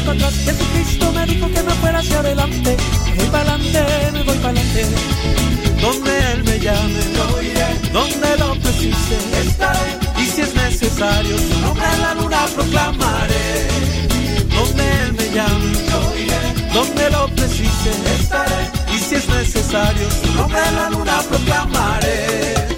para atrás, Jesucristo me dijo que me fuera hacia adelante, me voy para adelante, me voy para adelante. Donde Él me llame, yo iré, donde lo precise, estaré, y si es necesario, su nombre la luna proclamaré. Donde Él me llame, yo iré, donde lo precise, estaré, y si es necesario, su nombre la luna proclamaré.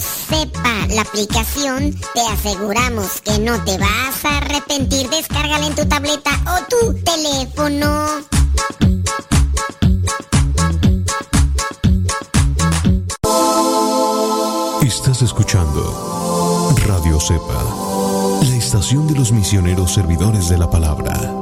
Sepa, la aplicación, te aseguramos que no te vas a arrepentir. Descárgala en tu tableta o tu teléfono. Estás escuchando Radio Sepa, la estación de los misioneros servidores de la palabra.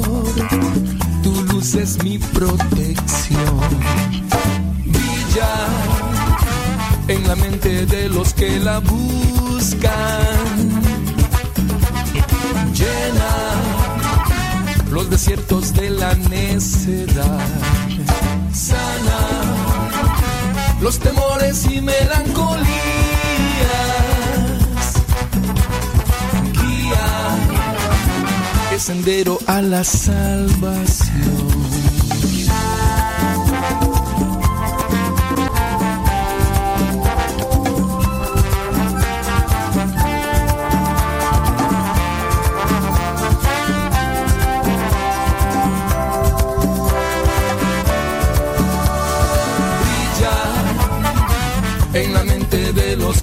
Es mi protección. Brilla en la mente de los que la buscan. Llena los desiertos de la necedad. Sana los temores y melancolías. Sendero a la salvación.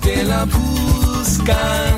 que la buscan.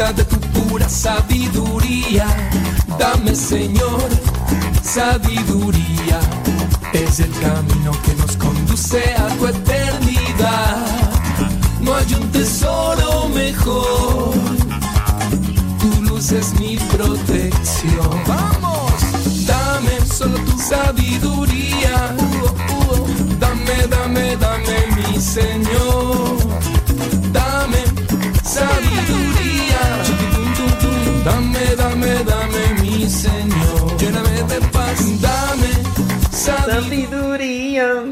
de tu pura sabiduría. Dame, Señor, sabiduría. Es el camino que nos conduce a tu eternidad. No hay un tesoro mejor. Tu luz es mi protección. ¡Vamos! Dame solo tu sabiduría. Dame, dame, dame, mi Señor. Dame sabiduría. Dame, dame, dame, mi Señor. Lléname de paz. Dame sabiduría.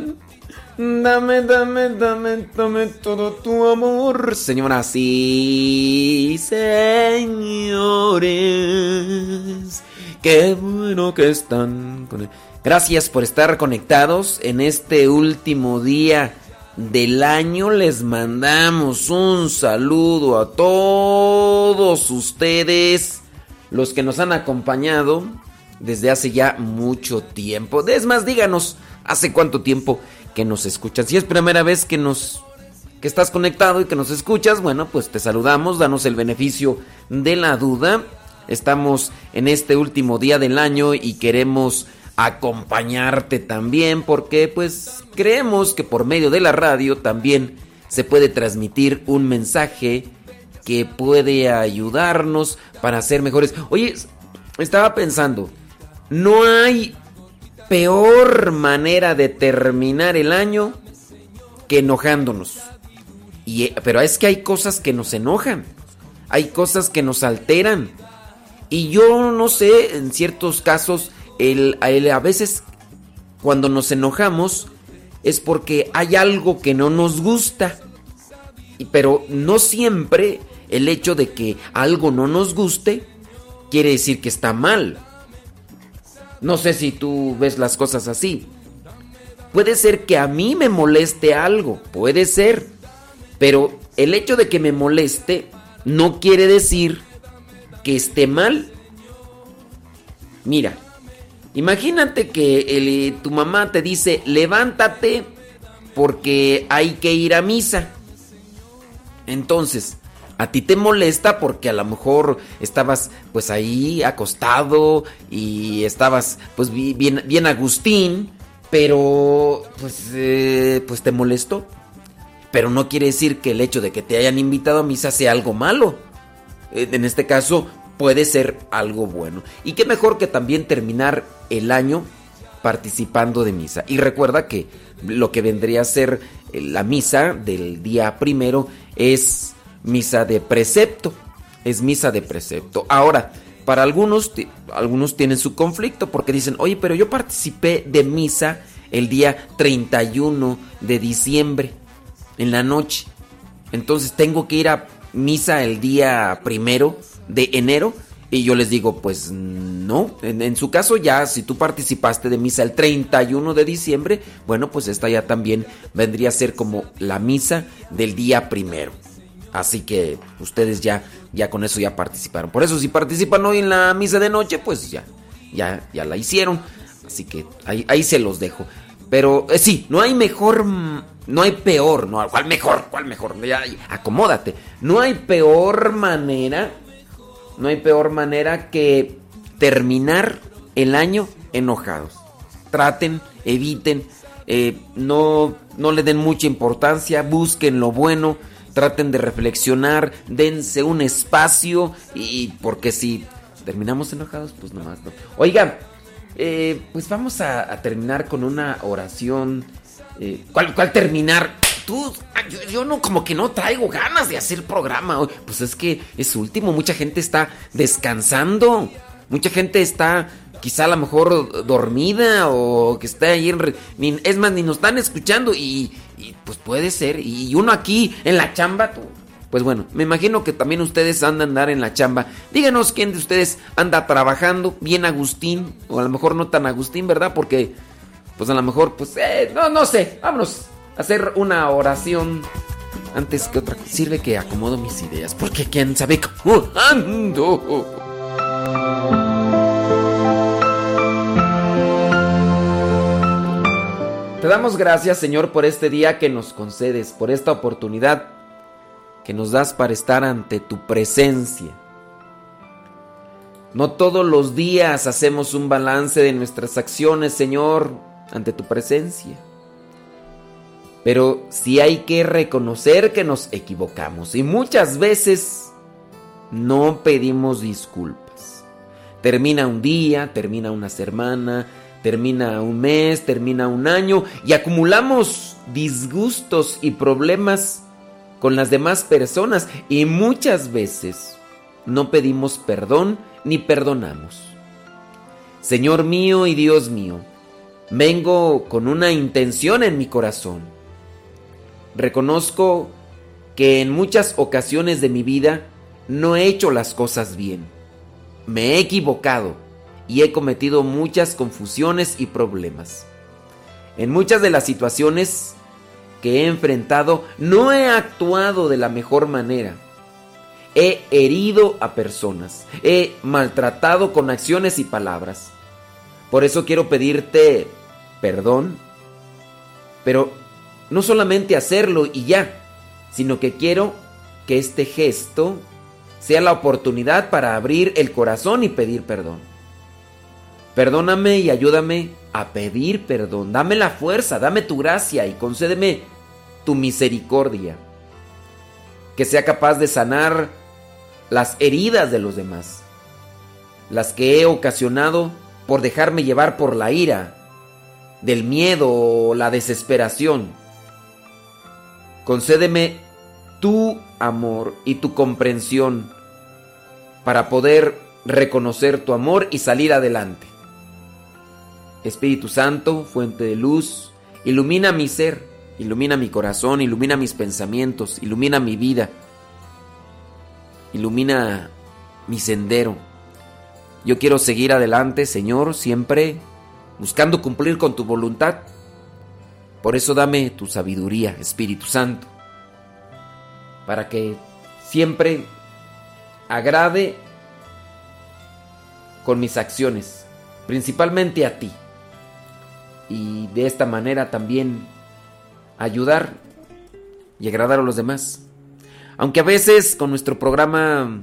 Dame, dame, dame, dame todo tu amor, señoras y señores. Qué bueno que están con Gracias por estar conectados en este último día del año. Les mandamos un saludo a todos ustedes, los que nos han acompañado desde hace ya mucho tiempo. Es más, díganos, ¿hace cuánto tiempo que nos escuchan? Si es primera vez que nos que estás conectado y que nos escuchas, bueno, pues te saludamos, danos el beneficio de la duda Estamos en este último día del año y queremos acompañarte también porque pues creemos que por medio de la radio también se puede transmitir un mensaje que puede ayudarnos para ser mejores. Oye, estaba pensando, no hay peor manera de terminar el año que enojándonos. Y, pero es que hay cosas que nos enojan, hay cosas que nos alteran y yo no sé, en ciertos casos, el, a veces cuando nos enojamos es porque hay algo que no nos gusta. Pero no siempre el hecho de que algo no nos guste quiere decir que está mal. No sé si tú ves las cosas así. Puede ser que a mí me moleste algo, puede ser. Pero el hecho de que me moleste no quiere decir que esté mal. Mira, imagínate que tu mamá te dice, levántate porque hay que ir a misa. Entonces, a ti te molesta porque a lo mejor estabas pues ahí acostado y estabas pues bien, bien Agustín, pero pues, eh, pues te molestó. Pero no quiere decir que el hecho de que te hayan invitado a misa sea algo malo. En este caso, puede ser algo bueno. Y qué mejor que también terminar el año participando de misa. Y recuerda que lo que vendría a ser eh, la misa del día primero es misa de precepto. Es misa de precepto. Ahora, para algunos, algunos tienen su conflicto porque dicen, oye, pero yo participé de misa el día 31 de diciembre, en la noche. Entonces tengo que ir a misa el día primero de enero. Y yo les digo, pues no, en, su caso ya, si tú participaste de misa el 31 de diciembre, bueno, pues esta ya también vendría a ser como la misa del día primero. Así que ustedes ya, ya con eso ya participaron. Por eso si participan hoy en la misa de noche, pues ya, ya, ya la hicieron. Así que ahí, ahí se los dejo. Pero eh, sí, no hay mejor, no hay peor, no, ¿cuál mejor? ¿Cuál mejor? Acomódate. No hay peor manera, no hay peor manera que terminar el año enojados. Traten, eviten, eh, no, no le den mucha importancia, busquen lo bueno, traten de reflexionar, dense un espacio y porque si terminamos enojados, pues nomás no. Oigan, eh, pues vamos a, terminar con una oración. Eh, ¿cuál, terminar? Ah, yo, no, como que no traigo ganas de hacer programa hoy. Pues es que es último, mucha gente está descansando. Mucha gente está quizá a lo mejor dormida o que está ahí en... es más, ni nos están escuchando y, pues puede ser. Y uno aquí en la chamba, tú, pues bueno, me imagino que también ustedes andan a andar en la chamba. Díganos quién de ustedes anda trabajando, bien Agustín, o a lo mejor no tan Agustín, ¿verdad? Porque, pues a lo mejor, pues, eh, no, no sé, vámonos hacer una oración antes que otra. Sirve que acomodo mis ideas, porque quién sabe cómo ando. Te damos gracias, Señor, por este día que nos concedes, por esta oportunidad que nos das para estar ante tu presencia. No todos los días hacemos un balance de nuestras acciones, Señor, ante tu presencia. Pero sí hay que reconocer que nos equivocamos y muchas veces no pedimos disculpas. Termina un día, termina una semana, termina un mes, termina un año y acumulamos disgustos y problemas con las demás personas y muchas veces no pedimos perdón ni perdonamos. Señor mío y Dios mío, vengo con una intención en mi corazón. Reconozco que en muchas ocasiones de mi vida no he hecho las cosas bien. Me he equivocado y he cometido muchas confusiones y problemas. En muchas de las situaciones que he enfrentado no he actuado de la mejor manera. He herido a personas, he maltratado con acciones y palabras. Por eso quiero pedirte perdón, pero no solamente hacerlo y ya, sino que quiero que este gesto sea la oportunidad para abrir el corazón y pedir perdón. Perdóname y ayúdame a pedir perdón. Dame la fuerza, dame tu gracia y concédeme tu misericordia. Que sea capaz de sanar las heridas de los demás. Las que he ocasionado por dejarme llevar por la ira, del miedo o la desesperación. Concédeme tu amor y tu comprensión para poder reconocer tu amor y salir adelante. Espíritu Santo, fuente de luz, ilumina mi ser, ilumina mi corazón, ilumina mis pensamientos, ilumina mi vida, ilumina mi sendero. Yo quiero seguir adelante, Señor, siempre buscando cumplir con tu voluntad. Por eso dame tu sabiduría, Espíritu Santo, para que siempre agrade con mis acciones, principalmente a ti y de esta manera también ayudar y agradar a los demás. Aunque a veces con nuestro programa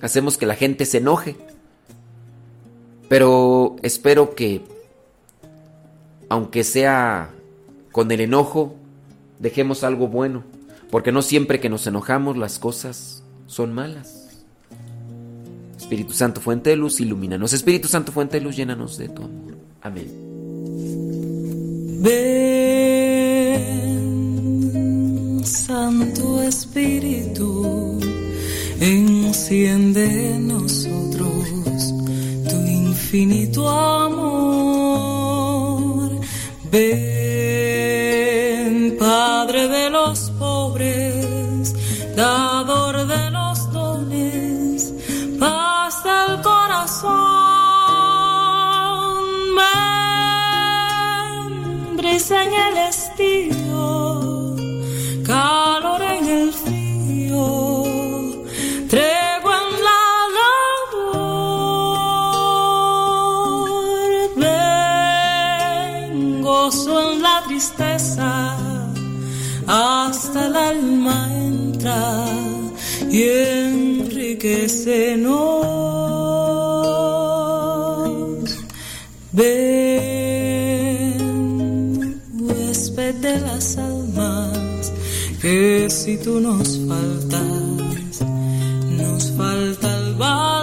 hacemos que la gente se enoje, pero espero que, aunque sea con el enojo, dejemos algo bueno, porque no siempre que nos enojamos las cosas son malas. Espíritu Santo, fuente de luz, ilumínanos. Espíritu Santo, fuente de luz, llénanos de tu amor. Amén. Ven, Santo Espíritu, en enciende en nosotros tu infinito amor. Ven, Padre de los pobres, dador de los dones, paz del corazón. Ven, brisa en el estío, entra y enriquecenos. Ven, huésped de las almas, que si tú nos faltas, nos falta el valor.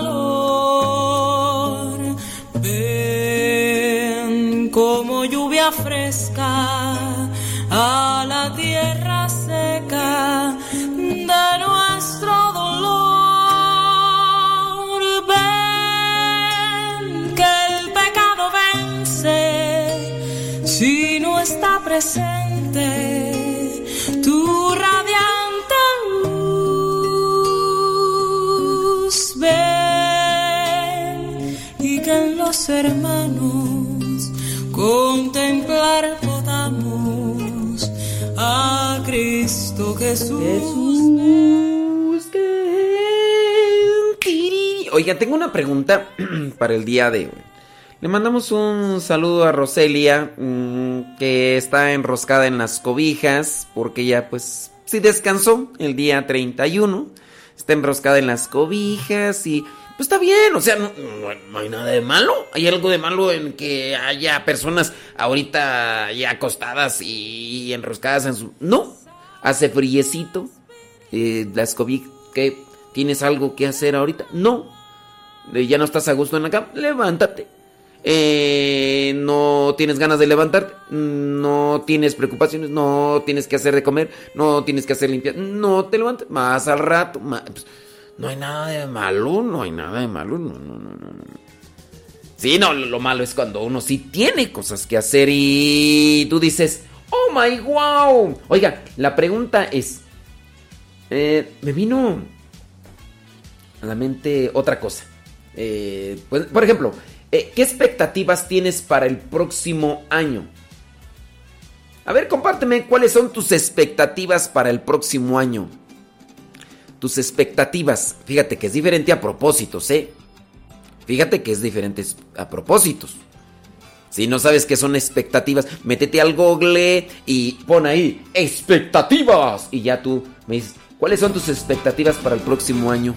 Hermanos contemplar podamos a Cristo Jesús. Que... Oiga, tengo una pregunta para el día de hoy. Le mandamos un saludo a Roselia, mm, que está enroscada en las cobijas, porque ya pues sí descansó el día 31. Está enroscada en las cobijas y pues está bien, o sea, no, hay nada de malo. Hay algo de malo en que haya personas ahorita ya acostadas y enroscadas en su... No, hace friecito. Eh, las cobijas, ¿qué? ¿Tienes algo que hacer ahorita? No. Eh, ¿Ya no estás a gusto en la cama? Levántate. Eh, no tienes ganas de levantarte, no tienes preocupaciones, no tienes que hacer de comer, no tienes que hacer limpiar, no te levantes más al rato. ma- pues, no hay nada de malo, no hay nada de malo, no, no, no, no. Sí, no, lo, lo malo es cuando uno sí tiene cosas que hacer y tú dices, oh my wow. Oiga, la pregunta es, eh, me vino a la mente otra cosa. Eh, pues, por ejemplo, eh, ¿qué expectativas tienes para el próximo año? A ver, compárteme cuáles son tus expectativas para el próximo año. Tus expectativas. Fíjate que es diferente a propósitos, ¿eh? Fíjate que es diferente a propósitos. Si no sabes qué son expectativas, métete al google y pon ahí expectativas. Y ya tú me dices, ¿cuáles son tus expectativas para el próximo año?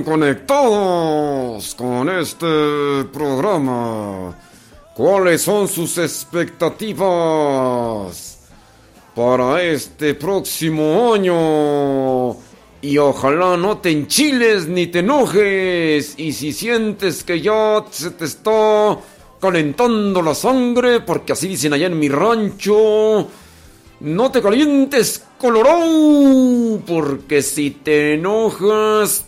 Conectados con este programa. ¿Cuáles son sus expectativas para este próximo año? Y ojalá no te enchiles ni te enojes. Y si sientes que ya se te está calentando la sangre, porque así dicen allá en mi rancho, no te calientes, colorón, porque si te enojas...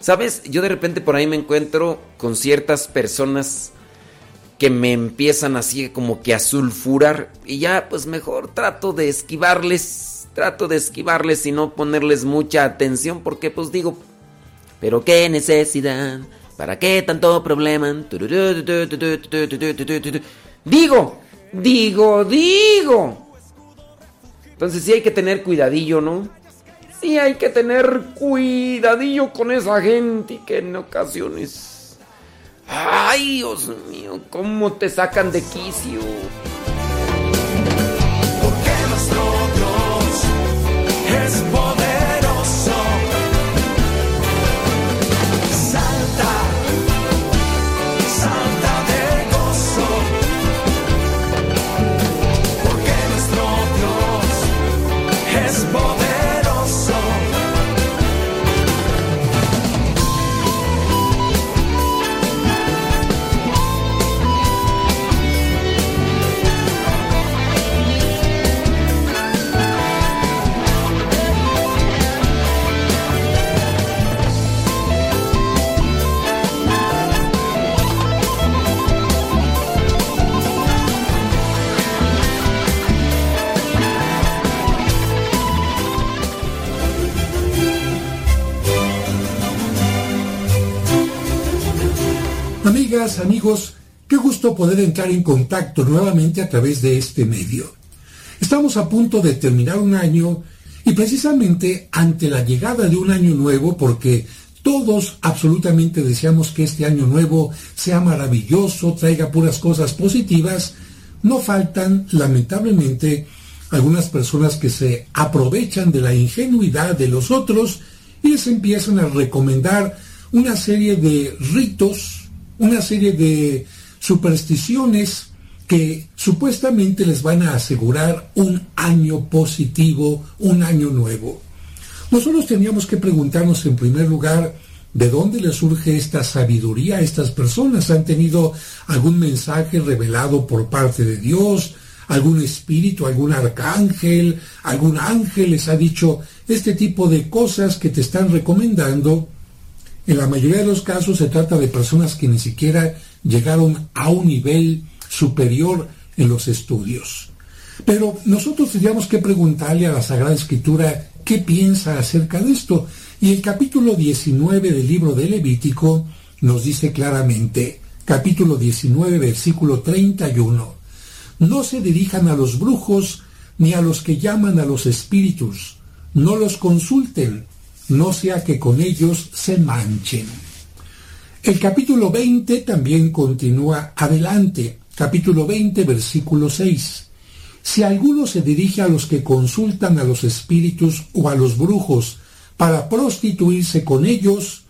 ¿Sabes? Yo de repente por ahí me encuentro con ciertas personas que me empiezan así como que a sulfurar y ya pues mejor trato de esquivarles, trato de esquivarles y no ponerles mucha atención porque pues digo, pero qué necesidad, para qué tanto problema. Digo, Digo, digo. Entonces sí hay que tener cuidadillo, ¿no? Sí hay que tener cuidadillo con esa gente que en ocasiones... Ay, Dios mío, cómo te sacan de quicio. Amigos, qué gusto poder entrar en contacto nuevamente a través de este medio. Estamos a punto de terminar un año y precisamente ante la llegada de un año nuevo, porque todos absolutamente deseamos que este año nuevo sea maravilloso, traiga puras cosas positivas, no faltan, lamentablemente, algunas personas que se aprovechan de la ingenuidad de los otros y les empiezan a recomendar una serie de ritos, una serie de supersticiones que supuestamente les van a asegurar un año positivo, un año nuevo. Nosotros teníamos que preguntarnos en primer lugar, ¿de dónde les surge esta sabiduría a estas personas? ¿Han tenido algún mensaje revelado por parte de Dios? ¿Algún espíritu, algún arcángel, algún ángel les ha dicho este tipo de cosas que te están recomendando? En la mayoría de los casos se trata de personas que ni siquiera llegaron a un nivel superior en los estudios. Pero nosotros tendríamos que preguntarle a la Sagrada Escritura qué piensa acerca de esto. Y el capítulo 19 del libro de Levítico nos dice claramente, capítulo 19, versículo 31, no se dirijan a los brujos ni a los que llaman a los espíritus, no los consulten, no sea que con ellos se manchen. El capítulo 20 también continúa adelante, capítulo 20, versículo 6. Si alguno se dirige a los que consultan a los espíritus o a los brujos para prostituirse con ellos,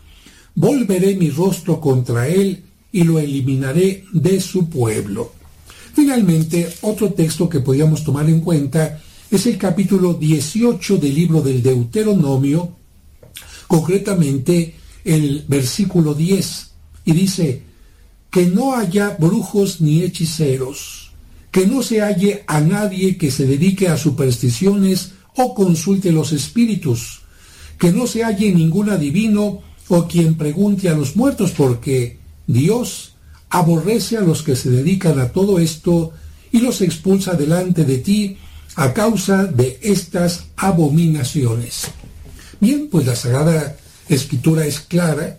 volveré mi rostro contra él y lo eliminaré de su pueblo. Finalmente, otro texto que podríamos tomar en cuenta es el capítulo 18 del libro del Deuteronomio, concretamente el versículo 10, y dice, que no haya brujos ni hechiceros, que no se halle a nadie que se dedique a supersticiones o consulte los espíritus, que no se halle ningún adivino o quien pregunte a los muertos, porque Dios aborrece a los que se dedican a todo esto y los expulsa delante de ti a causa de estas abominaciones. Bien, pues la Sagrada Escritura es clara.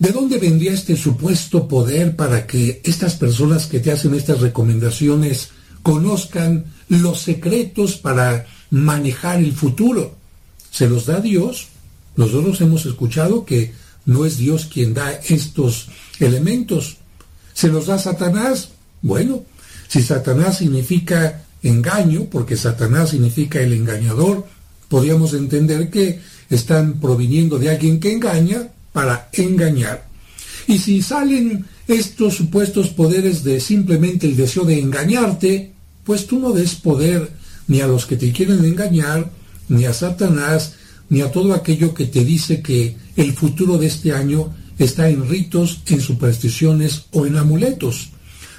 ¿De dónde vendría este supuesto poder para que estas personas que te hacen estas recomendaciones conozcan los secretos para manejar el futuro? ¿Se los da Dios? Nosotros hemos escuchado que no es Dios quien da estos elementos. ¿Se los da Satanás? Bueno, si Satanás significa engaño, porque Satanás significa el engañador, podríamos entender que están proviniendo de alguien que engaña para engañar. Y si salen estos supuestos poderes de simplemente el deseo de engañarte, pues tú no des poder ni a los que te quieren engañar, ni a Satanás, ni a todo aquello que te dice que el futuro de este año está en ritos, en supersticiones o en amuletos.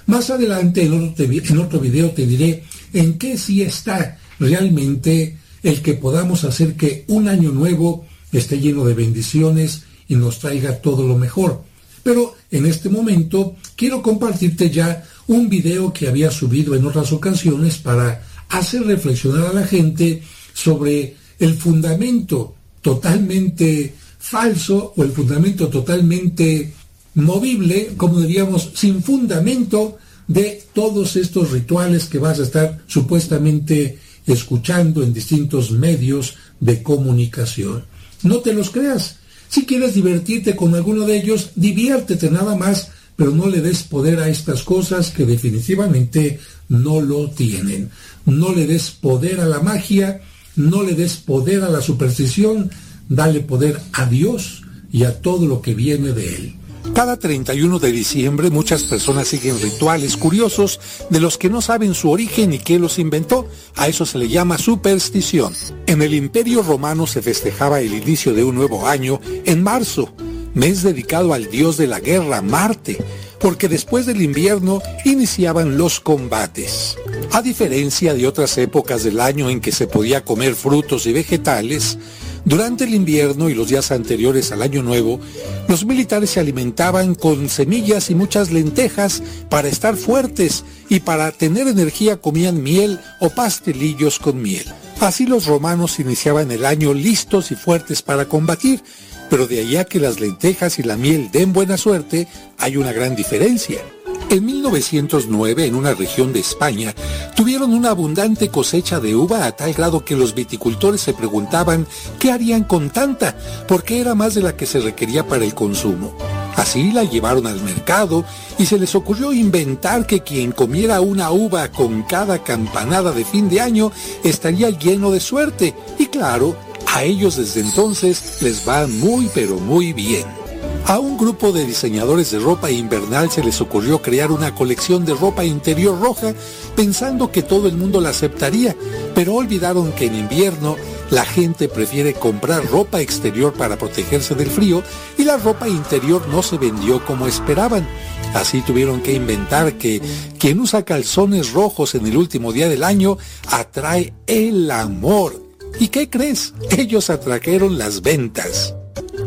Más adelante en otro, en otro video te diré en qué sí está realmente el que podamos hacer que un año nuevo esté lleno de bendiciones y nos traiga todo lo mejor. Pero en este momento quiero compartirte ya un video que había subido en otras ocasiones para hacer reflexionar a la gente sobre el fundamento totalmente falso o el fundamento totalmente movible, como diríamos, sin fundamento de todos estos rituales que vas a estar supuestamente escuchando en distintos medios de comunicación. No te los creas. Si quieres divertirte con alguno de ellos, diviértete nada más, pero no le des poder a estas cosas que definitivamente no lo tienen. No le des poder a la magia, no le des poder a la superstición, dale poder a Dios y a todo lo que viene de Él. Cada 31 de diciembre muchas personas siguen rituales curiosos de los que no saben su origen y quién los inventó. A eso se le llama superstición. En el Imperio Romano se festejaba el inicio de un nuevo año en marzo, mes dedicado al dios de la guerra, Marte, porque después del invierno iniciaban los combates. A diferencia de otras épocas del año en que se podía comer frutos y vegetales, durante el invierno y los días anteriores al Año Nuevo, los militares se alimentaban con semillas y muchas lentejas para estar fuertes y para tener energía comían miel o pastelillos con miel. Así los romanos iniciaban el año listos y fuertes para combatir, pero de allá que las lentejas y la miel den buena suerte, hay una gran diferencia. En 1909, en una región de España, tuvieron una abundante cosecha de uva a tal grado que los viticultores se preguntaban qué harían con tanta, porque era más de la que se requería para el consumo. Así la llevaron al mercado y se les ocurrió inventar que quien comiera una uva con cada campanada de fin de año estaría lleno de suerte. Y claro, a ellos desde entonces les va muy pero muy bien. A un grupo de diseñadores de ropa invernal se les ocurrió crear una colección de ropa interior roja pensando que todo el mundo la aceptaría, pero olvidaron que en invierno la gente prefiere comprar ropa exterior para protegerse del frío y la ropa interior no se vendió como esperaban. Así tuvieron que inventar que quien usa calzones rojos en el último día del año atrae el amor. ¿Y qué crees? Ellos atrajeron las ventas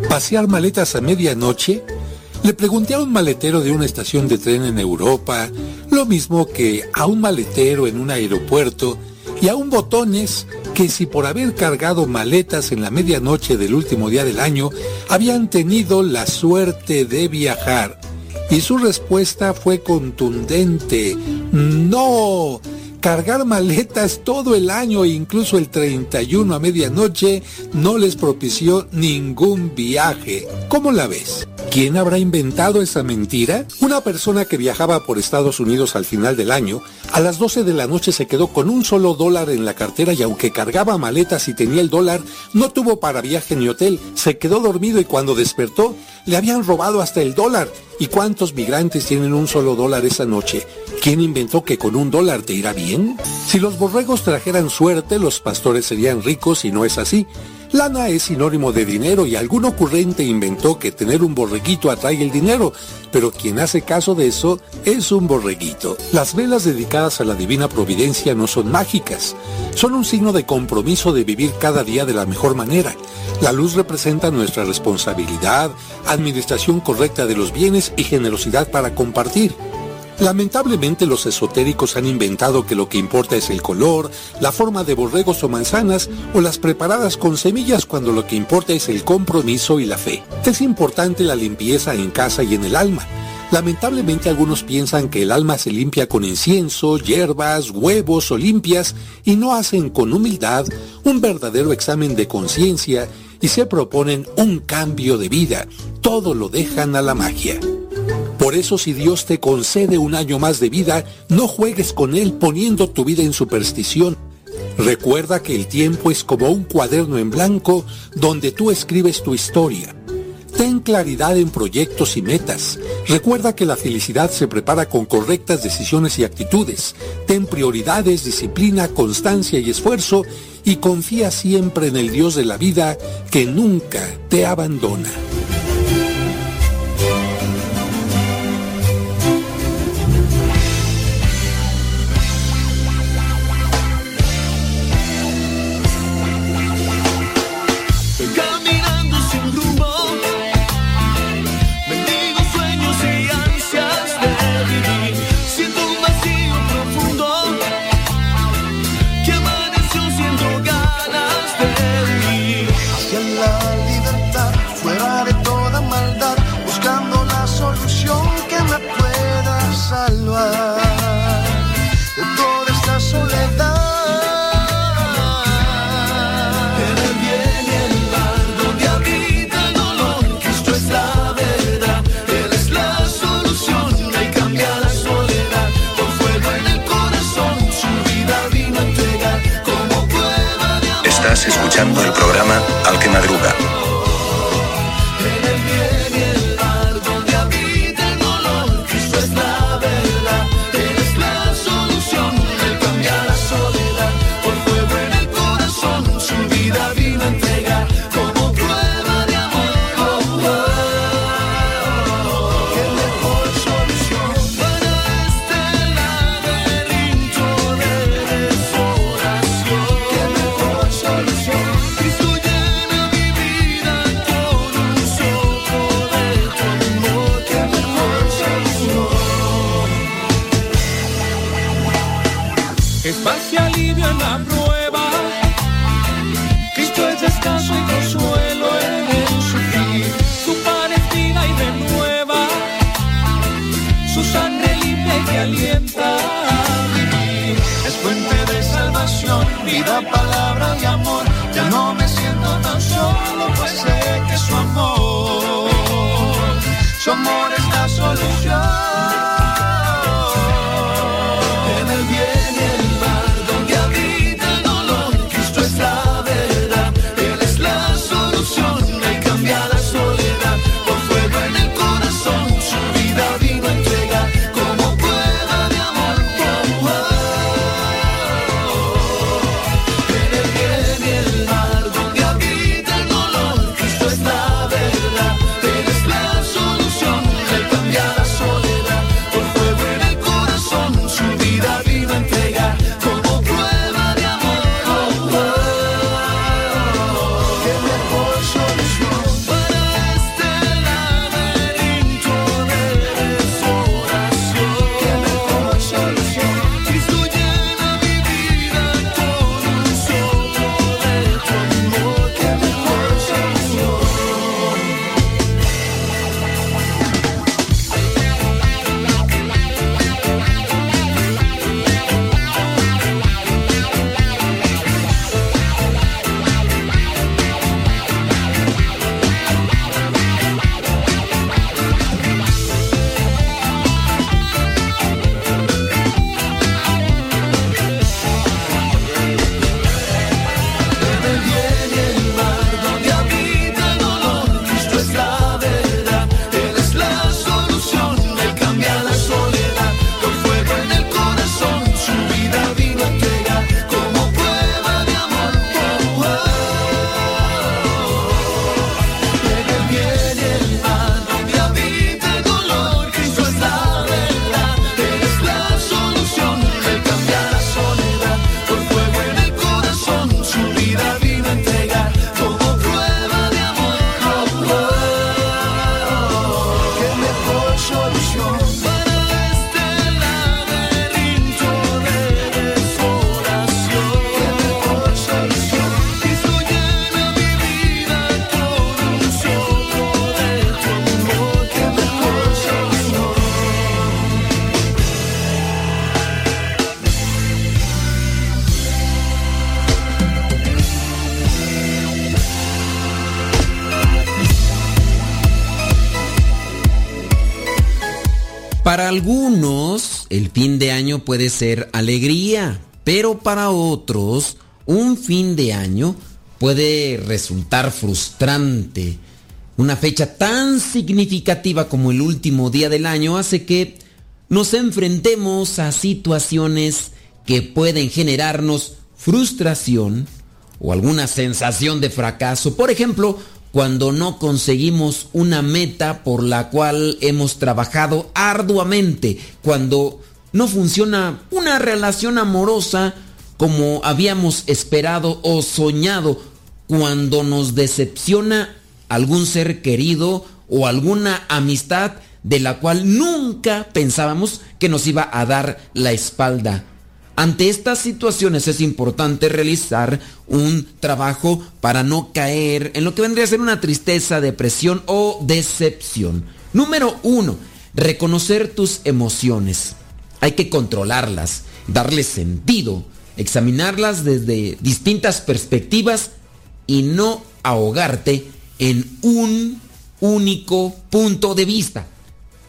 pasear maletas a medianoche? Le pregunté a un maletero de una estación de tren en Europa, lo mismo que a un maletero en un aeropuerto y a un botones que si por haber cargado maletas en la medianoche del último día del año habían tenido la suerte de viajar. Y su respuesta fue contundente. No, cargar maletas todo el año e incluso el 31 a medianoche no les propició ningún viaje. ¿Cómo la ves? ¿Quién habrá inventado esa mentira? Una persona que viajaba por Estados Unidos al final del año, a las 12 de la noche se quedó con un solo dólar en la cartera y aunque cargaba maletas y tenía el dólar, no tuvo para viaje ni hotel, se quedó dormido y cuando despertó le habían robado hasta el dólar. ¿Y cuántos migrantes tienen un solo dólar esa noche? ¿Quién inventó que con un dólar te irá bien? Si los borregos trajeran suerte, los pastores serían ricos y no es así. Lana es sinónimo de dinero y algún ocurrente inventó que tener un borreguito atrae el dinero, pero quien hace caso de eso es un borreguito. Las velas dedicadas a la divina providencia no son mágicas, son un signo de compromiso de vivir cada día de la mejor manera. La luz representa nuestra responsabilidad, administración correcta de los bienes y generosidad para compartir. Lamentablemente los esotéricos han inventado que lo que importa es el color, la forma de borregos o manzanas o las preparadas con semillas cuando lo que importa es el compromiso y la fe. Es importante la limpieza en casa y en el alma. Lamentablemente algunos piensan que el alma se limpia con incienso, hierbas, huevos o limpias y no hacen con humildad un verdadero examen de conciencia y se proponen un cambio de vida. Todo lo dejan a la magia. Por eso si Dios te concede un año más de vida, no juegues con Él poniendo tu vida en superstición. Recuerda que el tiempo es como un cuaderno en blanco donde tú escribes tu historia. Ten claridad en proyectos y metas. Recuerda que la felicidad se prepara con correctas decisiones y actitudes. Ten prioridades, disciplina, constancia y esfuerzo y confía siempre en el Dios de la vida que nunca te abandona. El programa Al que madruga. que paz y alivio en la prueba. Cristo es descanso y consuelo en el sufrir. Su pan es vida y renueva. Su sangre limpia y alienta Es fuente de salvación, vida, palabra de amor. Ya no me siento tan solo, pues sé que su amor, su amor es la solución. Algunos, el fin de año puede ser alegría, pero para otros, un fin de año puede resultar frustrante. Una fecha tan significativa como el último día del año hace que nos enfrentemos a situaciones que pueden generarnos frustración o alguna sensación de fracaso. Por ejemplo, cuando no conseguimos una meta por la cual hemos trabajado arduamente, cuando no funciona una relación amorosa como habíamos esperado o soñado, cuando nos decepciona algún ser querido o alguna amistad de la cual nunca pensábamos que nos iba a dar la espalda. Ante estas situaciones es importante realizar un trabajo para no caer en lo que vendría a ser una tristeza, depresión o decepción. Número uno, reconocer tus emociones. Hay que controlarlas, darles sentido, examinarlas desde distintas perspectivas y no ahogarte en un único punto de vista.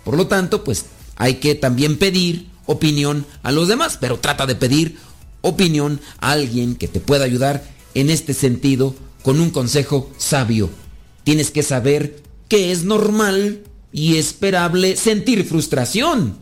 Por lo tanto, pues hay que también pedir opinión a los demás, pero trata de pedir opinión a alguien que te pueda ayudar en este sentido con un consejo sabio. Tienes que saber que es normal y esperable sentir frustración,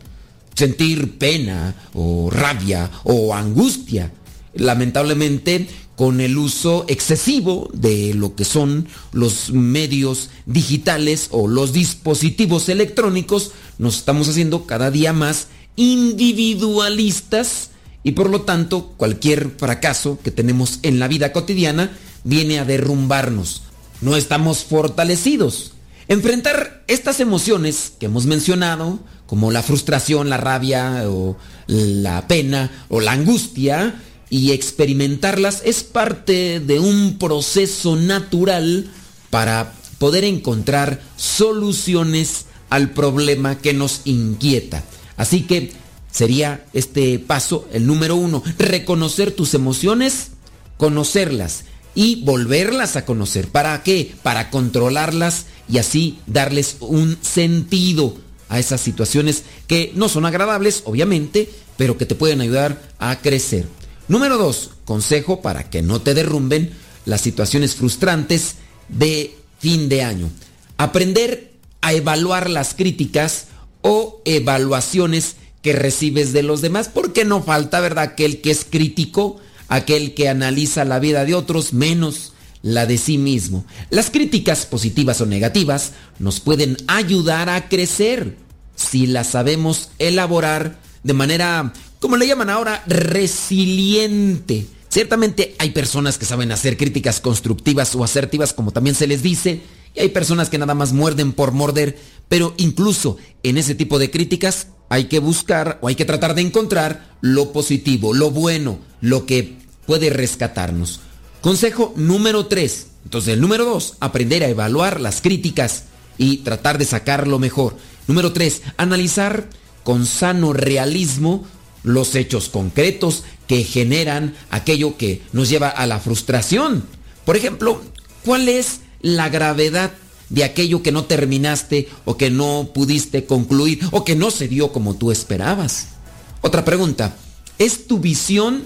sentir pena o rabia o angustia. Lamentablemente, con el uso excesivo de lo que son los medios digitales o los dispositivos electrónicos, nos estamos haciendo cada día más individualistas y por lo tanto cualquier fracaso que tenemos en la vida cotidiana viene a derrumbarnos. No estamos fortalecidos. Enfrentar estas emociones que hemos mencionado, como la frustración, la rabia o la pena o la angustia, y experimentarlas es parte de un proceso natural para poder encontrar soluciones al problema que nos inquieta. Así que sería este paso el número uno, reconocer tus emociones, conocerlas y volverlas a conocer. ¿Para qué? Para controlarlas y así darles un sentido a esas situaciones que no son agradables, obviamente, pero que te pueden ayudar a crecer. Número dos, consejo para que no te derrumben las situaciones frustrantes de fin de año. Aprender a evaluar las críticas o evaluaciones que recibes de los demás, porque no falta, ¿verdad?, aquel que es crítico, aquel que analiza la vida de otros menos la de sí mismo. Las críticas positivas o negativas nos pueden ayudar a crecer si las sabemos elaborar de manera, como le llaman ahora, resiliente. Ciertamente hay personas que saben hacer críticas constructivas o asertivas, como también se les dice, y hay personas que nada más muerden por morder, pero incluso en ese tipo de críticas hay que buscar o hay que tratar de encontrar lo positivo, lo bueno, lo que puede rescatarnos. Consejo número 3. Entonces, el número 2, aprender a evaluar las críticas y tratar de sacar lo mejor. Número 3, analizar con sano realismo los hechos concretos que generan aquello que nos lleva a la frustración. Por ejemplo, ¿cuál es la gravedad de aquello que no terminaste o que no pudiste concluir o que no se dio como tú esperabas. Otra pregunta, ¿es tu visión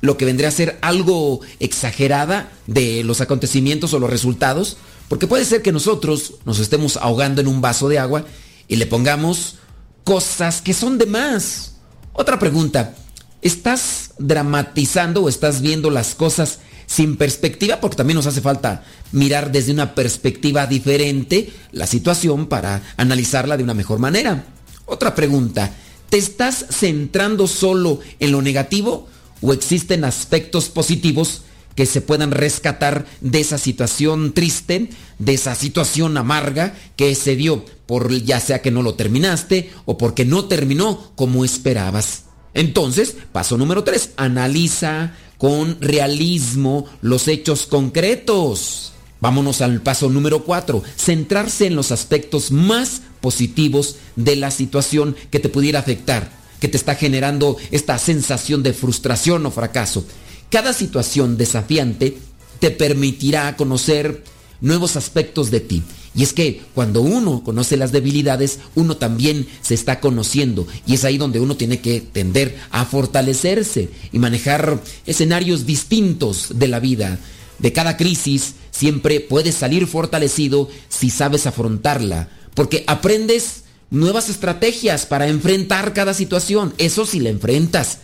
lo que vendría a ser algo exagerada de los acontecimientos o los resultados? Porque puede ser que nosotros nos estemos ahogando en un vaso de agua y le pongamos cosas que son de más. Otra pregunta, ¿estás dramatizando o estás viendo las cosas sin perspectiva, porque también nos hace falta mirar desde una perspectiva diferente la situación para analizarla de una mejor manera. Otra pregunta, ¿te estás centrando solo en lo negativo o existen aspectos positivos que se puedan rescatar de esa situación triste, de esa situación amarga que se dio por ya sea que no lo terminaste o porque no terminó como esperabas? Entonces, paso número 3, analiza con realismo los hechos concretos. Vámonos al paso número 4, centrarse en los aspectos más positivos de la situación que te pudiera afectar, que te está generando esta sensación de frustración o fracaso. Cada situación desafiante te permitirá conocer nuevos aspectos de ti Y es que cuando uno conoce las debilidades, uno también se está conociendo. Y es ahí donde uno tiene que tender a fortalecerse y manejar escenarios distintos de la vida. De cada crisis siempre puedes salir fortalecido si sabes afrontarla. Porque aprendes nuevas estrategias para enfrentar cada situación. Eso si la enfrentas.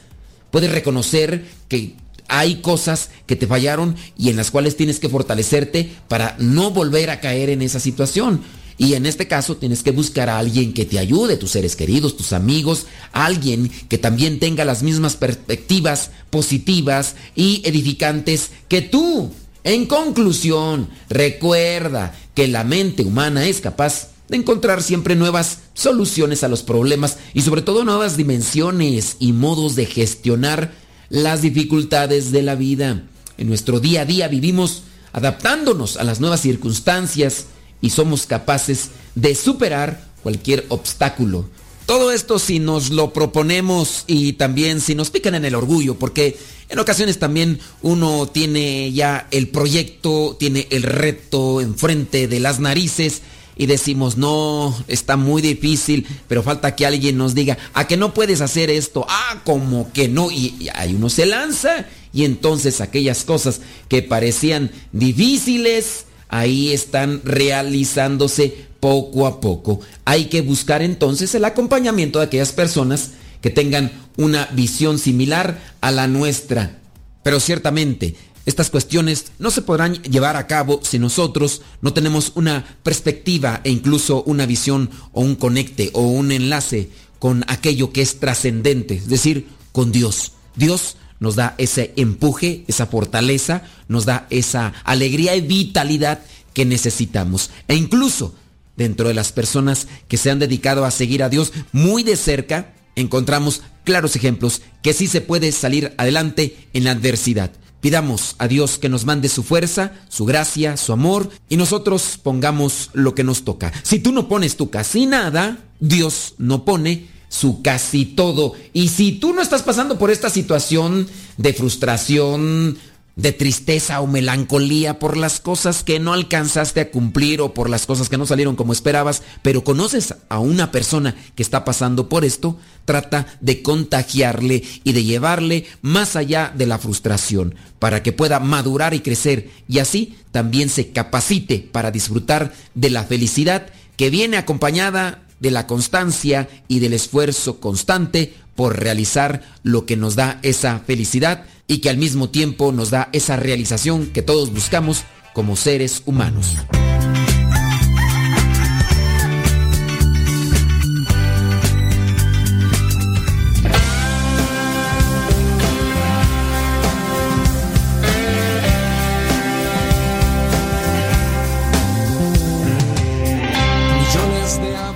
Puedes reconocer que hay cosas que te fallaron y en las cuales tienes que fortalecerte para no volver a caer en esa situación. Y en este caso tienes que buscar a alguien que te ayude, tus seres queridos, tus amigos, alguien que también tenga las mismas perspectivas positivas y edificantes que tú. En conclusión, recuerda que la mente humana es capaz de encontrar siempre nuevas soluciones a los problemas y sobre todo nuevas dimensiones y modos de gestionar las dificultades de la vida. En nuestro día a día vivimos adaptándonos a las nuevas circunstancias y somos capaces de superar cualquier obstáculo. Todo esto si nos lo proponemos y también si nos pican en el orgullo, porque en ocasiones también uno tiene ya el proyecto, tiene el reto enfrente de las narices y decimos, no, está muy difícil, pero falta que alguien nos diga, ¿a que no puedes hacer esto? Ah, como que no. Y, y ahí uno se lanza y entonces aquellas cosas que parecían difíciles, ahí están realizándose poco a poco. Hay que buscar entonces el acompañamiento de aquellas personas que tengan una visión similar a la nuestra. Pero ciertamente, estas cuestiones no se podrán llevar a cabo si nosotros no tenemos una perspectiva e incluso una visión o un conecte o un enlace con aquello que es trascendente, es decir, con Dios. Dios nos da ese empuje, esa fortaleza, nos da esa alegría y vitalidad que necesitamos. E incluso dentro de las personas que se han dedicado a seguir a Dios muy de cerca, encontramos claros ejemplos que sí se puede salir adelante en la adversidad. Pidamos a Dios que nos mande su fuerza, su gracia, su amor y nosotros pongamos lo que nos toca. Si tú no pones tu casi nada, Dios no pone su casi todo. Y si tú no estás pasando por esta situación de frustración, de tristeza o melancolía por las cosas que no alcanzaste a cumplir o por las cosas que no salieron como esperabas, pero conoces a una persona que está pasando por esto, trata de contagiarle y de llevarle más allá de la frustración para que pueda madurar y crecer y así también se capacite para disfrutar de la felicidad que viene acompañada de la constancia y del esfuerzo constante por realizar lo que nos da esa felicidad y que al mismo tiempo nos da esa realización que todos buscamos como seres humanos.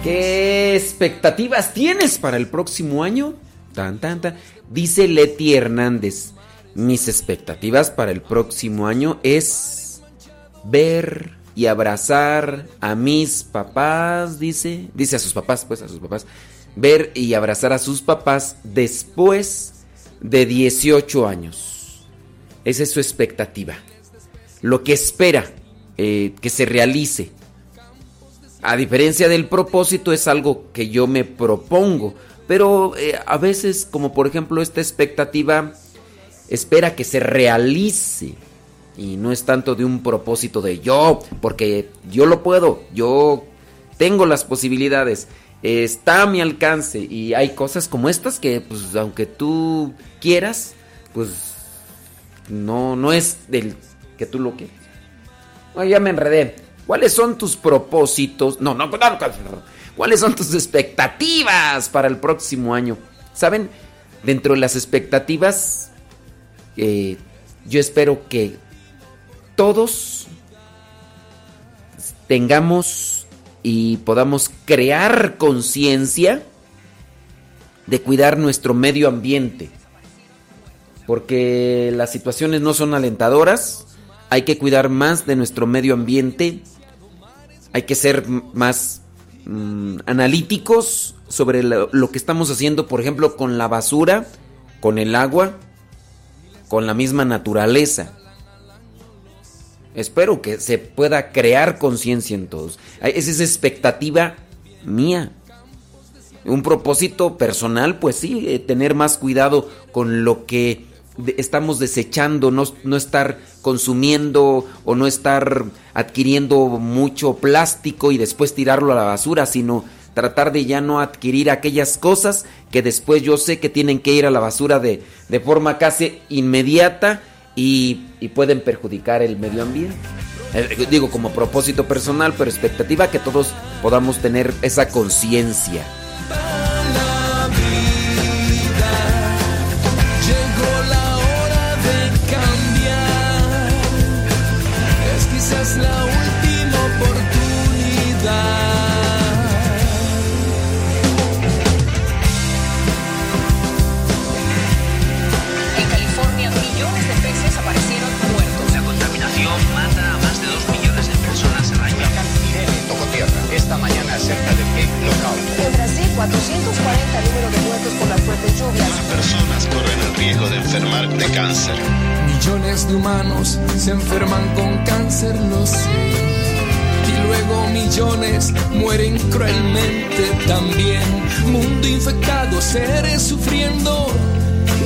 ¿Qué expectativas tienes para el próximo año? Tan, tan, tan. Dice Leti Hernández. Mis expectativas para el próximo año es ver y abrazar a mis papás, dice. Dice a sus papás, pues a sus papás. Ver y abrazar a sus papás después de 18 años. Esa es su expectativa. Lo que espera eh, que se realice a diferencia del propósito, es algo que yo me propongo. Pero eh, a veces, como por ejemplo esta expectativa, espera que se realice. Y no es tanto de un propósito de yo, porque yo lo puedo, yo tengo las posibilidades, está a mi alcance. Y hay cosas como estas que, pues, aunque tú quieras, pues, no, no es del que tú lo quieres. ya me enredé. ¿Cuáles son tus propósitos? No, no, no, ¿Cuáles son tus expectativas para el próximo año? ¿Saben? Dentro de las expectativas, eh, yo espero que todos tengamos y podamos crear conciencia de cuidar nuestro medio ambiente. Porque las situaciones no son alentadoras. Hay que cuidar más de nuestro medio ambiente hay que ser más mm, analíticos sobre lo, lo, que estamos haciendo, por ejemplo, con la basura, con el agua, con la misma naturaleza. espero que se pueda crear conciencia en todos. Esa es expectativa mía. Un propósito personal, pues sí, eh, tener más cuidado con lo que estamos desechando, no, no, estar consumiendo o no estar adquiriendo mucho plástico y después tirarlo a la basura, sino tratar de ya no adquirir aquellas cosas que después yo sé que tienen que ir a la basura de, de forma casi inmediata y, y, pueden perjudicar el medio ambiente. Eh, digo como propósito personal, pero expectativa que todos podamos tener esa conciencia. Millones de humanos se enferman con cáncer, lo sé. Y luego millones mueren cruelmente también. Mundo infectado, seres sufriendo.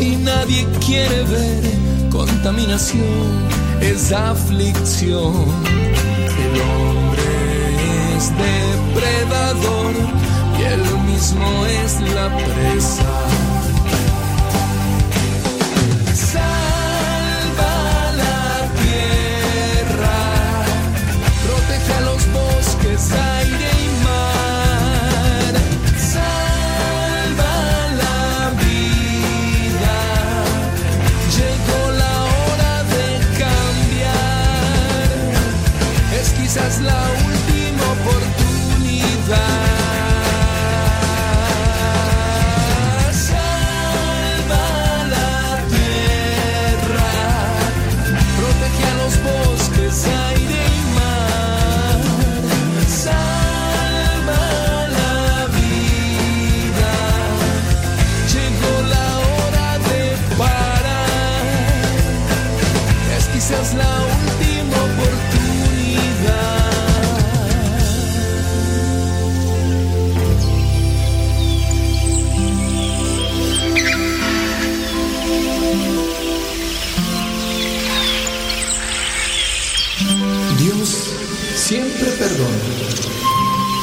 Y nadie quiere ver contaminación, es aflicción. El hombre es depredador y él mismo es la presa.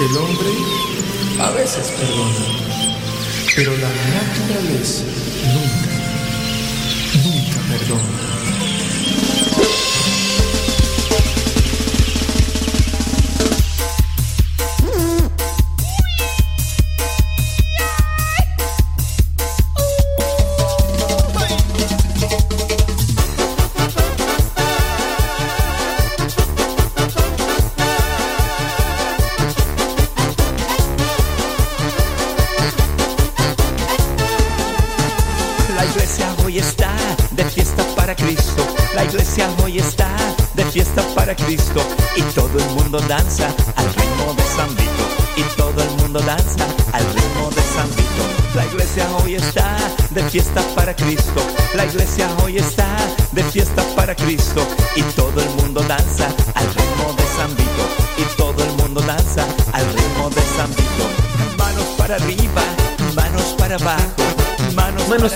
El hombre a veces perdona, pero la naturaleza nunca, nunca perdona.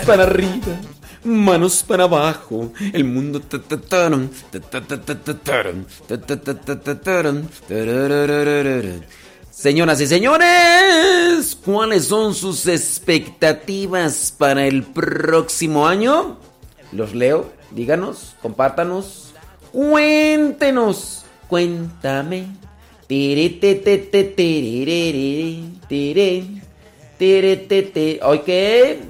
Para, arriba. Manos para abajo, el mundo Señoras y señores, ¿cuáles son sus expectativas para el próximo año? Los leo, díganos, compártanos, cuéntenos, cuéntame. Ok,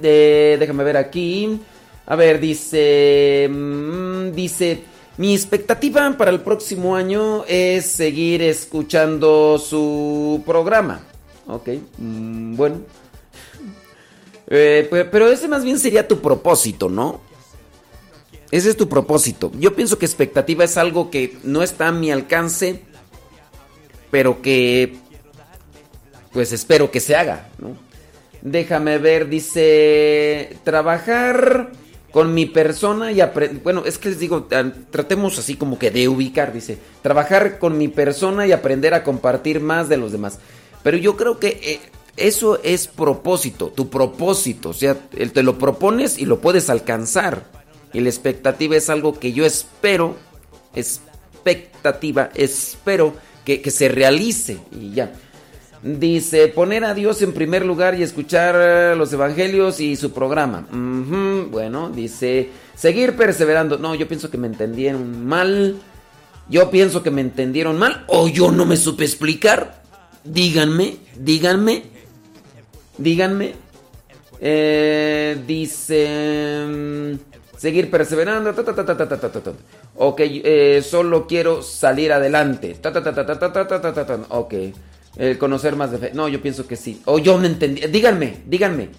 déjame ver aquí. A ver, dice. Mm, dice. Mi expectativa para el próximo año es seguir escuchando su programa. Ok, mm, bueno. Eh, pero ese más bien sería tu propósito, ¿no? Ese es tu propósito. Yo pienso que expectativa es algo que no está a mi alcance, pero que pues espero que se haga, ¿no? Déjame ver, dice, trabajar con mi persona y aprender. Bueno, es que les digo, tratemos así como que de ubicar, dice. Trabajar con mi persona y aprender a compartir más de los demás. Pero yo creo que eh, eso es propósito, tu propósito. O sea, te lo propones y lo puedes alcanzar. Y la expectativa es algo que yo espero, expectativa, espero que, que se realice. Y ya. Dice, poner a Dios en primer lugar y escuchar los evangelios y su programa. Bueno, dice, seguir perseverando. No, yo pienso que me entendieron mal. Yo pienso que me entendieron mal o yo no me supe explicar. Díganme, díganme, díganme. Eh, dice, mm, seguir perseverando. Ok, eh, solo quiero salir adelante. Ok. El conocer más de fe. No, yo pienso que sí. O yo me entendí. Díganme, díganme.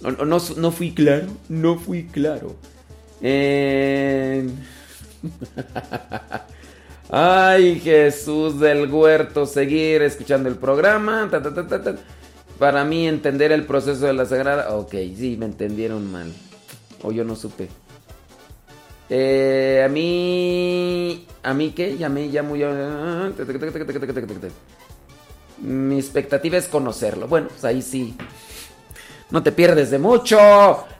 No, no, no fui claro. No fui claro. Eh... Ay, Jesús del huerto. Seguir escuchando el programa. Para mí entender el proceso de la sagrada. Ok, sí, me entendieron mal. O yo no supe. Eh, a mí... ¿A mí qué? Llamé, llamo. Mi expectativa es conocerlo. Bueno, pues ahí sí. No te pierdes de mucho.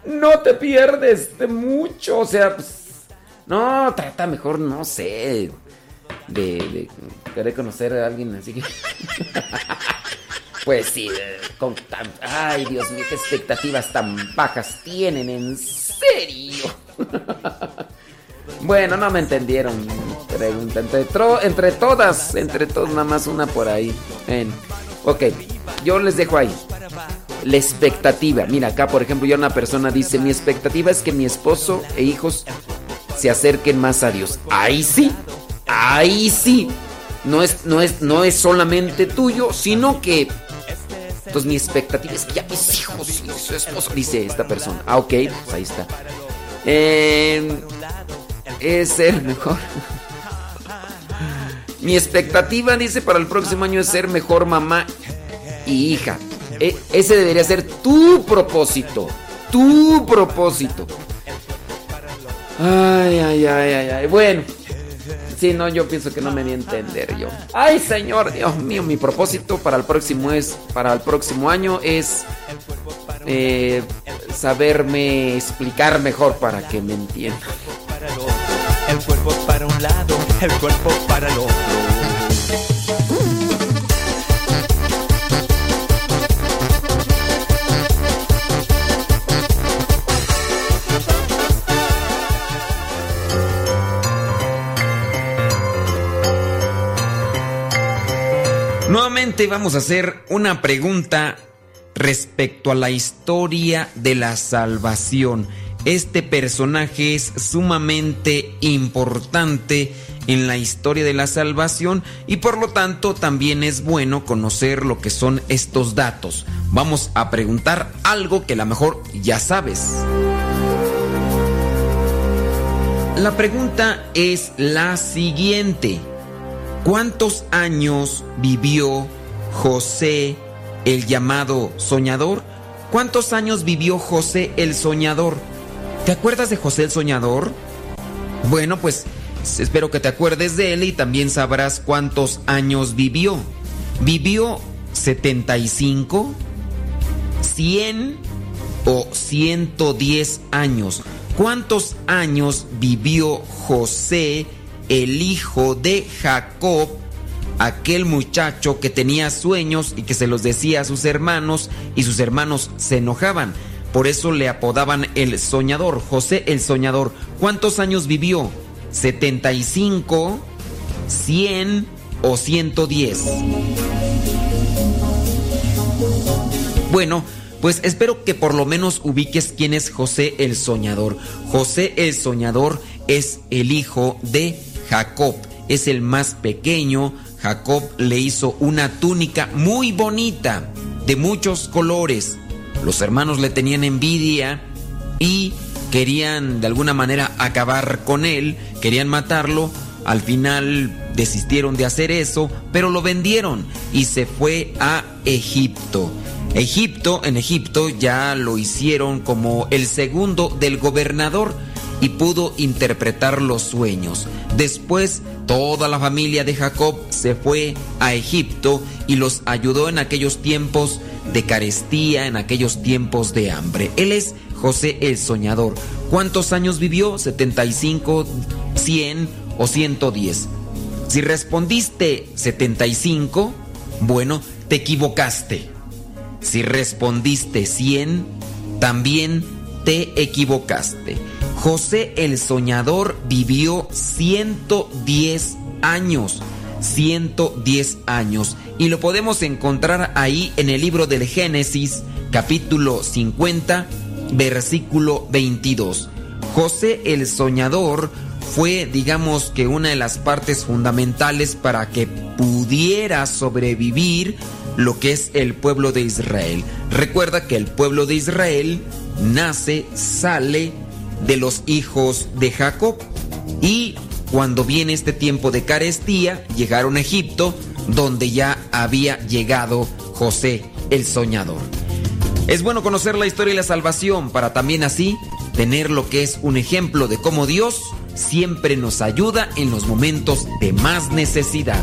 No te pierdes de mucho. O sea, pues. No, trata mejor, no sé. De, querer conocer a alguien así que. pues sí, con tan. Ay, Dios mío, qué expectativas tan bajas tienen, en serio. Bueno, no me entendieron. Pregunta. Entre, todas, entre todas, nada más una por ahí. Ok, yo les dejo ahí. La expectativa. Mira, acá por ejemplo, ya una persona dice: Mi expectativa es que mi esposo e hijos se acerquen más a Dios. Ahí sí, ahí sí. No es, no es, no es solamente tuyo, sino que. Entonces mi expectativa es que ya mis hijos y su esposo, dice esta persona. Ah, ok, pues ahí está. Eh, es ser mejor. Mi expectativa, dice, para el próximo año es ser mejor mamá y hija. E, ese debería ser tu propósito. Tu propósito. Ay, ay, ay, ay, ay. Bueno. Si no, yo pienso que no me di a entender yo. Ay, señor, Dios mío, mi propósito para el próximo es, para el próximo año es eh, saberme explicar mejor para que me entiendan el cuerpo para un lado, el cuerpo para el otro. Nuevamente vamos a hacer una pregunta respecto a la historia de la salvación. Este personaje es sumamente importante en la historia de la salvación y por lo tanto también es bueno conocer lo que son estos datos. Vamos a preguntar algo que a lo mejor ya sabes. La pregunta es la siguiente. ¿Cuántos años vivió José el llamado soñador? ¿Cuántos años vivió José el soñador? ¿Te acuerdas de José el Soñador? Bueno, pues espero que te acuerdes de él y también sabrás cuántos años vivió. ¿Vivió 75, 100 o 110 años? ¿Cuántos años vivió José, el hijo de Jacob, aquel muchacho que tenía sueños y que se los decía a sus hermanos y sus hermanos se enojaban? Por eso le apodaban el soñador, José el soñador. ¿Cuántos años vivió? ¿75, 100 o 110? Bueno, pues espero que por lo menos ubiques quién es José el soñador. José el soñador es el hijo de Jacob, es el más pequeño. Jacob le hizo una túnica muy bonita, de muchos colores los hermanos le tenían envidia y querían de alguna manera acabar con él, querían matarlo. Al final desistieron de hacer eso, pero lo vendieron y se fue a Egipto. Egipto, en Egipto ya lo hicieron como el segundo del gobernador y pudo interpretar los sueños. Después toda la familia de Jacob se fue a Egipto y los ayudó en aquellos tiempos de carestía, en aquellos tiempos de hambre. Él es José el Soñador. ¿Cuántos años vivió? ¿75, 100 o 110? Si respondiste 75, bueno, te equivocaste. Si respondiste 100, también te equivocaste. José el Soñador vivió 110 años. 110 años. Y lo podemos encontrar ahí en el libro del Génesis, capítulo 50, versículo 22. José el Soñador fue, digamos que, una de las partes fundamentales para que pudiera sobrevivir lo que es el pueblo de Israel. Recuerda que el pueblo de Israel nace, sale de los hijos de Jacob. Y cuando viene este tiempo de carestía, llegaron a Egipto, donde ya había llegado José el soñador. Es bueno conocer la historia y la salvación para también así tener lo que es un ejemplo de cómo Dios siempre nos ayuda en los momentos de más necesidad.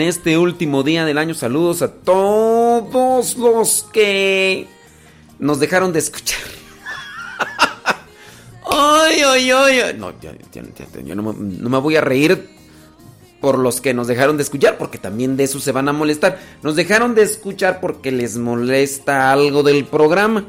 En este último día del año. Saludos a todos los que nos dejaron de escuchar. ay, ay, ay, No, yo no, no me voy a reír por los que nos dejaron de escuchar, porque también de eso se van a molestar. Nos dejaron de escuchar porque les molesta algo del programa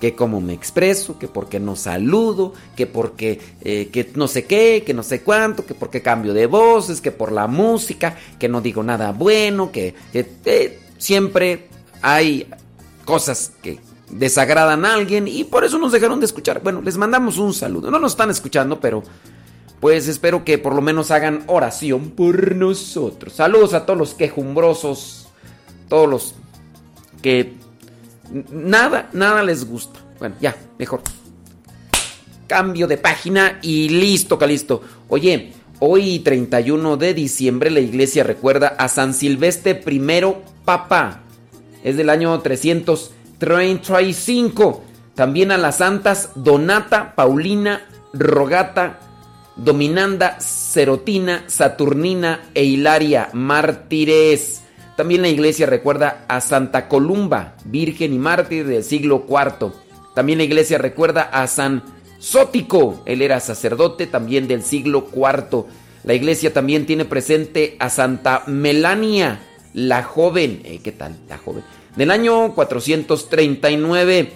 que cómo me expreso, que porque no saludo, que porque eh, que no sé qué, que no sé cuánto, que porque cambio de voces, que por la música, que no digo nada bueno, que, eh, siempre hay cosas que desagradan a alguien y por eso nos dejaron de escuchar. Bueno, les mandamos un saludo. No nos están escuchando, pero pues espero que por lo menos hagan oración por nosotros. Saludos a todos los quejumbrosos, todos los que nada, nada les gusta. Bueno, ya, mejor. Cambio de página y listo, Calisto. Oye, hoy 31 de diciembre la iglesia recuerda a San Silvestre I Papa. Es del año 335. También a las santas Donata, Paulina, Rogata, Dominanda, Serotina, Saturnina e Hilaria, mártires. También la iglesia recuerda a Santa Columba, virgen y mártir del siglo IV. También la iglesia recuerda a San Sótico, él era sacerdote también del siglo IV. La iglesia también tiene presente a Santa Melania, la joven, eh, ¿qué tal? La joven. Del año 439.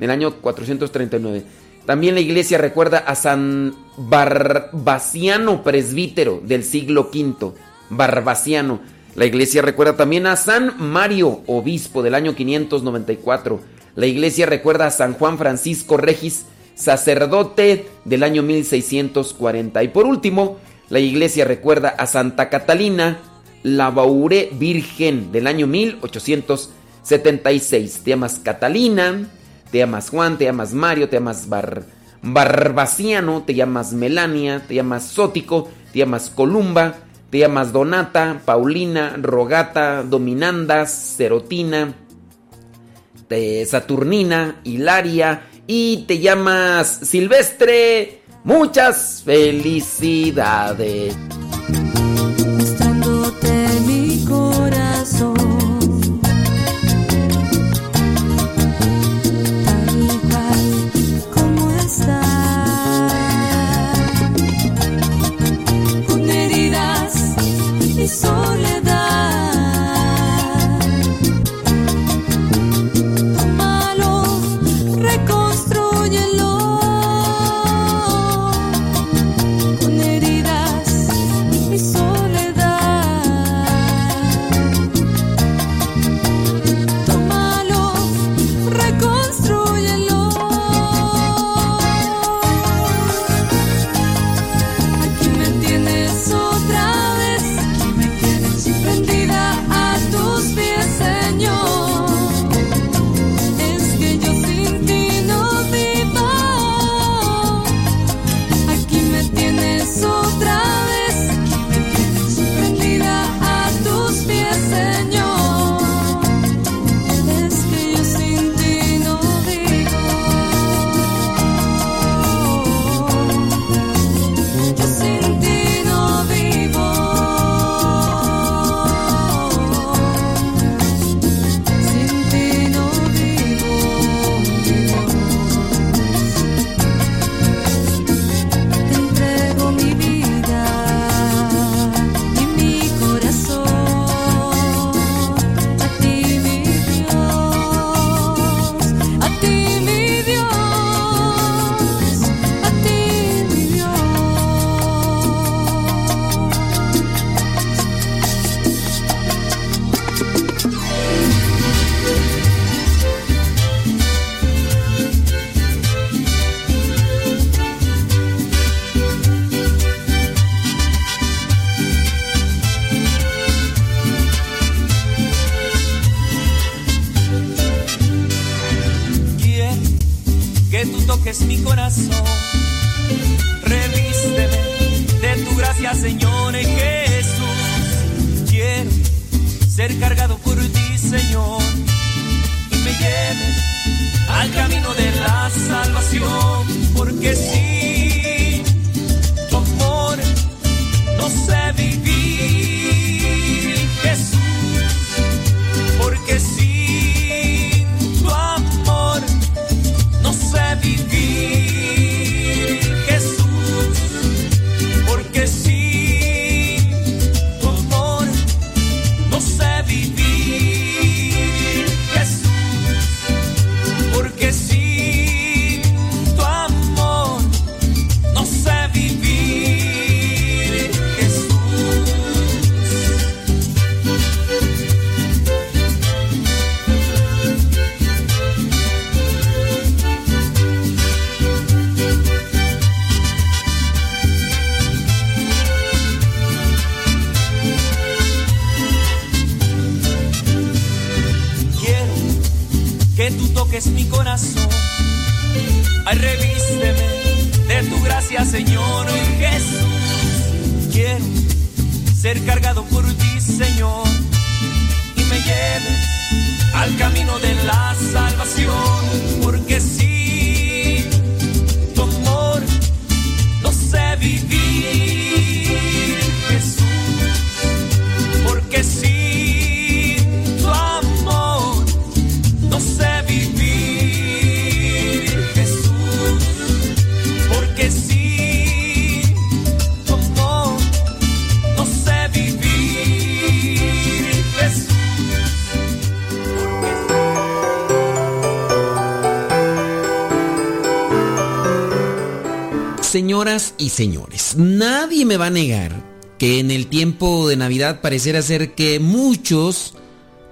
Del año 439. También la iglesia recuerda a San Barbaciano, presbítero del siglo V. Barbaciano. La iglesia recuerda también a San Mario, obispo del año 594. La iglesia recuerda a San Juan Francisco Regis, sacerdote del año 1640. Y por último, la iglesia recuerda a Santa Catalina, la Baure Virgen del año 1876. Te llamas Catalina, te llamas Juan, te llamas Mario, te llamas Bar Barbaciano, te llamas Melania, te llamas Sótico, te llamas Columba, llamas Donata, Paulina, Rogata, Dominandas, Cerotina, Saturnina, Hilaria y te llamas Silvestre. Muchas felicidades. Señoras y señores, nadie me va a negar que en el tiempo de Navidad pareciera ser que muchos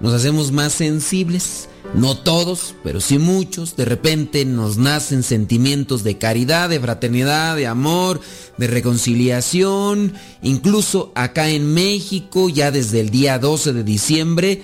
nos hacemos más sensibles. No todos, pero sí muchos. De repente nos nacen sentimientos de caridad, de fraternidad, de amor, de reconciliación. Incluso acá en México, ya desde el día 12 de diciembre,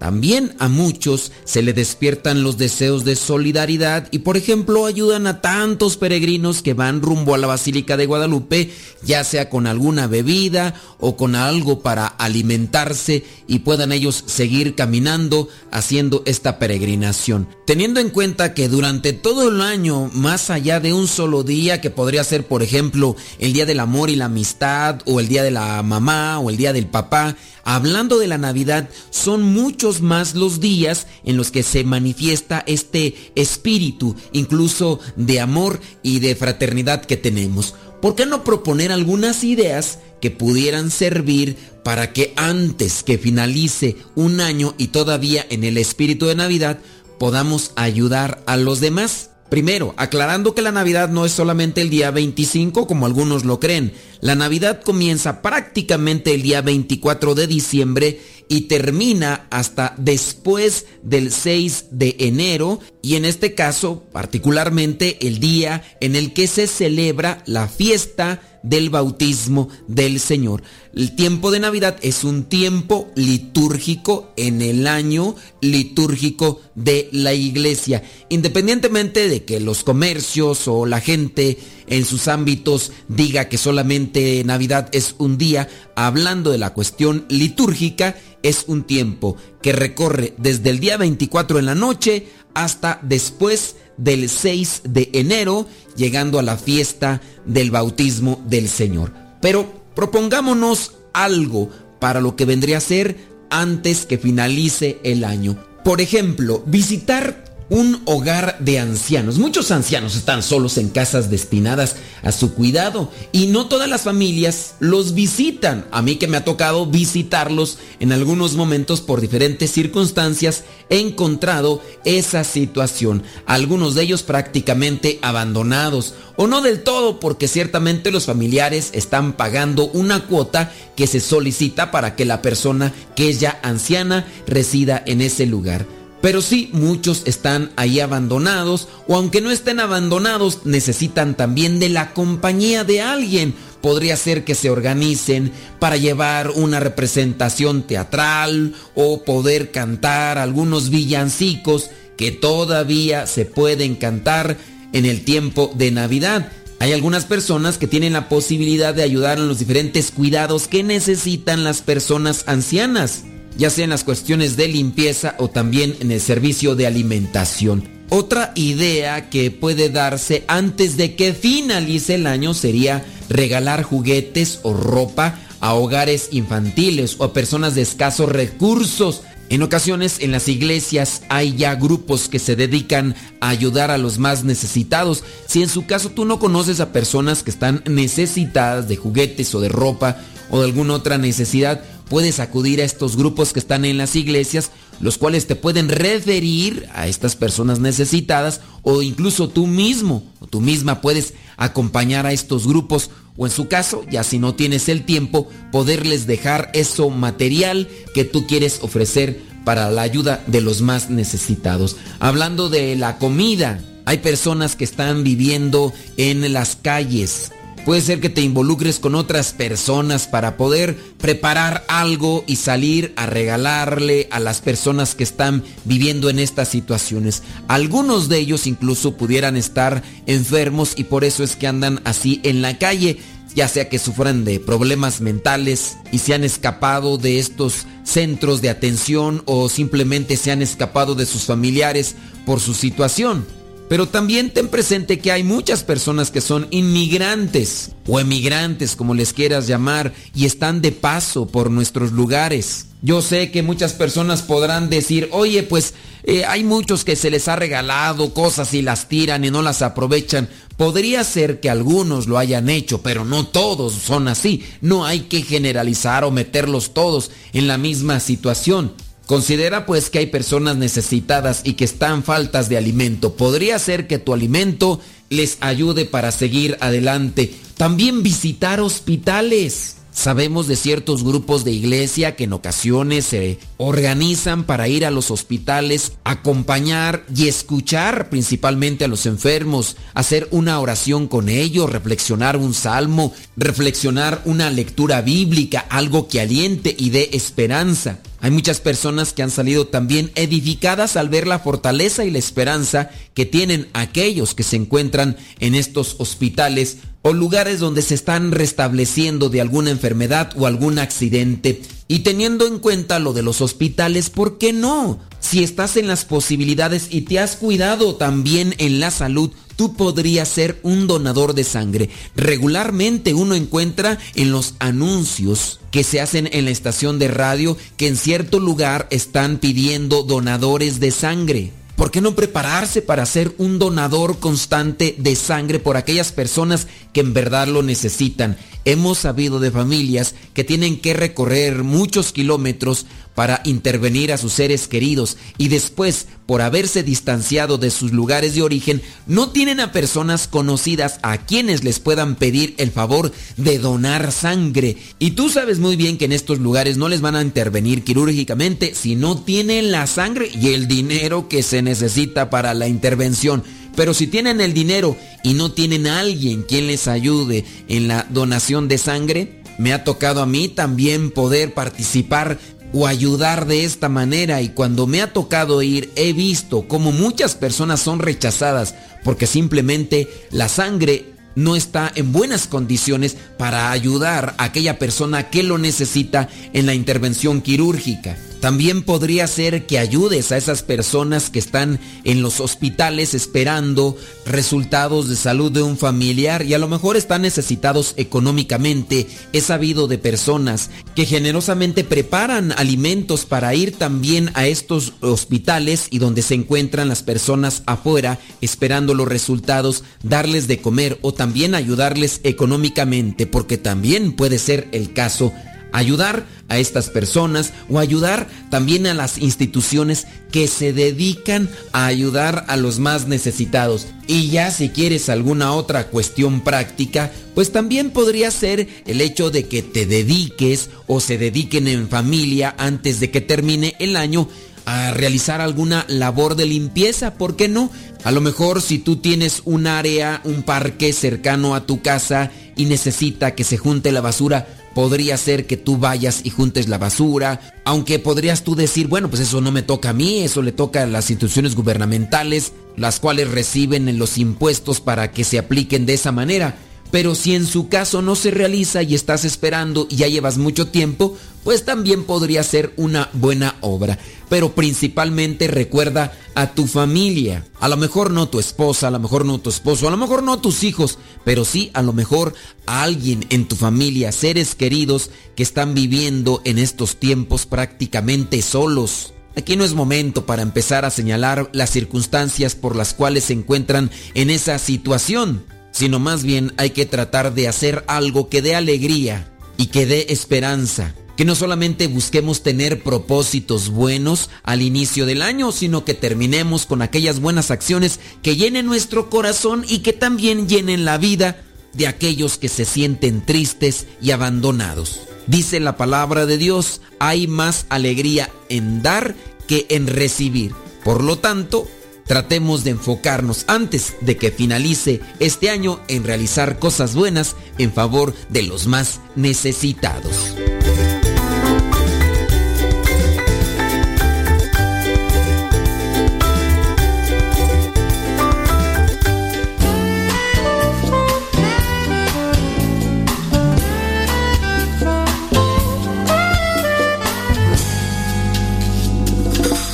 también a muchos se le despiertan los deseos de solidaridad y por ejemplo ayudan a tantos peregrinos que van rumbo a la Basílica de Guadalupe, ya sea con alguna bebida o con algo para alimentarse y puedan ellos seguir caminando haciendo esta peregrinación. Teniendo en cuenta que durante todo el año, más allá de un solo día, que podría ser por ejemplo el Día del Amor y la Amistad o el Día de la Mamá o el Día del Papá, hablando de la Navidad, son muchos más los días en los que se manifiesta este espíritu, incluso de amor y de fraternidad que tenemos. ¿Por qué no proponer algunas ideas que pudieran servir para que antes que finalice un año y todavía en el espíritu de Navidad podamos ayudar a los demás? Primero, aclarando que la Navidad no es solamente el día 25 como algunos lo creen. La Navidad comienza prácticamente el día 24 de diciembre y termina hasta después del 6 de enero y en este caso particularmente el día en el que se celebra la fiesta del bautismo del Señor. El tiempo de Navidad es un tiempo litúrgico en el año litúrgico de la iglesia, independientemente de que los comercios o la gente en sus ámbitos diga que solamente Navidad es un día, hablando de la cuestión litúrgica, es un tiempo que recorre desde el día 24 en la noche hasta después del 6 de enero, llegando a la fiesta del bautismo del Señor. Pero propongámonos algo para lo que vendría a ser antes que finalice el año. Por ejemplo, visitar un hogar de ancianos. Muchos ancianos están solos en casas destinadas a su cuidado y no todas las familias los visitan. A mí que me ha tocado visitarlos en algunos momentos por diferentes circunstancias, he encontrado esa situación. Algunos de ellos prácticamente abandonados o no del todo porque ciertamente los familiares están pagando una cuota que se solicita para que la persona que es ya anciana resida en ese lugar. Pero sí, muchos están ahí abandonados o aunque no estén abandonados, necesitan también de la compañía de alguien. Podría ser que se organicen para llevar una representación teatral o poder cantar algunos villancicos que todavía se pueden cantar en el tiempo de Navidad. Hay algunas personas que tienen la posibilidad de ayudar en los diferentes cuidados que necesitan las personas ancianas ya sea en las cuestiones de limpieza o también en el servicio de alimentación. Otra idea que puede darse antes de que finalice el año sería regalar juguetes o ropa a hogares infantiles o a personas de escasos recursos. En ocasiones en las iglesias hay ya grupos que se dedican a ayudar a los más necesitados. Si en su caso tú no conoces a personas que están necesitadas de juguetes o de ropa o de alguna otra necesidad, puedes acudir a estos grupos que están en las iglesias, los cuales te pueden referir a estas personas necesitadas o incluso tú mismo o tú misma puedes acompañar a estos grupos o en su caso, ya si no tienes el tiempo, poderles dejar eso material que tú quieres ofrecer para la ayuda de los más necesitados. Hablando de la comida, hay personas que están viviendo en las calles, Puede ser que te involucres con otras personas para poder preparar algo y salir a regalarle a las personas que están viviendo en estas situaciones. Algunos de ellos incluso pudieran estar enfermos y por eso es que andan así en la calle, ya sea que sufran de problemas mentales y se han escapado de estos centros de atención o simplemente se han escapado de sus familiares por su situación. Pero también ten presente que hay muchas personas que son inmigrantes o emigrantes, como les quieras llamar, y están de paso por nuestros lugares. Yo sé que muchas personas podrán decir, oye, pues eh, hay muchos que se les ha regalado cosas y las tiran y no las aprovechan. Podría ser que algunos lo hayan hecho, pero no todos son así. No hay que generalizar o meterlos todos en la misma situación. Considera pues que hay personas necesitadas y que están faltas de alimento. Podría ser que tu alimento les ayude para seguir adelante. También visitar hospitales. Sabemos de ciertos grupos de iglesia que en ocasiones se organizan para ir a los hospitales, acompañar y escuchar principalmente a los enfermos, hacer una oración con ellos, reflexionar un salmo, reflexionar una lectura bíblica, algo que aliente y dé esperanza. Hay muchas personas que han salido también edificadas al ver la fortaleza y la esperanza que tienen aquellos que se encuentran en estos hospitales o lugares donde se están restableciendo de alguna enfermedad o algún accidente. Y teniendo en cuenta lo de los hospitales, ¿por qué no? Si estás en las posibilidades y te has cuidado también en la salud, tú podrías ser un donador de sangre. Regularmente uno encuentra en los anuncios que se hacen en la estación de radio que en cierto lugar están pidiendo donadores de sangre. ¿Por qué no prepararse para ser un donador constante de sangre por aquellas personas que en verdad lo necesitan? Hemos sabido de familias que tienen que recorrer muchos kilómetros para intervenir a sus seres queridos y después, por haberse distanciado de sus lugares de origen, no tienen a personas conocidas a quienes les puedan pedir el favor de donar sangre. Y tú sabes muy bien que en estos lugares no les van a intervenir quirúrgicamente si no tienen la sangre y el dinero que se necesita para la intervención. Pero si tienen el dinero y no tienen a alguien quien les ayude en la donación de sangre, me ha tocado a mí también poder participar o ayudar de esta manera. Y cuando me ha tocado ir he visto como muchas personas son rechazadas porque simplemente la sangre no está en buenas condiciones para ayudar a aquella persona que lo necesita en la intervención quirúrgica. También podría ser que ayudes a esas personas que están en los hospitales esperando resultados de salud de un familiar y a lo mejor están necesitados económicamente. He sabido de personas que generosamente preparan alimentos para ir también a estos hospitales y donde se encuentran las personas afuera esperando los resultados, darles de comer o también ayudarles económicamente, porque también puede ser el caso ayudar a estas personas o ayudar también a las instituciones que se dedican a ayudar a los más necesitados. Y ya si quieres alguna otra cuestión práctica, pues también podría ser el hecho de que te dediques o se dediquen en familia antes de que termine el año a realizar alguna labor de limpieza, ¿por qué no? A lo mejor si tú tienes un área, un parque cercano a tu casa y necesita que se junte la basura, podría ser que tú vayas y juntes la basura, aunque podrías tú decir, bueno, pues eso no me toca a mí, eso le toca a las instituciones gubernamentales, las cuales reciben los impuestos para que se apliquen de esa manera. Pero si en su caso no se realiza y estás esperando y ya llevas mucho tiempo, pues también podría ser una buena obra. Pero principalmente recuerda a tu familia. A lo mejor no tu esposa, a lo mejor no tu esposo, a lo mejor no tus hijos, pero sí a lo mejor a alguien en tu familia, seres queridos que están viviendo en estos tiempos prácticamente solos. Aquí no es momento para empezar a señalar las circunstancias por las cuales se encuentran en esa situación sino más bien hay que tratar de hacer algo que dé alegría y que dé esperanza. Que no solamente busquemos tener propósitos buenos al inicio del año, sino que terminemos con aquellas buenas acciones que llenen nuestro corazón y que también llenen la vida de aquellos que se sienten tristes y abandonados. Dice la palabra de Dios, hay más alegría en dar que en recibir. Por lo tanto, Tratemos de enfocarnos antes de que finalice este año en realizar cosas buenas en favor de los más necesitados.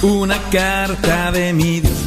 Una carta de mi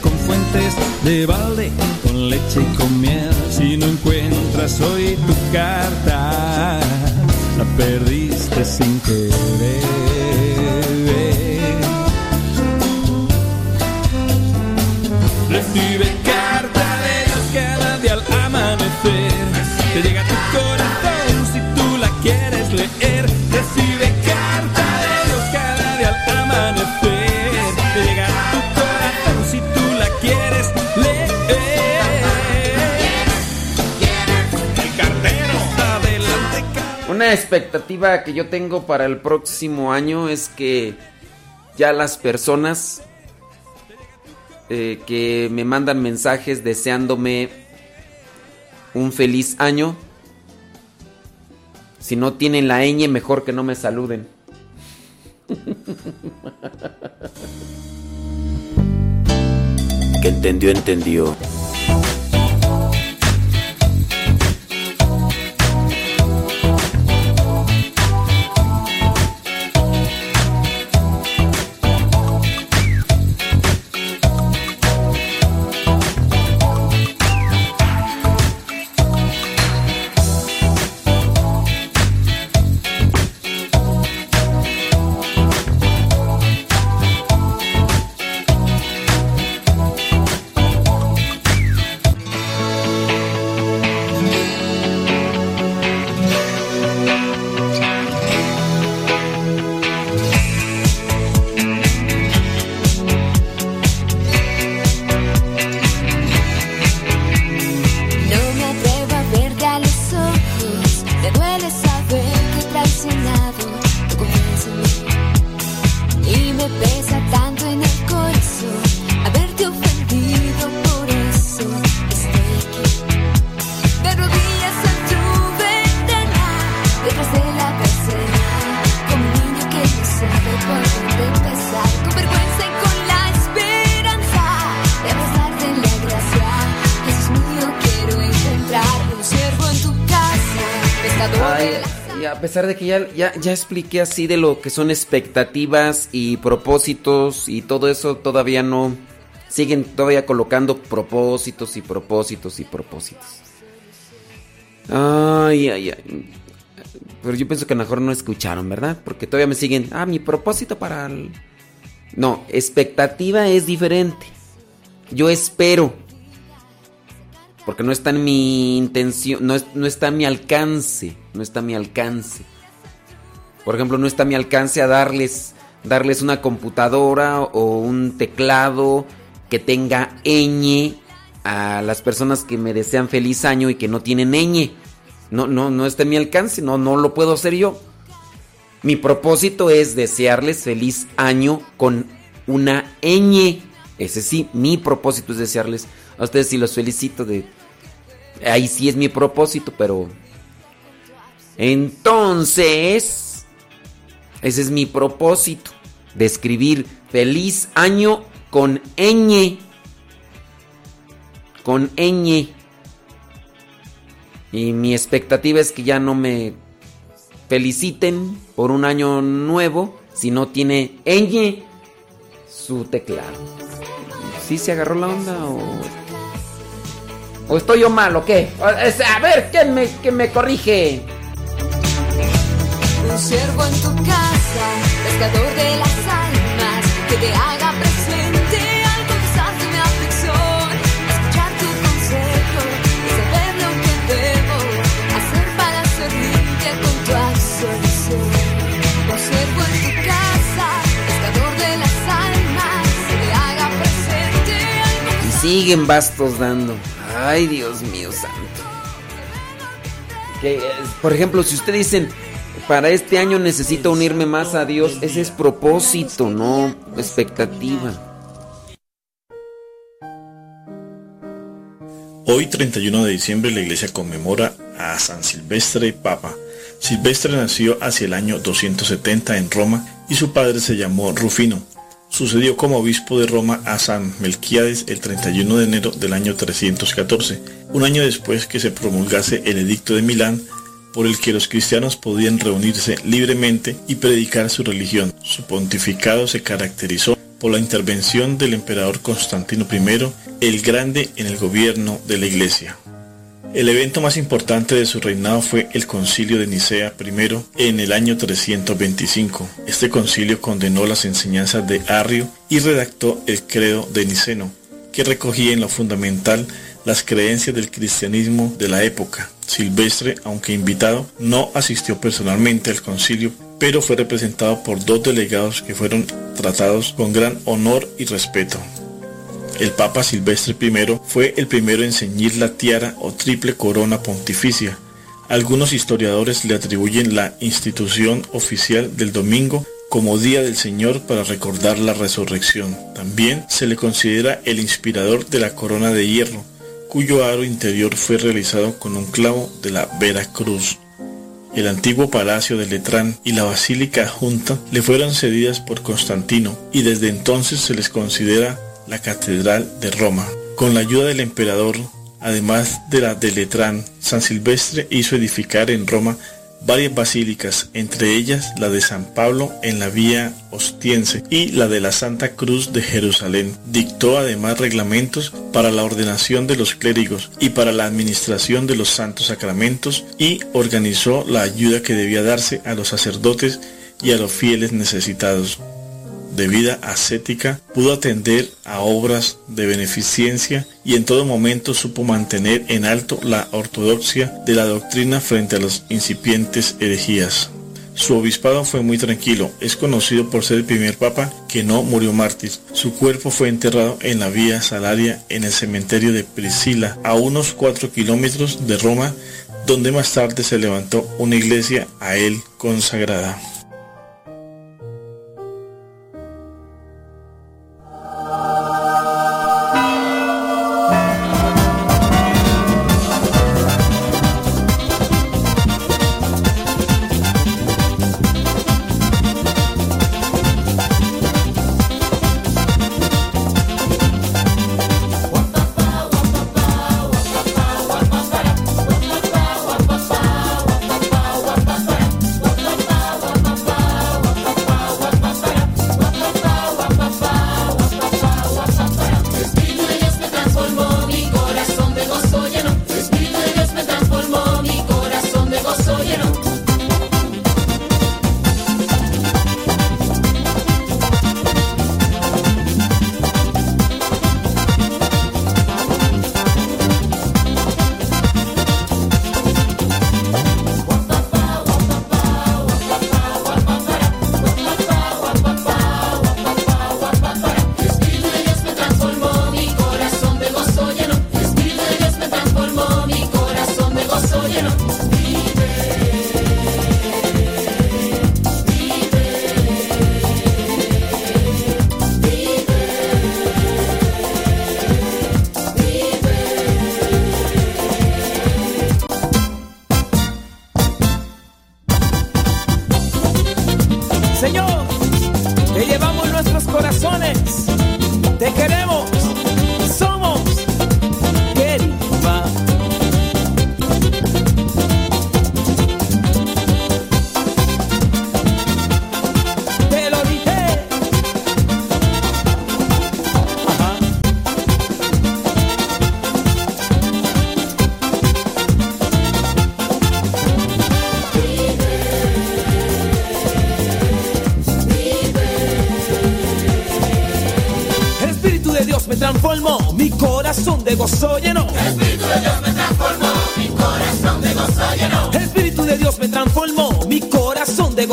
Con fuentes de balde, con leche y con miel. Si no encuentras hoy tu carta, la perdiste sin querer. Recibe Una expectativa que yo tengo para el próximo año es que ya las personas eh, que me mandan mensajes deseándome un feliz año, si no tienen la ñ, mejor que no me saluden. Que entendió, entendió. Y a pesar de que ya, ya, ya expliqué así de lo que son expectativas y propósitos y todo eso, todavía no. Siguen todavía colocando propósitos y propósitos y propósitos. Ay, ay, ay. Pero yo pienso que a lo mejor no escucharon, ¿verdad? Porque todavía me siguen. Ah, mi propósito para el. No, expectativa es diferente. Yo espero. Porque no está en mi intención, no, no está en mi alcance, no está a mi alcance. Por ejemplo, no está a mi alcance a darles, darles una computadora o un teclado que tenga ñ a las personas que me desean feliz año y que no tienen ñ. No, no, no está en mi alcance, no, no lo puedo hacer yo. Mi propósito es desearles feliz año con una ñ. Ese sí, mi propósito es desearles a ustedes y los felicito de... Ahí sí es mi propósito, pero... Entonces... Ese es mi propósito. De escribir feliz año con ñ. Con ñ. Y mi expectativa es que ya no me feliciten por un año nuevo si no tiene ñ su teclado. ¿Sí se agarró la onda o.? ¿O estoy yo mal o qué? A ver, ¿quién me, quién me corrige? Un siervo en tu casa, pescador de las almas, que te haga presente al confesar mi aflicción, escuchar tu consejo y saber lo que debo hacer para servirte con tu absolución. Un siervo en tu casa, pescador de las almas, que te haga presente al Y siguen bastos dando. Ay, Dios mío santo. Que, por ejemplo, si usted dicen, para este año necesito unirme más a Dios, ese es propósito, no expectativa. Hoy, 31 de diciembre, la iglesia conmemora a San Silvestre Papa. Silvestre nació hacia el año 270 en Roma y su padre se llamó Rufino. Sucedió como obispo de Roma a San Melquiades el 31 de enero del año 314, un año después que se promulgase el edicto de Milán por el que los cristianos podían reunirse libremente y predicar su religión. Su pontificado se caracterizó por la intervención del emperador Constantino I, el Grande en el gobierno de la Iglesia. El evento más importante de su reinado fue el concilio de Nicea I en el año 325. Este concilio condenó las enseñanzas de Arrio y redactó el credo de Niceno, que recogía en lo fundamental las creencias del cristianismo de la época. Silvestre, aunque invitado, no asistió personalmente al concilio, pero fue representado por dos delegados que fueron tratados con gran honor y respeto. El Papa Silvestre I fue el primero en ceñir la tiara o triple corona pontificia. Algunos historiadores le atribuyen la institución oficial del domingo como Día del Señor para recordar la resurrección. También se le considera el inspirador de la corona de hierro, cuyo aro interior fue realizado con un clavo de la Vera Cruz. El antiguo palacio de Letrán y la basílica junta le fueron cedidas por Constantino y desde entonces se les considera la Catedral de Roma. Con la ayuda del emperador, además de la de Letrán, San Silvestre hizo edificar en Roma varias basílicas, entre ellas la de San Pablo en la vía Ostiense y la de la Santa Cruz de Jerusalén. Dictó además reglamentos para la ordenación de los clérigos y para la administración de los santos sacramentos y organizó la ayuda que debía darse a los sacerdotes y a los fieles necesitados de vida ascética, pudo atender a obras de beneficencia y en todo momento supo mantener en alto la ortodoxia de la doctrina frente a las incipientes herejías. Su obispado fue muy tranquilo, es conocido por ser el primer papa que no murió mártir. Su cuerpo fue enterrado en la vía Salaria en el cementerio de Priscila, a unos 4 kilómetros de Roma, donde más tarde se levantó una iglesia a él consagrada.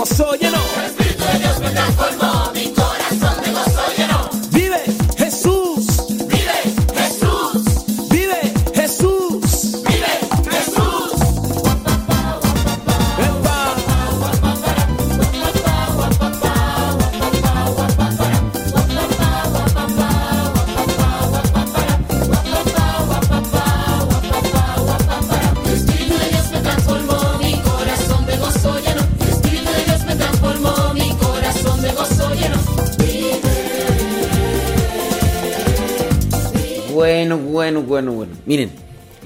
Corazón de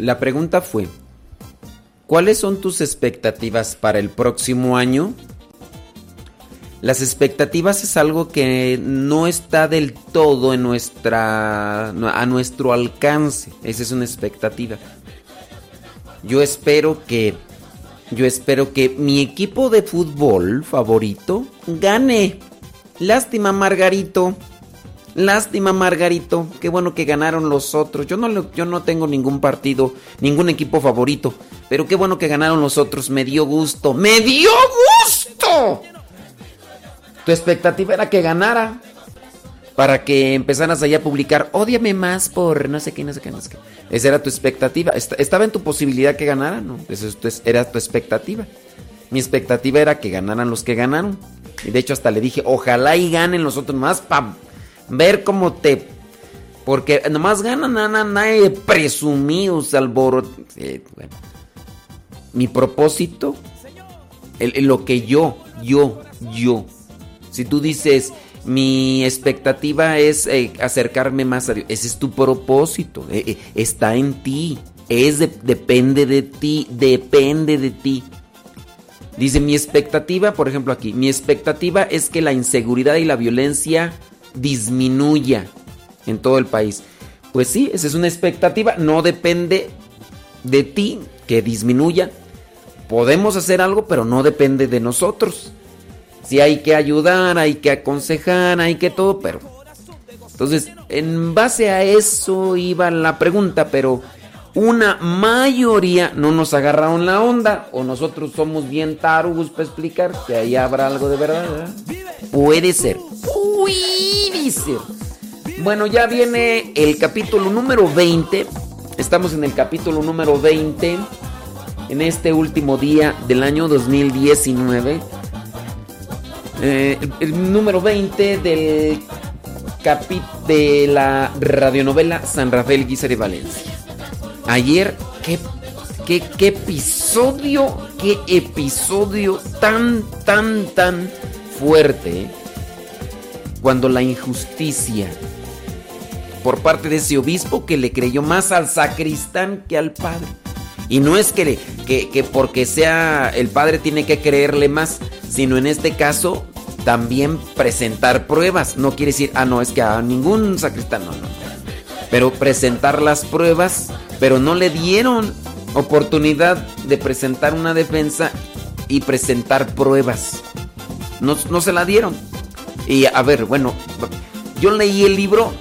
la pregunta fue, ¿cuáles son tus expectativas para el próximo año? Las expectativas es algo que no está del todo en nuestra a nuestro alcance. Esa es una expectativa. Yo espero que yo espero que mi equipo de fútbol favorito gane. Lástima, Margarito. Lástima, Margarito. Qué bueno que ganaron los otros. Yo no, yo no tengo ningún partido, ningún equipo favorito. Pero qué bueno que ganaron los otros. Me dio gusto. ¡Me dio gusto! Tu expectativa era que ganara. Para que empezaras allá a publicar, odiame más por no sé qué, no sé qué, no sé qué. Esa era tu expectativa. ¿Estaba en tu posibilidad que ganara? No, eso era tu expectativa. Mi expectativa era que ganaran los que ganaron. Y de hecho hasta le dije, ojalá y ganen los otros más para ver cómo te... Porque nomás ganan, nada, nadie presumidos, alborotos. bueno. Mi propósito, lo que yo, yo, yo si tú dices, mi expectativa es eh, acercarme más a Dios, ese es tu propósito, eh, eh, está en ti, es depende de ti, depende de ti. Dice, mi expectativa, por ejemplo aquí, mi expectativa es que la inseguridad y la violencia disminuya en todo el país. Pues sí, esa es una expectativa, no depende de ti que disminuya. Podemos hacer algo, pero no depende de nosotros. Si hay que ayudar, hay que aconsejar, hay que todo, pero... Entonces, en base a eso iba la pregunta, pero una mayoría no nos agarraron la onda o nosotros somos bien tarugos para explicar que ahí habrá algo de verdad. Puede ser. Puede ser. Bueno, ya viene el capítulo número 20. Estamos en el capítulo número 20 en este último día del año 2019. Eh, el, número 20 del capi de la radionovela San Rafael Guizar de Valencia. Ayer, qué, qué, qué episodio, qué episodio tan, tan, tan fuerte. ¿eh? Cuando la injusticia por parte de ese obispo que le creyó más al sacristán que al padre. Y no es que, que, que, porque sea el padre tiene que creerle más, sino en este caso también presentar pruebas. No quiere decir, ah, no, es que a ningún sacristán, no, no. Pero presentar las pruebas, pero no le dieron oportunidad de presentar una defensa y presentar pruebas. No, no se la dieron. Y a ver, bueno, yo leí el libro,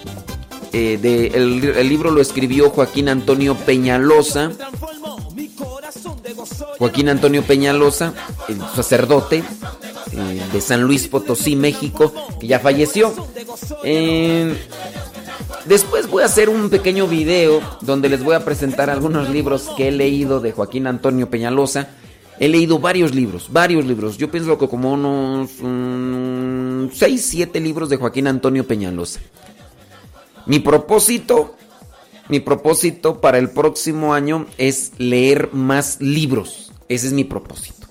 eh, de, el libro lo escribió Joaquín Antonio Peñalosa Joaquín Antonio Peñalosa, el sacerdote eh, de San Luis Potosí, México, que ya falleció. Eh, después voy a hacer un pequeño video donde les voy a presentar algunos libros que he leído de Joaquín Antonio Peñalosa. He leído varios libros, varios libros. Yo pienso que como unos 6, 7 libros de Joaquín Antonio Peñalosa. Mi propósito mi propósito para el próximo año es leer más libros. Ese es mi propósito.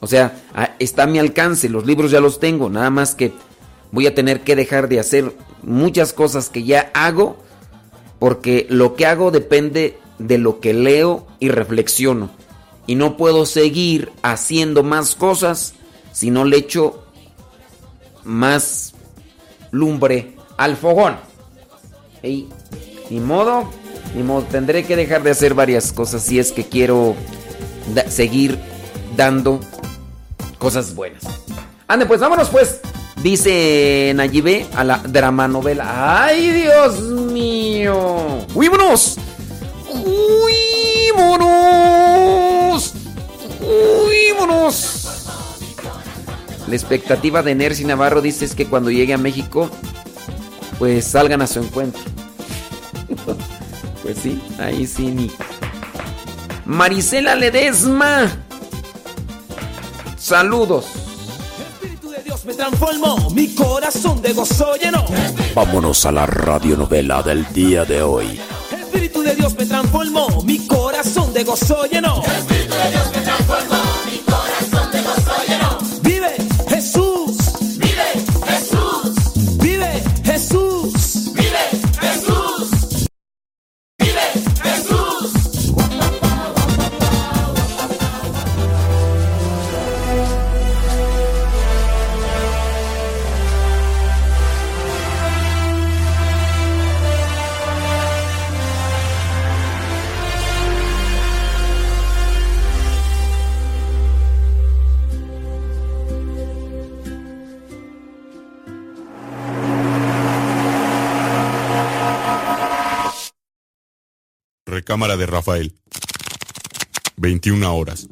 O sea, está a mi alcance, los libros ya los tengo, nada más que voy a tener que dejar de hacer muchas cosas que ya hago, porque lo que hago depende de lo que leo y reflexiono. Y no puedo seguir haciendo más cosas si no le echo más lumbre al fogón. Y ni modo, ni modo, tendré que dejar de hacer varias cosas si es que quiero seguir dando cosas buenas. Ande, pues vámonos pues. Dice Nayibé a la drama novela. ¡Ay, Dios mío! ¡Huímonos! ¡Huímonos! ¡Huímonos! La expectativa de Nercy Navarro dice es que cuando llegue a México, pues salgan a su encuentro. pues sí, ahí sí, ni. Marisela Ledesma. Saludos. Dios me transformó, mi corazón de gozo llenó. Vámonos a la radionovela del día de hoy. Espíritu de Dios me transformó, mi corazón de gozo llenó. Espíritu de Dios me transformó, cámara de Rafael. 21 horas.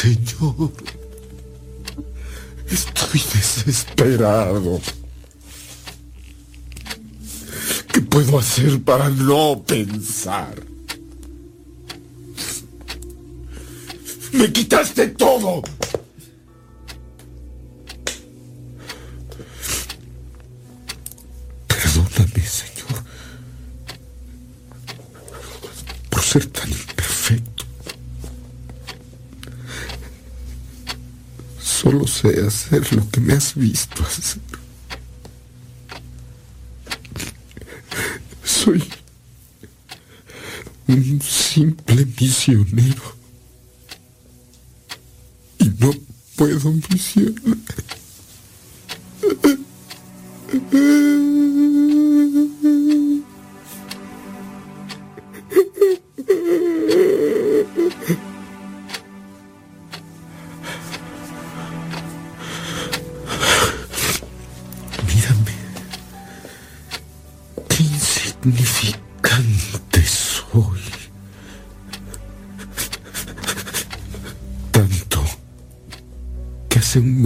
Señor, estoy desesperado. ¿Qué puedo hacer para no pensar? Me quitaste todo. Perdóname, Señor, por ser tan imperfecto. Solo sé hacer lo que me has visto hacer. Soy un simple misionero. Y no puedo misionar.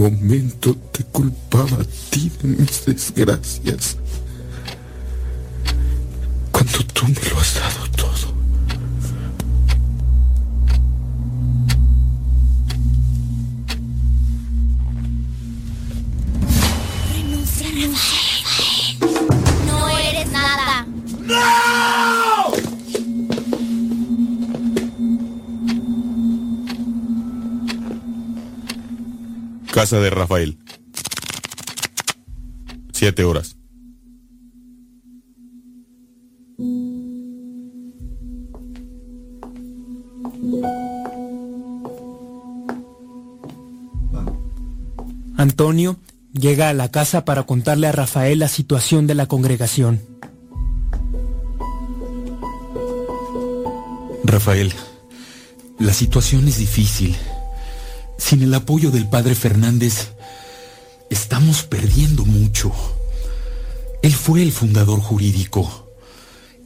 Momento te culpaba a ti de mis desgracias. Cuando tú me lo has dado Casa de Rafael. 7 horas. Antonio llega a la casa para contarle a Rafael la situación de la congregación. Rafael, la situación es difícil. Sin el apoyo del padre Fernández, estamos perdiendo mucho. Él fue el fundador jurídico.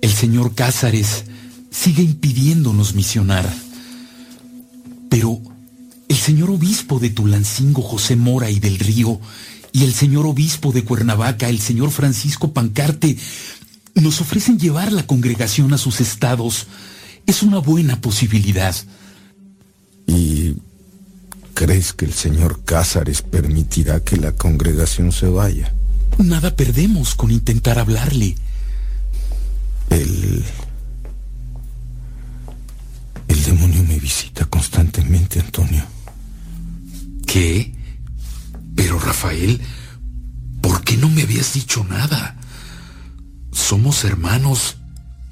El señor Cázares sigue impidiéndonos misionar. Pero el señor obispo de Tulancingo, José Mora y del Río, y el señor obispo de Cuernavaca, el señor Francisco Pancarte, nos ofrecen llevar la congregación a sus estados. Es una buena posibilidad. ¿Y crees que el señor Cázares permitirá que la congregación se vaya? Nada perdemos con intentar hablarle. El... El demonio me visita constantemente, Antonio. ¿Qué? Pero Rafael, ¿por qué no me habías dicho nada? Somos hermanos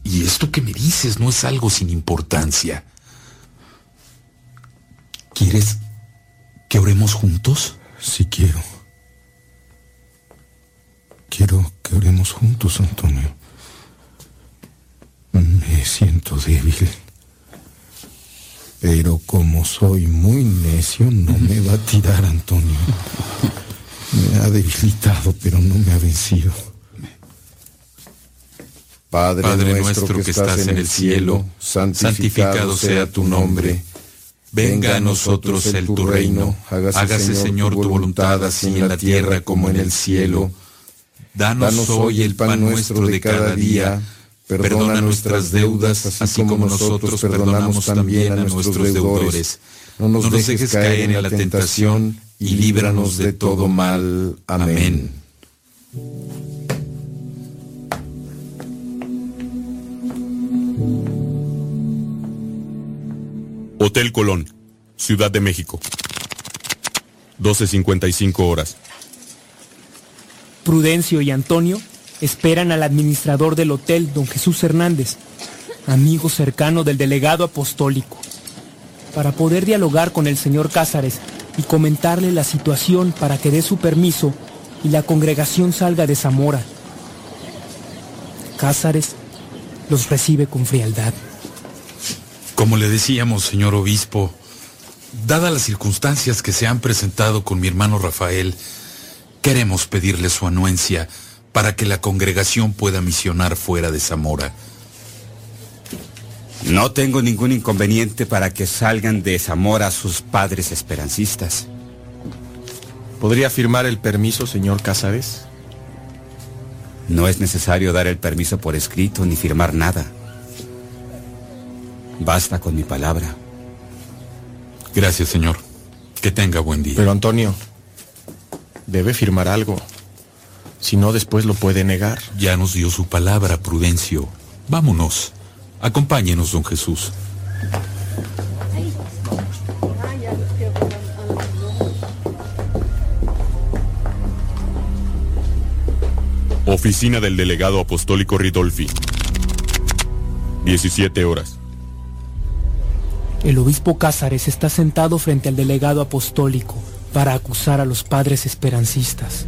y esto que me dices no es algo sin importancia. ¿Quieres que oremos juntos? Sí quiero. Quiero que oremos juntos, Antonio. Me siento débil. Pero como soy muy necio, no me va a tirar, Antonio. Me ha debilitado, pero no me ha vencido. Padre, Padre nuestro que estás en el cielo, santificado sea tu nombre. Venga a nosotros el tu reino. Hágase, Señor, tu voluntad así en la tierra como en el cielo. Danos hoy el pan nuestro de cada día. Perdona nuestras deudas, así como nosotros perdonamos también a nuestros deudores. No nos dejes caer en la tentación y líbranos de todo mal. Amén. Hotel Colón, Ciudad de México. 12.55 horas. Prudencio y Antonio esperan al administrador del hotel, don Jesús Hernández, amigo cercano del delegado apostólico, para poder dialogar con el señor Cázares y comentarle la situación para que dé su permiso y la congregación salga de Zamora. Cázares los recibe con frialdad. Como le decíamos, señor obispo, dadas las circunstancias que se han presentado con mi hermano Rafael, queremos pedirle su anuencia para que la congregación pueda misionar fuera de Zamora. No tengo ningún inconveniente para que salgan de Zamora sus padres esperancistas. ¿Podría firmar el permiso, señor Cázares? No es necesario dar el permiso por escrito ni firmar nada. Basta con mi palabra. Gracias, señor. Que tenga buen día. Pero Antonio, debe firmar algo. Si no, después lo puede negar. Ya nos dio su palabra, Prudencio. Vámonos. Acompáñenos, don Jesús. Oficina del delegado apostólico Ridolfi. 17 horas. El obispo Cázares está sentado frente al delegado apostólico para acusar a los padres esperancistas.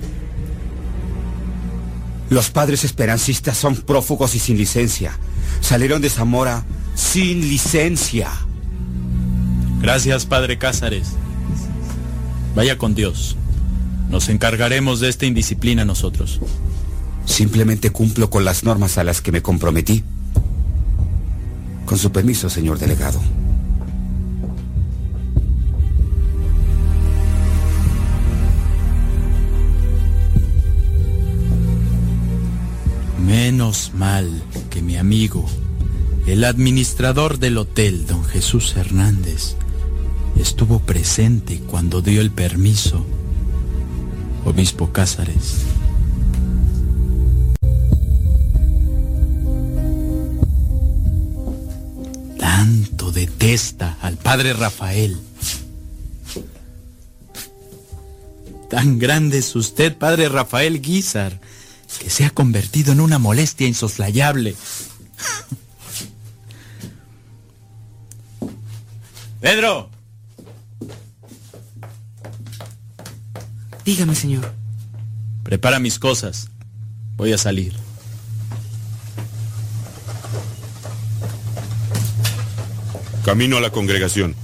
Los padres esperancistas son prófugos y sin licencia. Salieron de Zamora sin licencia. Gracias, padre Cázares. Vaya con Dios. Nos encargaremos de esta indisciplina nosotros. Simplemente cumplo con las normas a las que me comprometí. Con su permiso, señor delegado. Menos mal que mi amigo, el administrador del hotel, don Jesús Hernández, estuvo presente cuando dio el permiso. Obispo Cázares. Tanto detesta al padre Rafael. Tan grande es usted, padre Rafael Guizar, que se ha convertido en una molestia insoslayable. Pedro, Dígame, señor. prepara mis cosas. Voy a salir. Camino a la congregación.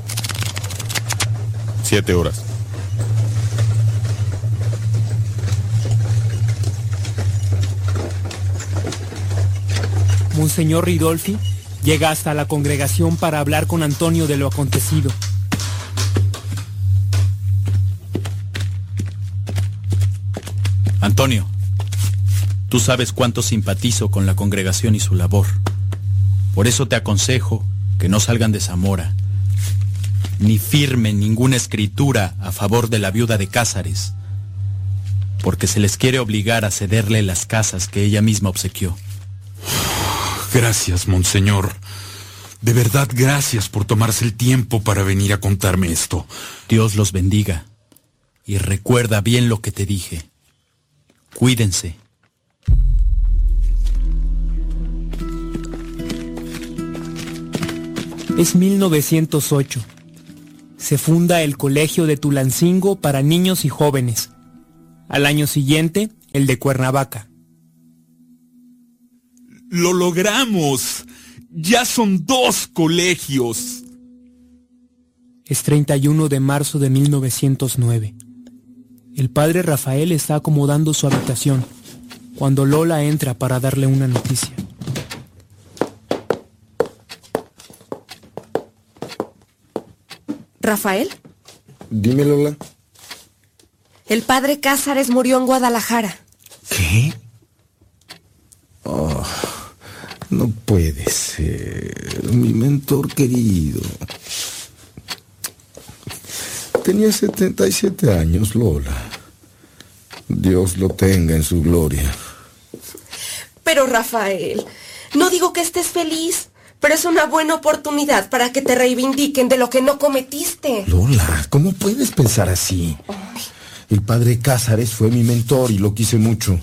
Siete horas. Monseñor Ridolfi llega hasta la congregación para hablar con Antonio de lo acontecido. Antonio, tú sabes cuánto simpatizo con la congregación y su labor. Por eso te aconsejo que no salgan de Zamora, ni firmen ninguna escritura a favor de la viuda de Cázares, porque se les quiere obligar a cederle las casas que ella misma obsequió. Gracias, monseñor. De verdad, gracias por tomarse el tiempo para venir a contarme esto. Dios los bendiga. Y recuerda bien lo que te dije. Cuídense. Es 1908. Se funda el Colegio de Tulancingo para niños y jóvenes. Al año siguiente, el de Cuernavaca. ¡Lo logramos! ¡Ya son dos colegios! Es 31 de marzo de 1909. El padre Rafael está acomodando su habitación cuando Lola entra para darle una noticia. ¿Rafael? Dime, Lola. El padre Cázares murió en Guadalajara. ¿Qué? Oh, no puede ser. Mi mentor querido. Tenía 77 años, Lola. Dios lo tenga en su gloria. Pero Rafael, no digo que estés feliz, pero es una buena oportunidad para que te reivindiquen de lo que no cometiste. Lola, ¿cómo puedes pensar así? El padre Cázares fue mi mentor y lo quise mucho.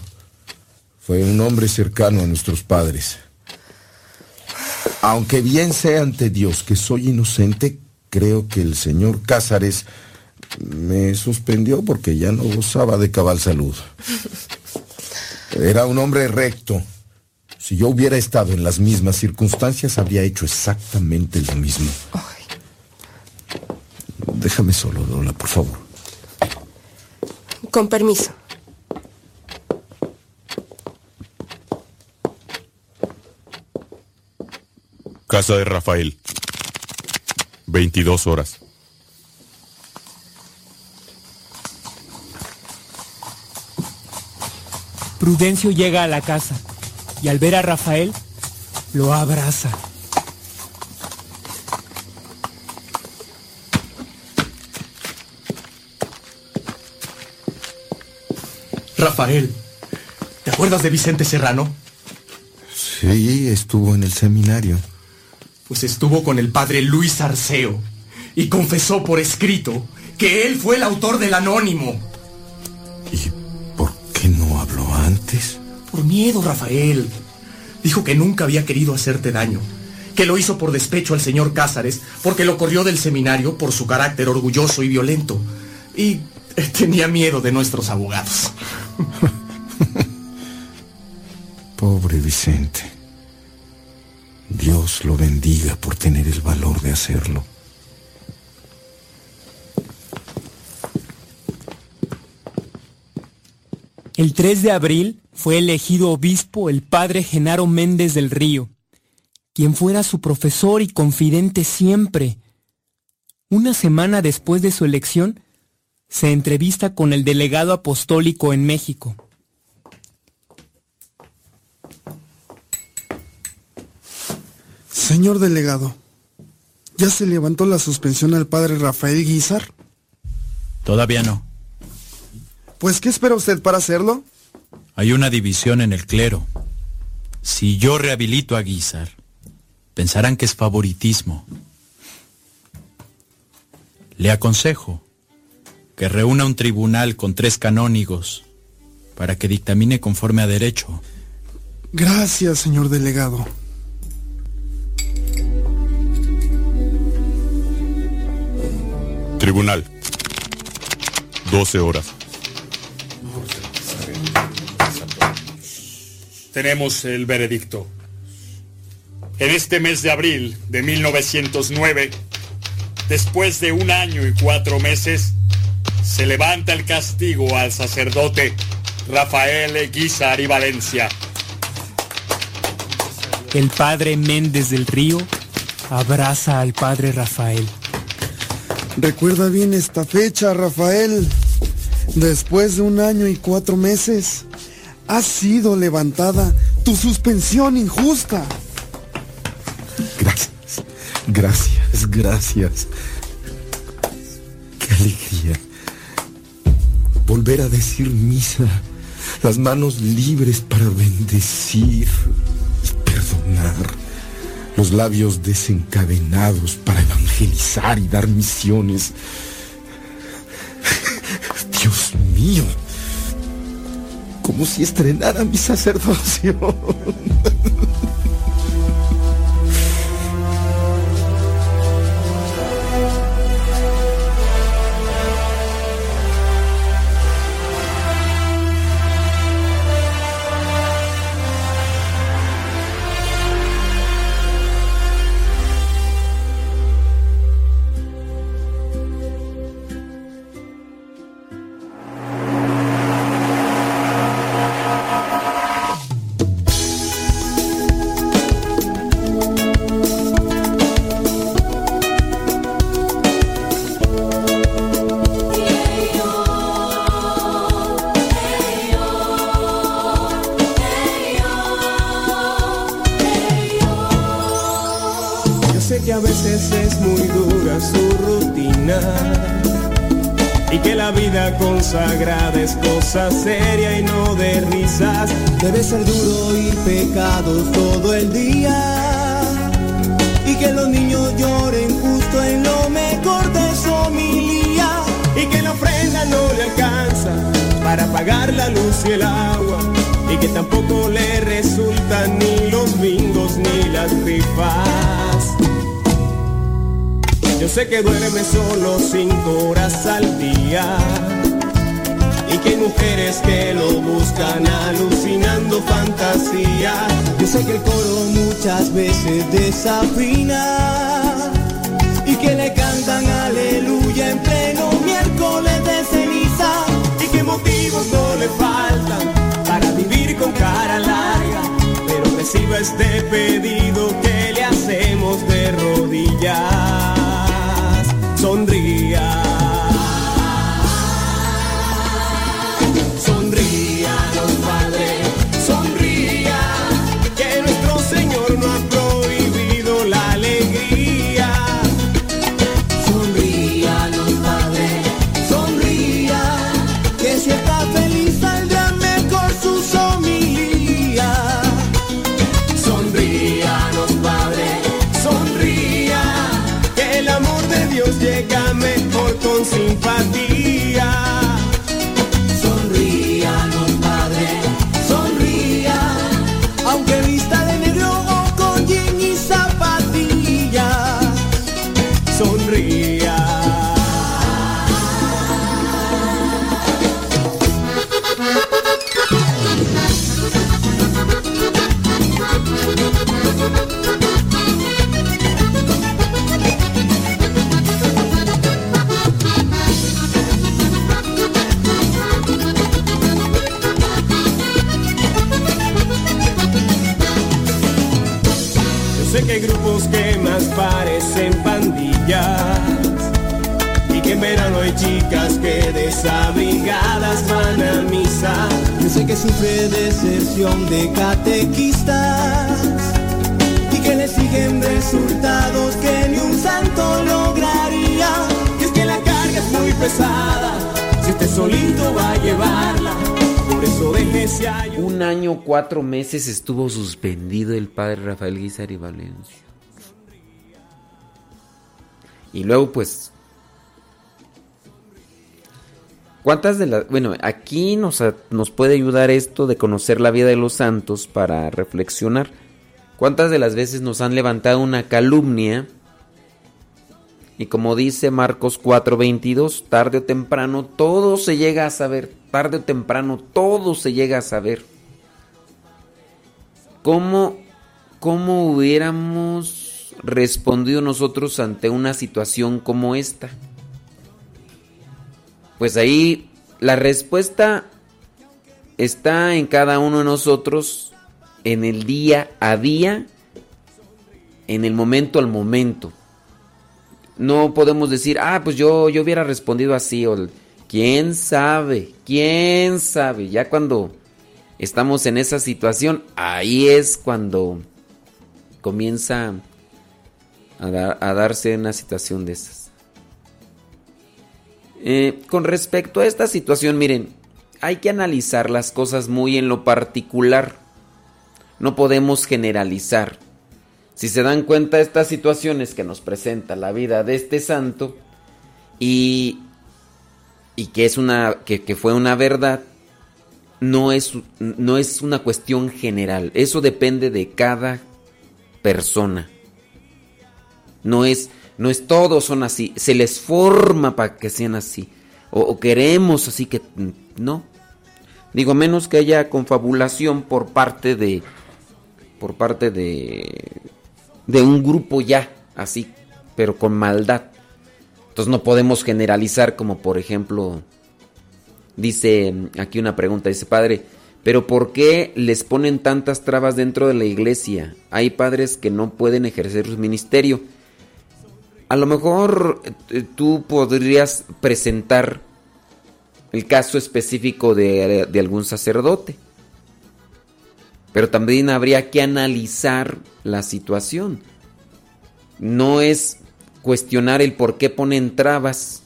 Fue un hombre cercano a nuestros padres. Aunque bien sea ante Dios que soy inocente, creo que el señor Cázares me suspendió porque ya no gozaba de cabal salud. Era un hombre recto, Si yo hubiera estado en las mismas circunstancias, habría hecho exactamente lo mismo. Déjame solo, Lola, por favor. Con permiso. Casa de Rafael. 22 horas. Prudencio llega a la casa y al ver a Rafael, lo abraza. Rafael, ¿te acuerdas de Vicente Serrano? Sí, estuvo en el seminario. Pues estuvo con el padre Luis Arceo y confesó por escrito que él fue el autor del anónimo. ¿Qué no habló antes? Por miedo, Rafael. Dijo que nunca había querido hacerte daño, que lo hizo por despecho al señor Cázares, porque lo corrió del seminario por su carácter orgulloso y violento. Y tenía miedo de nuestros abogados. Pobre Vicente. Dios lo bendiga por tener el valor de hacerlo. El 3 de abril fue elegido obispo el padre Genaro Méndez del Río, quien fuera su profesor y confidente siempre. Una semana después de su elección, se entrevista con el delegado apostólico en México. Señor delegado, ¿ya se levantó la suspensión al padre Rafael Guizar? Todavía no. Pues, ¿qué espera usted para hacerlo? Hay una división en el clero. Si yo rehabilito a Guizar, pensarán que es favoritismo. Le aconsejo que reúna un tribunal con tres canónigos para que dictamine conforme a derecho. Gracias, señor delegado. Tribunal. 12 horas. Tenemos el veredicto. En este mes de abril de 1909, después de un año y cuatro meses, se levanta el castigo al sacerdote Rafael Guizar y Valencia. El padre Méndez del Río abraza al padre Rafael. Recuerda bien esta fecha, Rafael. Después de un año y cuatro meses, ha sido levantada tu suspensión injusta. Gracias, gracias, gracias. Qué alegría. Volver a decir misa, las manos libres para bendecir perdonar, los labios desencadenados para evangelizar y dar misiones. Dios mío, como si estrenara mi sacerdocio. que duerme solo cinco horas al día y que mujeres que lo buscan alucinando fantasía. Yo sé que el coro muchas veces desafina y que le cantan aleluya en pleno miércoles de ceniza y que motivos no le faltan para vivir con cara larga, pero reciba este pedido que le hacemos de rodillas. Sonría. Cuatro meses estuvo suspendido el padre Rafael Guizar y Valencia. Y luego, pues. ¿Cuántas de las.? Bueno, aquí nos, nos puede ayudar esto de conocer la vida de los santos para reflexionar. ¿Cuántas de las veces nos han levantado una calumnia? Y como dice Marcos 4:22, tarde o temprano todo se llega a saber. Tarde o temprano todo se llega a saber. ¿Cómo, cómo hubiéramos respondido nosotros ante una situación como esta? Pues ahí la respuesta está en cada uno de nosotros, en el día a día, en el momento al momento. No podemos decir, ah, pues yo, yo hubiera respondido así, o quién sabe, quién sabe. Ya cuando estamos en esa situación, ahí es cuando comienza a, dar- a darse una situación de esas. Eh, con respecto a esta situación, miren, hay que analizar las cosas muy en lo particular. No podemos generalizar. Si se dan cuenta de estas situaciones que nos presenta la vida de este santo y, y que es una que fue una verdad, no es, no es una cuestión general. Eso depende de cada persona. No es, no es todos son así. Se les forma para que sean así. O, o queremos así que no. Digo, menos que haya confabulación por parte de. Por parte de. De un grupo ya, así, pero con maldad. Entonces no podemos generalizar como por ejemplo. Dice aquí una pregunta, dice padre, pero ¿por qué les ponen tantas trabas dentro de la iglesia? Hay padres que no pueden ejercer su ministerio. A lo mejor eh, tú podrías presentar el caso específico de, de algún sacerdote. Pero también habría que analizar la situación. No es cuestionar el por qué ponen trabas.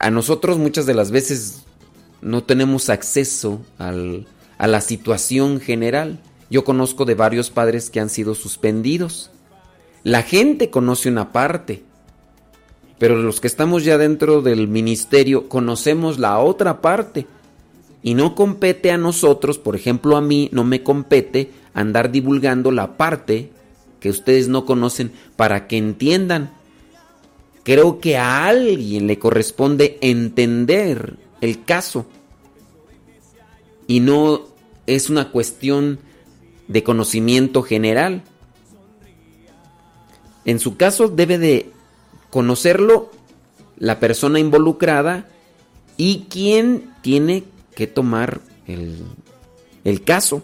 A nosotros muchas de las veces no tenemos acceso a la situación general. Yo conozco de varios padres que han sido suspendidos. La gente conoce una parte, pero los que estamos ya dentro del ministerio conocemos la otra parte. Y no compete a nosotros, por ejemplo a mí, no me compete andar divulgando la parte que ustedes no conocen para que entiendan. Creo que a alguien le corresponde entender el caso. Y no es una cuestión de conocimiento general. En su caso debe de conocerlo la persona involucrada y quien tiene que tomar el, el caso.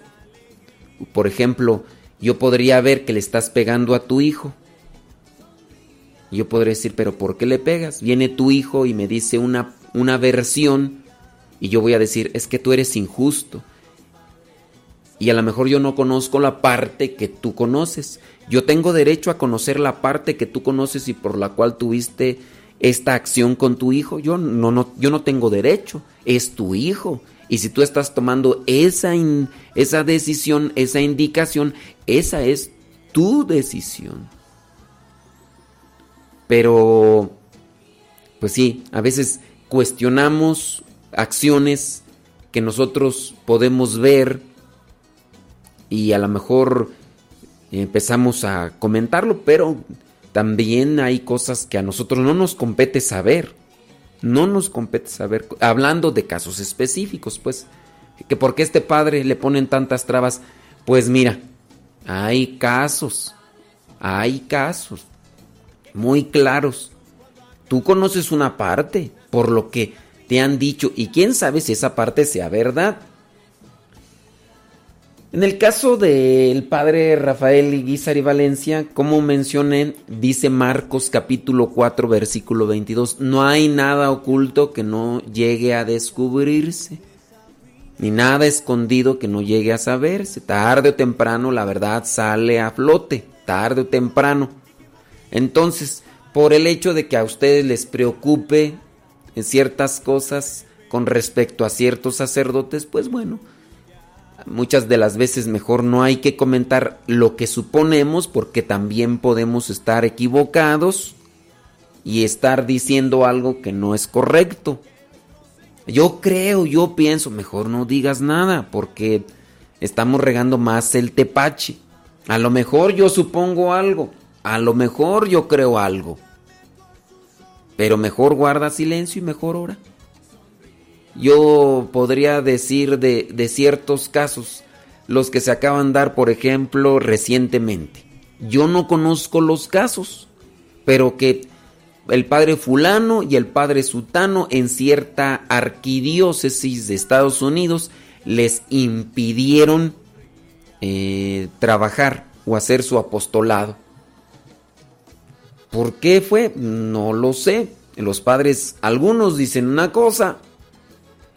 Por ejemplo, yo podría ver que le estás pegando a tu hijo. Yo podría decir, pero ¿por qué le pegas? Viene tu hijo y me dice una, una versión y yo voy a decir, es que tú eres injusto. Y a lo mejor yo no conozco la parte que tú conoces. Yo tengo derecho a conocer la parte que tú conoces y por la cual tuviste esta acción con tu hijo. Yo no, no, yo no tengo derecho. Es tu hijo. Y si tú estás tomando esa, esa decisión, esa indicación, esa es tu decisión. Pero, pues sí, a veces cuestionamos acciones que nosotros podemos ver y a lo mejor empezamos a comentarlo, pero también hay cosas que a nosotros no nos compete saber. No nos compete saber, hablando de casos específicos, pues, que porque este padre le ponen tantas trabas, pues mira, hay casos, hay casos muy claros. Tú conoces una parte, por lo que te han dicho, y quién sabe si esa parte sea verdad. En el caso del padre Rafael Guizar y Valencia, como mencioné, dice Marcos capítulo 4 versículo 22, no hay nada oculto que no llegue a descubrirse, ni nada escondido que no llegue a saberse. Tarde o temprano la verdad sale a flote, tarde o temprano. Entonces, por el hecho de que a ustedes les preocupe en ciertas cosas con respecto a ciertos sacerdotes, pues bueno, muchas de las veces mejor no hay que comentar lo que suponemos porque también podemos estar equivocados y estar diciendo algo que no es correcto. Yo creo, yo pienso, mejor no digas nada porque estamos regando más el tepache. A lo mejor yo supongo algo, a lo mejor yo creo algo. Pero mejor guarda silencio y mejor ora. Yo podría decir de, de ciertos casos, los que se acaban de dar, por ejemplo, recientemente. Yo no conozco los casos, pero que el padre fulano y el padre sutano en cierta arquidiócesis de Estados Unidos les impidieron eh, trabajar o hacer su apostolado. ¿Por qué fue? No lo sé. Los padres, algunos dicen una cosa,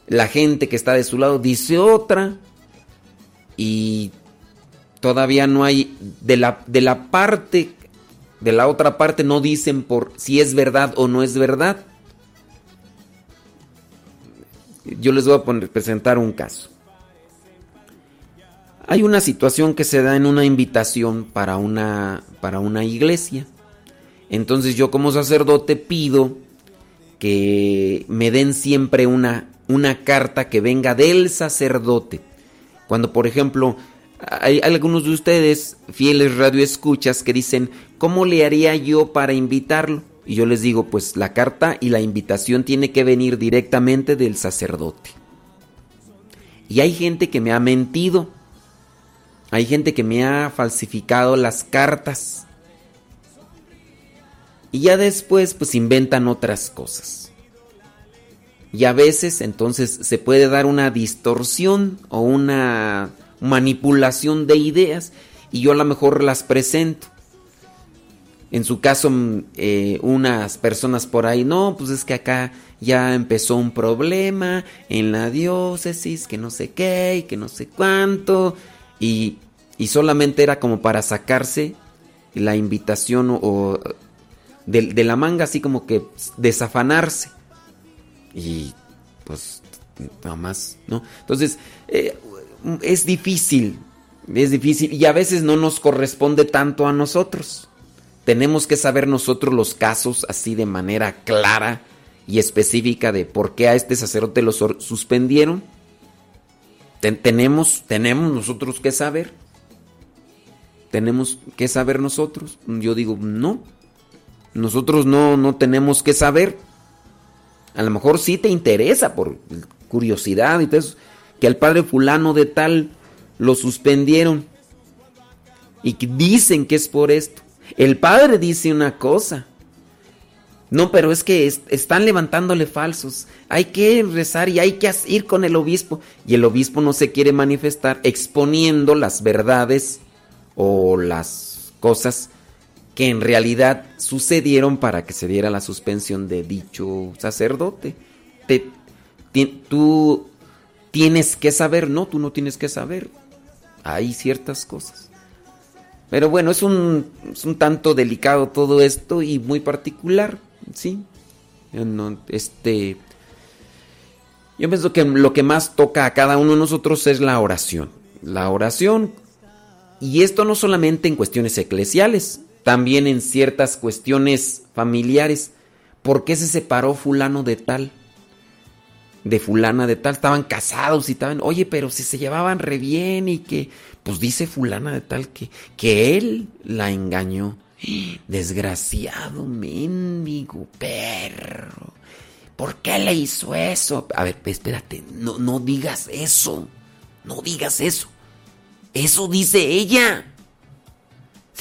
la gente que está de su lado dice otra, y todavía no hay, de la, de la parte, de la otra parte no dicen por si es verdad o no es verdad. Yo les voy a poner, presentar un caso. Hay una situación que se da en una invitación para una, para una iglesia. Entonces yo como sacerdote pido que me den siempre una, una carta que venga del sacerdote. Cuando por ejemplo hay algunos de ustedes, fieles radioescuchas, que dicen, ¿cómo le haría yo para invitarlo? Y yo les digo, pues la carta y la invitación tiene que venir directamente del sacerdote. Y hay gente que me ha mentido. Hay gente que me ha falsificado las cartas. Y ya después pues inventan otras cosas. Y a veces entonces se puede dar una distorsión o una manipulación de ideas y yo a lo mejor las presento. En su caso, mm, eh, unas personas por ahí, no, pues es que acá ya empezó un problema en la diócesis, que no sé qué, y que no sé cuánto, y, y solamente era como para sacarse la invitación o, o de, de la manga, así como que desafanarse. Y pues nada más, ¿no? Entonces, eh, es difícil, es difícil y a veces no nos corresponde tanto a nosotros. Tenemos que saber nosotros los casos así de manera clara y específica de por qué a este sacerdote lo suspendieron. Ten- tenemos, tenemos nosotros que saber. Tenemos que saber nosotros. Yo digo, no. Nosotros no, no tenemos que saber. A lo mejor sí te interesa por curiosidad y todo eso, que al padre fulano de tal lo suspendieron y que dicen que es por esto. El padre dice una cosa. No, pero es que es- están levantándole falsos. Hay que rezar y hay que ir con el obispo. Y el obispo no se quiere manifestar exponiendo las verdades o las cosas que en realidad sucedieron para que se diera la suspensión de dicho sacerdote. Te- tú tienes que saber, no, tú no tienes que saber. Hay ciertas cosas. Pero bueno, es un, es un tanto delicado todo esto y muy particular, ¿sí? No- este, yo pienso que lo que más toca a cada uno de nosotros es la oración. La oración, y esto no solamente en cuestiones eclesiales, también en ciertas cuestiones familiares. ¿Por qué se separó fulano de tal? De fulana de tal, estaban casados y estaban, oye, pero si se llevaban re bien y que, pues dice fulana de tal que, que él la engañó. Desgraciado, mendigo, perro. ¿Por qué le hizo eso? A ver, espérate, no, no digas eso. No digas eso. Eso dice ella.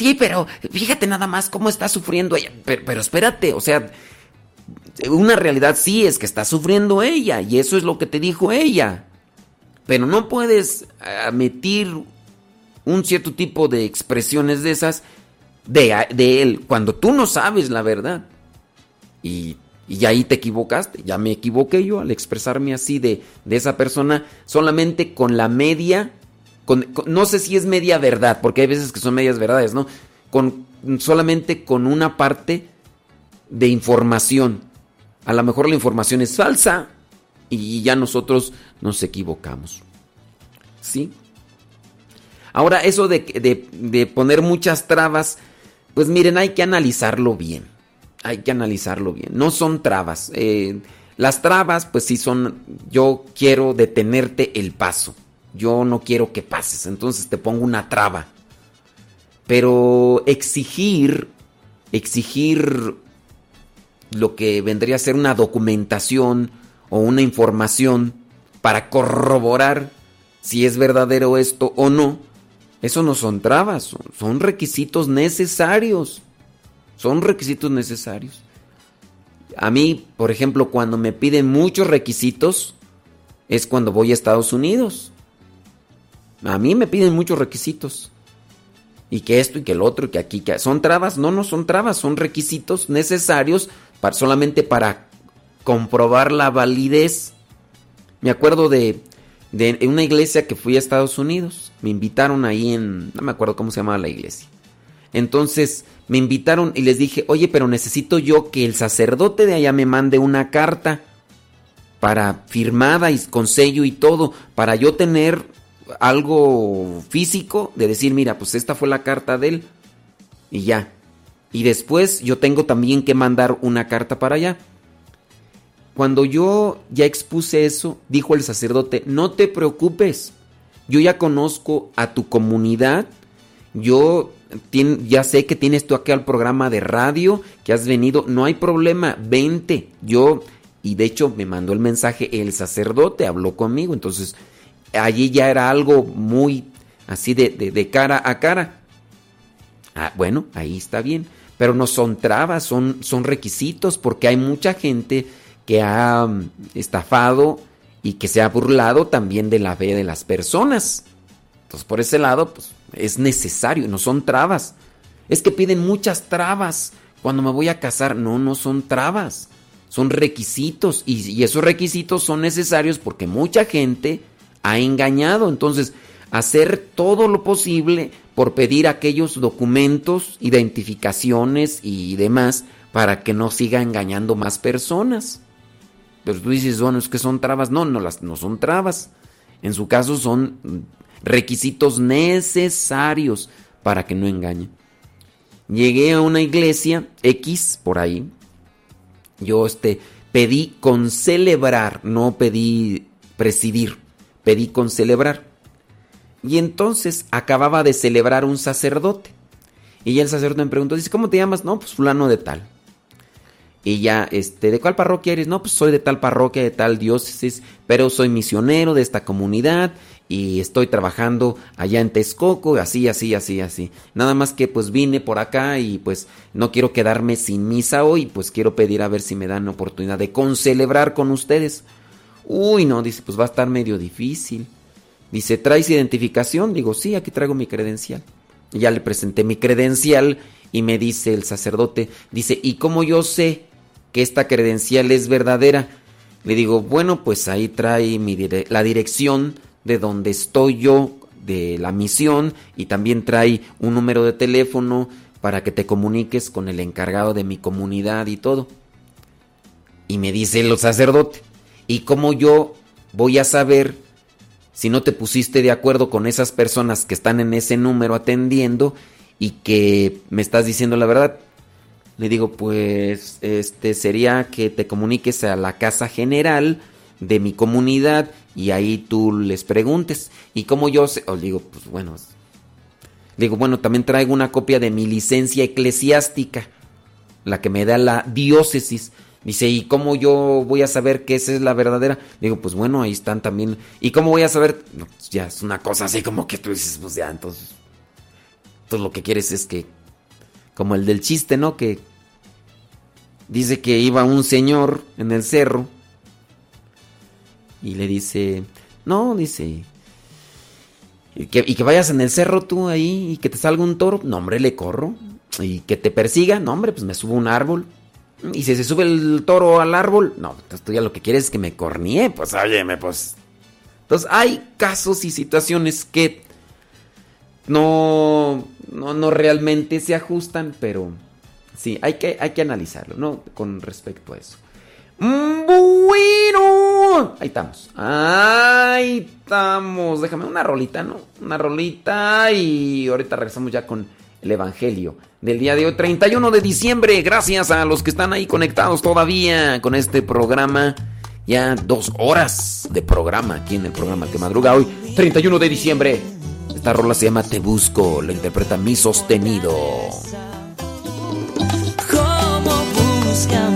Sí, pero fíjate nada más cómo está sufriendo ella. Pero, espérate, o sea, una realidad sí es que está sufriendo ella y eso es lo que te dijo ella. Pero no puedes emitir un cierto tipo de expresiones de esas de, de él cuando tú no sabes la verdad. Y, y ahí te equivocaste. Ya me equivoqué yo al expresarme así de, de esa persona solamente con la media. No sé si es media verdad, porque hay veces que son medias verdades, ¿no? Con, solamente con una parte de información. A lo mejor la información es falsa y ya nosotros nos equivocamos. ¿Sí? Ahora, eso de, de- de poner muchas trabas, pues miren, hay que analizarlo bien. Hay que analizarlo bien. No son trabas. Eh, las trabas, pues sí son, yo quiero detenerte el paso. Yo no quiero que pases, entonces te pongo una traba. Pero exigir, exigir lo que vendría a ser una documentación o una información para corroborar si es verdadero esto o no, eso no son trabas, son, requisitos necesarios. Son requisitos necesarios. A mí, por ejemplo, cuando me piden muchos requisitos, es cuando voy a Estados Unidos. A mí me piden muchos requisitos. Y que esto y que el otro y que aquí, que son trabas. No, no son trabas, son requisitos necesarios para, solamente para comprobar la validez. Me acuerdo de, de una iglesia que fui a Estados Unidos. Me invitaron ahí en... No me acuerdo cómo se llamaba la iglesia. Entonces me invitaron y les dije, oye, pero necesito yo que el sacerdote de allá me mande una carta para firmada y con sello y todo, para yo tener algo físico de decir, mira, pues esta fue la carta de él y ya. Y después yo tengo también que mandar una carta para allá. Cuando yo ya expuse eso, dijo el sacerdote, no te preocupes, yo ya conozco a tu comunidad, yo ya sé que tienes tú aquí al programa de radio, que has venido, no hay problema, vente, yo, y de hecho me mandó el mensaje el sacerdote, habló conmigo, entonces allí ya era algo muy así de, de- cara a cara. Ah, bueno, ahí está bien, pero no son trabas, son, son requisitos, porque hay mucha gente que ha mm, estafado y que se ha burlado también de la fe de las personas. Entonces, por ese lado, pues es necesario, no son trabas. Es que piden muchas trabas cuando me voy a casar. No, no son trabas, son requisitos. Y, y esos requisitos son necesarios porque mucha gente ha engañado. Entonces, hacer todo lo posible por pedir aquellos documentos, identificaciones y demás para que no siga engañando más personas. Pero tú dices, bueno, es que son trabas. No, no, las, no son trabas. En su caso son requisitos necesarios para que no engañen. Llegué a una iglesia X por ahí. Yo este pedí con celebrar, no pedí presidir, pedí con celebrar. Y entonces acababa de celebrar un sacerdote. Y el sacerdote me preguntó, dice, ¿cómo te llamas? No, pues fulano de tal. Y ya, este, ¿de cuál parroquia eres? No, pues soy de tal parroquia, de tal diócesis, pero soy misionero de esta comunidad y estoy trabajando allá en Texcoco, así, así, así, así. Nada más que pues vine por acá y pues no quiero quedarme sin misa hoy, pues quiero pedir a ver si me dan la oportunidad de concelebrar con ustedes. Uy, no, dice, pues va a estar medio difícil. Dice, ¿traes identificación? Digo, sí, aquí traigo mi credencial. Ya le presenté mi credencial y me dice el sacerdote, dice, ¿y cómo yo sé que esta credencial es verdadera? Le digo, bueno, pues ahí trae mi la dirección de donde estoy yo, de la misión, y también trae un número de teléfono para que te comuniques con el encargado de mi comunidad y todo. Y me dice el sacerdote, ¿y cómo yo voy a saber si no te pusiste de acuerdo con esas personas que están en ese número atendiendo y que me estás diciendo la verdad? Le digo, pues, este sería que te comuniques a la casa general de mi comunidad y ahí tú les preguntes. Y como yo sé, o le digo, pues bueno, digo, bueno, también traigo una copia de mi licencia eclesiástica, la que me da la diócesis. Dice, ¿y cómo yo voy a saber que esa es la verdadera? Digo, pues bueno, ahí están también. ¿Y cómo voy a saber? Pues ya es una cosa así como que tú dices, pues ya, entonces. Entonces lo que quieres es que. Como el del chiste, ¿no? Que. Dice que iba un señor en el cerro. Y le dice. No, dice. Y que, y que vayas en el cerro tú ahí y que te salga un toro. No, hombre, le corro. Y que te persiga. No, hombre, pues me subo a un árbol. Y si se sube el toro al árbol, no, entonces tú ya lo que quieres es que me cornie, pues óyeme, pues. Entonces hay casos y situaciones que no, no, no realmente se ajustan, pero sí, hay que, hay que analizarlo, ¿no? Con respecto a eso. Bueno, ahí estamos. Ahí estamos. Déjame una rolita, ¿no? Una rolita y ahorita regresamos ya con el Evangelio del día de hoy, 31 de diciembre. Gracias a los que están ahí conectados todavía con este programa. Ya dos horas de programa aquí en el programa que madruga hoy, 31 de diciembre. Esta rola se llama Te Busco, la interpreta Mi Sostenido. Como busca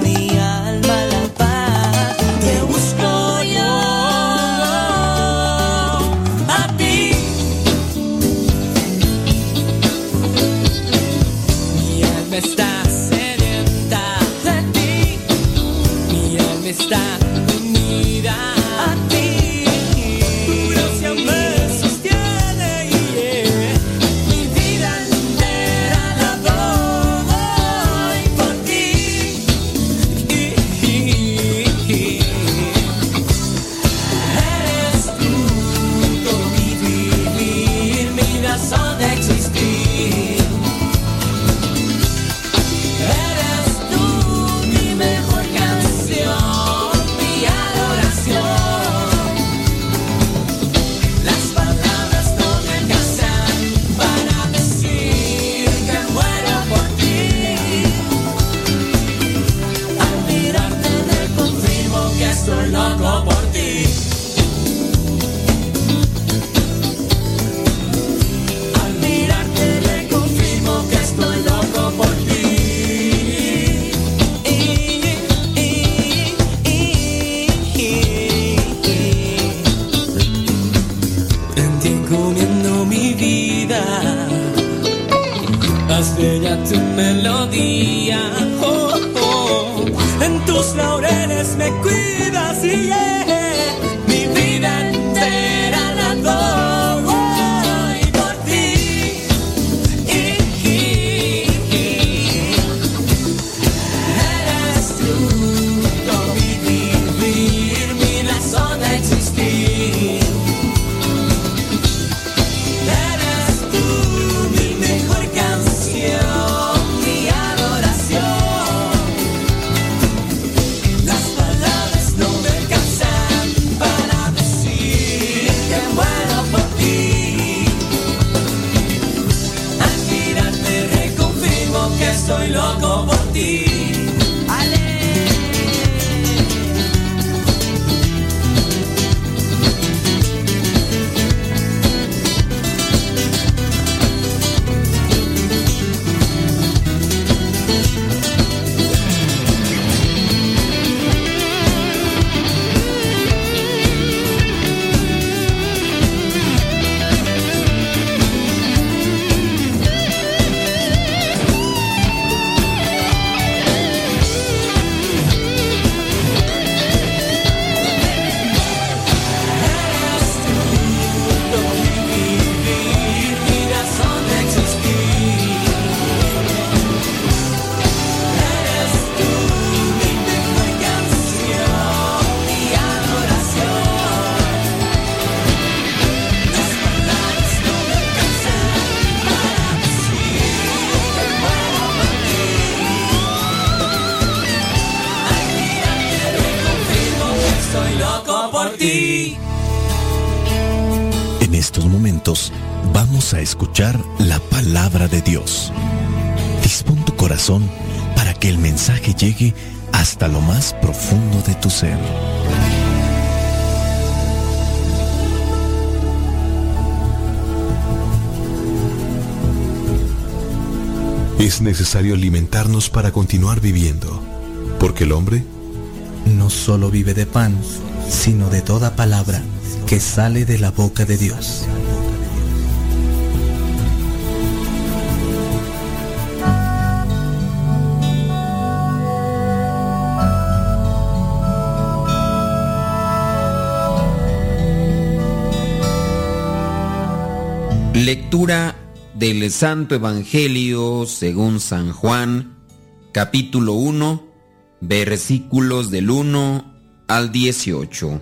mensaje llegue hasta lo más profundo de tu ser. Es necesario alimentarnos para continuar viviendo, porque el hombre no solo vive de pan, sino de toda palabra que sale de la boca de Dios. Lectura del Santo Evangelio según San Juan, capítulo 1, versículos del 1 al 18.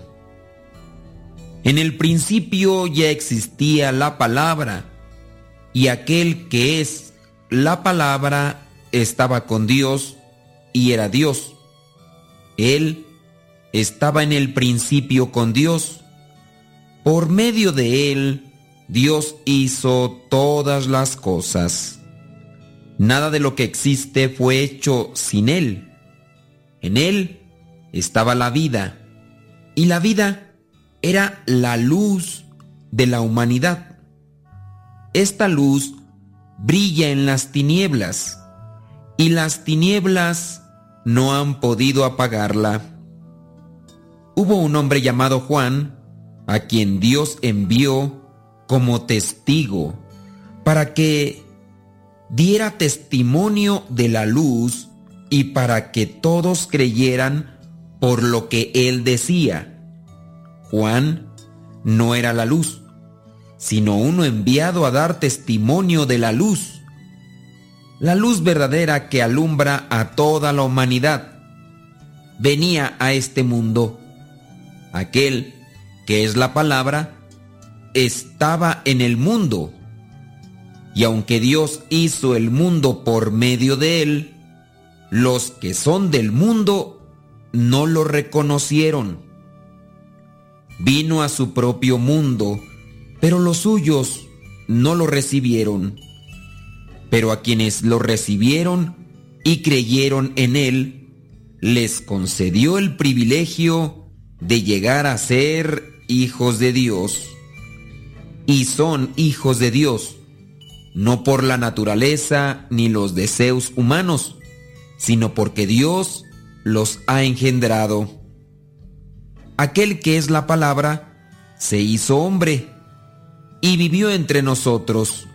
En el principio ya existía la palabra, y aquel que es la palabra estaba con Dios y era Dios. Él estaba en el principio con Dios. Por medio de él, Dios hizo todas las cosas. Nada de lo que existe fue hecho sin Él. En Él estaba la vida, y la vida era la luz de la humanidad. Esta luz brilla en las tinieblas, y las tinieblas no han podido apagarla. Hubo un hombre llamado Juan, a quien Dios envió como testigo para que diera testimonio de la luz y para que todos creyeran por lo que él decía. Juan no era la luz, sino uno enviado a dar testimonio de la luz, la luz verdadera que alumbra a toda la humanidad. Venía a este mundo. Aquel que es la palabra, estaba en el mundo. Y aunque Dios hizo el mundo por medio de él, los que son del mundo no lo reconocieron. Vino a su propio mundo, pero los suyos no lo recibieron. Pero a quienes lo recibieron y creyeron en él, les concedió el privilegio de llegar a ser hijos de Dios y son hijos de Dios, no por la naturaleza ni los deseos humanos, sino porque Dios los ha engendrado. Aquel que es la palabra se hizo hombre y vivió entre nosotros,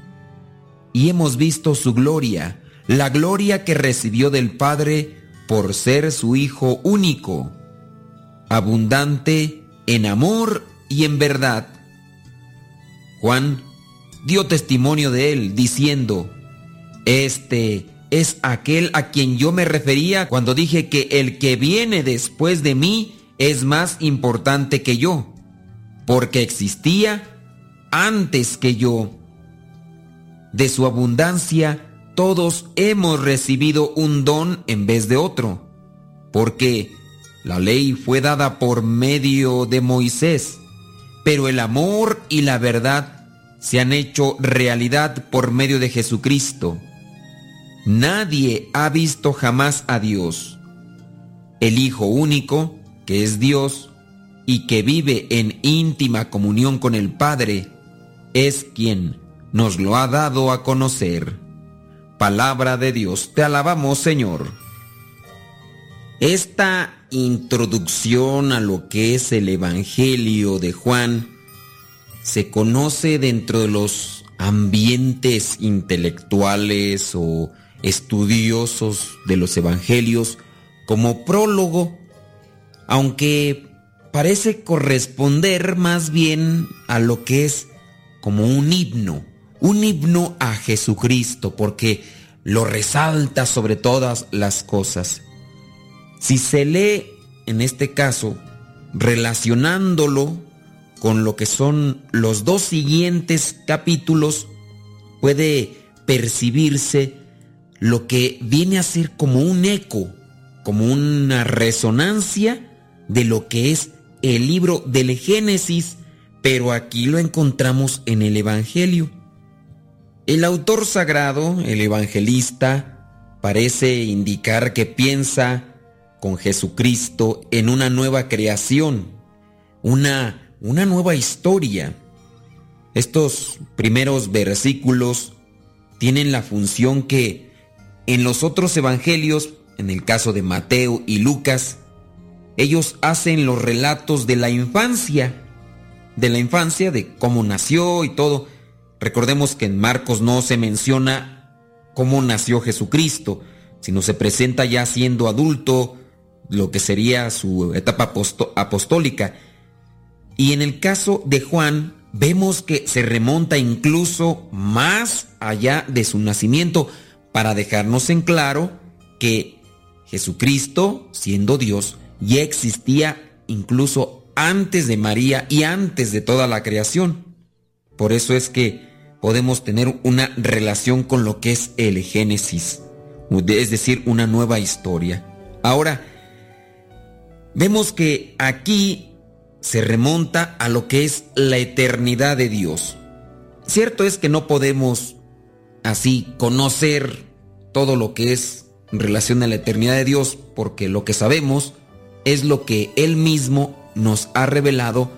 y hemos visto su gloria, la gloria que recibió del Padre por ser su Hijo único, abundante en amor y en verdad Juan dio testimonio de él diciendo, Este es aquel a quien yo me refería cuando dije que el que viene después de mí es más importante que yo, porque existía antes que yo. De su abundancia todos hemos recibido un don en vez de otro, porque la ley fue dada por medio de Moisés pero el amor y la verdad se han hecho realidad por medio de Jesucristo. Nadie ha visto jamás a Dios. El Hijo único, que es Dios y que vive en íntima comunión con el Padre, es quien nos lo ha dado a conocer. Palabra de Dios, te alabamos Señor. Esta introducción a lo que es el Evangelio de Juan se conoce dentro de los ambientes intelectuales o estudiosos de los Evangelios como prólogo, aunque parece corresponder más bien a lo que es como un himno, un himno a Jesucristo, porque lo resalta sobre todas las cosas. Si se lee, en este caso, relacionándolo con lo que son los dos siguientes capítulos, puede percibirse lo que viene a ser como un eco, como una resonancia de lo que es el libro del Génesis, pero aquí lo encontramos en el Evangelio. El autor sagrado, el evangelista, parece indicar que piensa con Jesucristo en una nueva creación, una, una nueva historia. Estos primeros versículos tienen la función que en los otros evangelios, en el caso de Mateo y Lucas, ellos hacen los relatos de la infancia, de la infancia, de cómo nació y todo. Recordemos que en Marcos no se menciona cómo nació Jesucristo, sino se presenta ya siendo adulto, lo que sería su etapa apostólica. Y en el caso de Juan, vemos que se remonta incluso más allá de su nacimiento para dejarnos en claro que Jesucristo, siendo Dios, ya existía incluso antes de María y antes de toda la creación. Por eso es que podemos tener una relación con lo que es el Génesis, es decir, una nueva historia. Ahora, vemos que aquí se remonta a lo que es la eternidad de Dios. Cierto es que no podemos así conocer todo lo que es en relación a la eternidad de Dios, porque lo que sabemos es lo que Él mismo nos ha revelado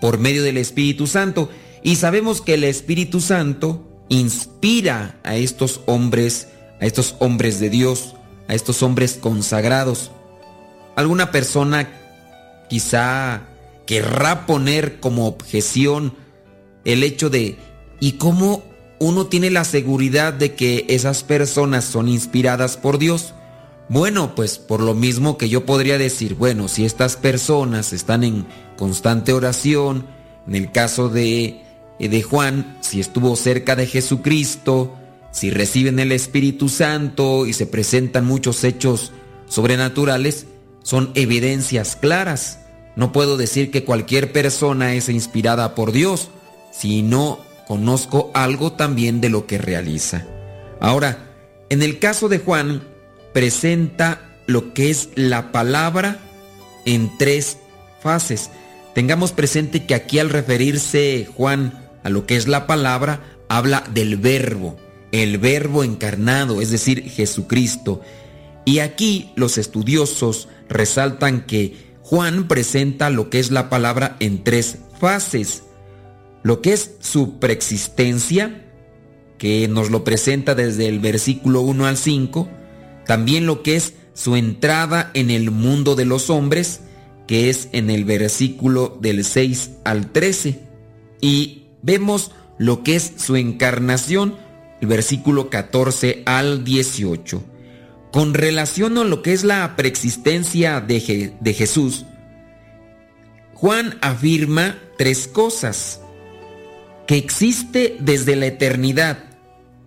por medio del Espíritu Santo. Y sabemos que el Espíritu Santo inspira a estos hombres, a estos hombres de Dios, a estos hombres consagrados. Alguna persona quizá querrá poner como objeción el hecho de ¿y cómo uno tiene la seguridad de que esas personas son inspiradas por Dios? Bueno, pues por lo mismo que yo podría decir, bueno, si estas personas están en constante oración, en el caso de, de Juan, si estuvo cerca de Jesucristo, si reciben el Espíritu Santo y se presentan muchos hechos sobrenaturales, son evidencias claras. No puedo decir que cualquier persona es inspirada por Dios si no conozco algo también de lo que realiza. Ahora, en el caso de Juan, presenta lo que es la palabra en tres fases. Tengamos presente que aquí al referirse Juan a lo que es la palabra, habla del verbo, el verbo encarnado, es decir, Jesucristo. Y aquí los estudiosos resaltan que Juan presenta lo que es la palabra en tres fases. Lo que es su preexistencia, que nos lo presenta desde el versículo 1 al 5, también lo que es su entrada en el mundo de los hombres, que es en el versículo del 6 al 13. Y vemos lo que es su encarnación, el versículo 14 al 18. Con relación a lo que es la preexistencia de, Jesús, Juan afirma tres cosas. Que existe desde la eternidad,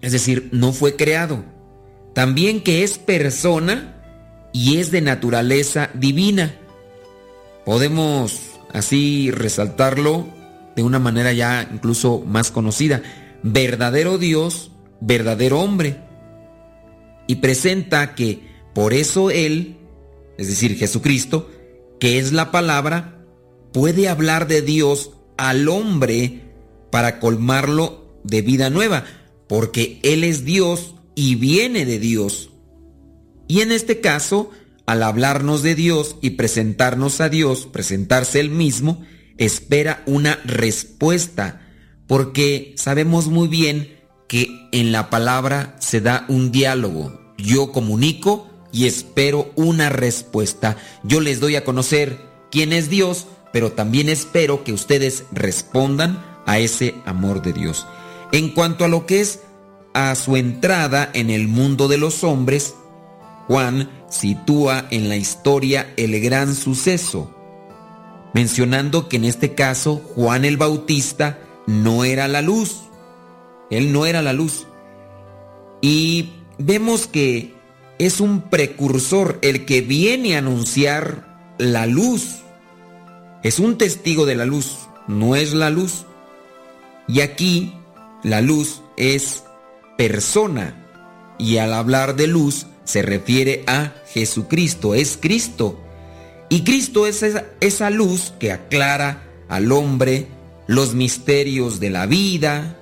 es decir, no fue creado también que es persona y es de naturaleza divina. Podemos así resaltarlo de una manera ya incluso más conocida. Verdadero Dios, verdadero hombre. Y presenta que por eso Él, es decir, Jesucristo, que es la palabra, puede hablar de Dios al hombre para colmarlo de vida nueva, porque Él es Dios y viene de Dios. Y en este caso, al hablarnos de Dios y presentarnos a Dios, presentarse Él mismo, espera una respuesta, porque sabemos muy bien que en la palabra se da un diálogo. Yo comunico y espero una respuesta. Yo les doy a conocer quién es Dios, pero también espero que ustedes respondan a ese amor de Dios. En cuanto a lo que es a su entrada en el mundo de los hombres, Juan sitúa en la historia el gran suceso, mencionando que en este caso Juan el Bautista no era la luz, él no era la luz. Y vemos que es un precursor el que viene a anunciar la luz. Es un testigo de la luz, no es la luz. Y aquí la luz es persona y al hablar de luz se refiere a Jesucristo, es Cristo. Y Cristo es esa, esa, luz que aclara al hombre los misterios de la vida,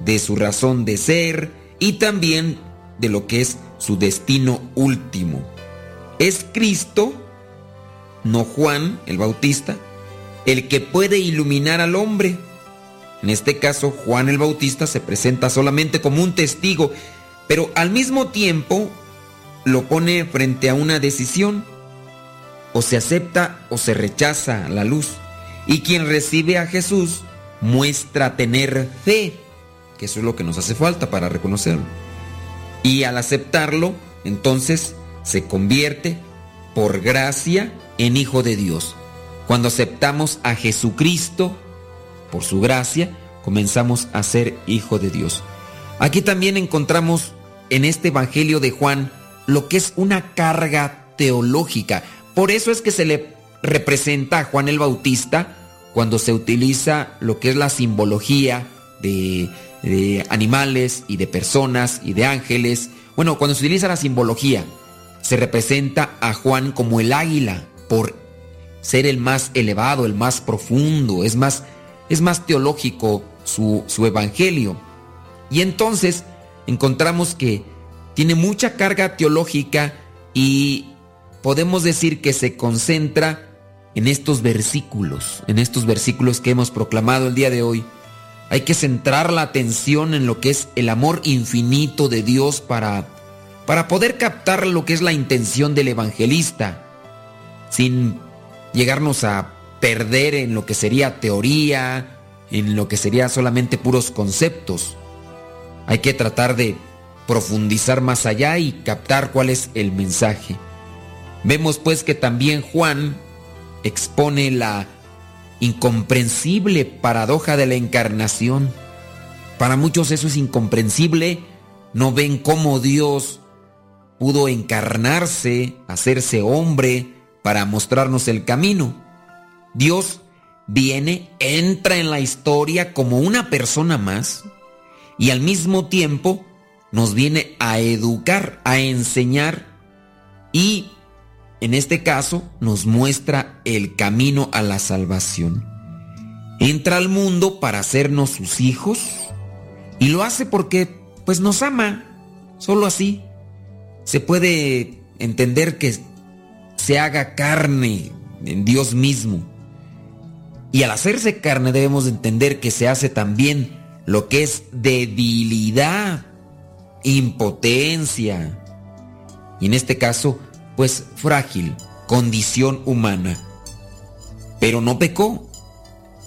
de su razón de ser y también de lo que es su destino último. Es Cristo, no Juan el Bautista, el que puede iluminar al hombre. En este caso, Juan el Bautista se presenta solamente como un testigo, pero al mismo tiempo lo pone frente a una decisión. O se acepta o se rechaza la luz. Y quien recibe a Jesús muestra tener fe, que eso es lo que nos hace falta para reconocerlo. Y al aceptarlo, entonces se convierte por gracia en hijo de Dios. Cuando aceptamos a Jesucristo, por su gracia, comenzamos a ser hijo de Dios. Aquí también encontramos en este Evangelio de Juan lo que es una carga teológica. Por eso es que se le representa a Juan el Bautista cuando se utiliza lo que es la simbología de, de animales y de personas y de ángeles. Bueno, cuando se utiliza la simbología, se representa a Juan como el águila por ser el más elevado, el más profundo, es más, es más teológico su, su evangelio. Y entonces encontramos que tiene mucha carga teológica y podemos decir que se concentra en estos versículos, en estos versículos que hemos proclamado el día de hoy. Hay que centrar la atención en lo que es el amor infinito de Dios para, para poder captar lo que es la intención del evangelista, sin llegarnos a perder en lo que sería teoría, en lo que sería solamente puros conceptos. Hay que tratar de profundizar más allá y captar cuál es el mensaje. Vemos pues que también Juan expone la incomprensible paradoja de la encarnación. Para muchos eso es incomprensible, no ven cómo Dios pudo encarnarse, hacerse hombre para mostrarnos el camino. Dios viene, entra en la historia como una persona más y al mismo tiempo nos viene a educar, a enseñar y en este caso nos muestra el camino a la salvación. Entra al mundo para hacernos sus hijos y lo hace porque pues nos ama, solo así. Se puede entender que se haga carne en Dios mismo. Y al hacerse carne debemos entender que se hace también lo que es debilidad, impotencia. Y en este caso, pues frágil, condición humana. Pero no pecó.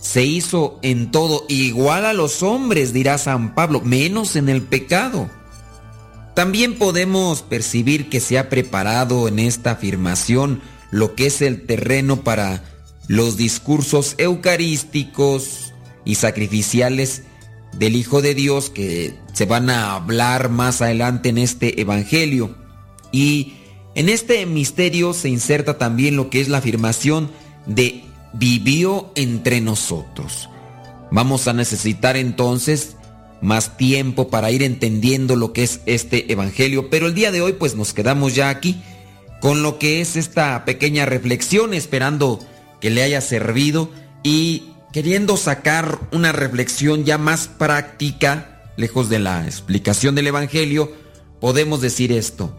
Se hizo en todo igual a los hombres, dirá San Pablo, menos en el pecado. También podemos percibir que se ha preparado en esta afirmación lo que es el terreno para los discursos eucarísticos y sacrificiales del Hijo de Dios que se van a hablar más adelante en este Evangelio. Y en este misterio se inserta también lo que es la afirmación de vivió entre nosotros. Vamos a necesitar entonces más tiempo para ir entendiendo lo que es este evangelio, pero el día de hoy pues nos quedamos ya aquí con lo que es esta pequeña reflexión, esperando que le haya servido y queriendo sacar una reflexión ya más práctica, lejos de la explicación del evangelio, podemos decir esto.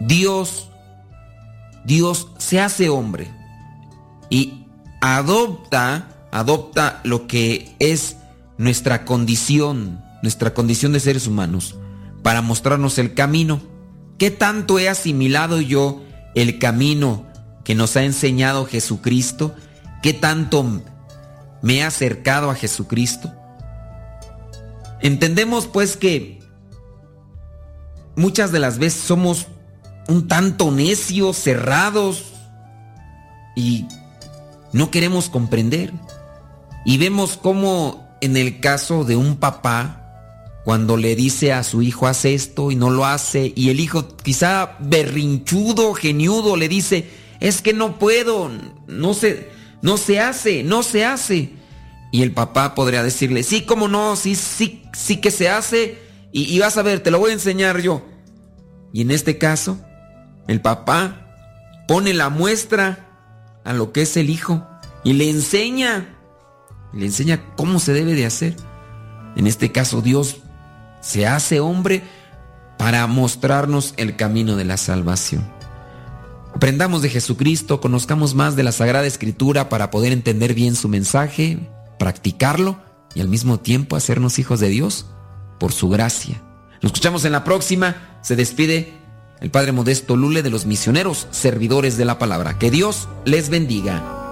Dios, Dios se hace hombre y adopta, adopta lo que es nuestra condición, nuestra condición de seres humanos, para mostrarnos el camino. ¿Qué tanto he asimilado yo el camino que nos ha enseñado Jesucristo? ¿Qué tanto me he acercado a Jesucristo? Entendemos pues que muchas de las veces somos un tanto necios, cerrados y no queremos comprender. Y vemos cómo en el caso de un papá, cuando le dice a su hijo haz esto y no lo hace, y el hijo quizá berrinchudo, geniudo, le dice, es que no puedo, no se, no se hace, no se hace. Y el papá podría decirle, sí, cómo no, sí, sí, sí que se hace, y, y vas a ver, te lo voy a enseñar yo. Y en este caso, el papá pone la muestra a lo que es el hijo y le enseña. le enseña cómo se debe de hacer. En este caso Dios se hace hombre para mostrarnos el camino de la salvación. Aprendamos de Jesucristo, conozcamos más de la Sagrada Escritura para poder entender bien su mensaje, practicarlo y al mismo tiempo hacernos hijos de Dios por su gracia. Nos escuchamos en la próxima. Se despide el Padre Modesto Lule de los misioneros, servidores de la palabra. Que Dios les bendiga.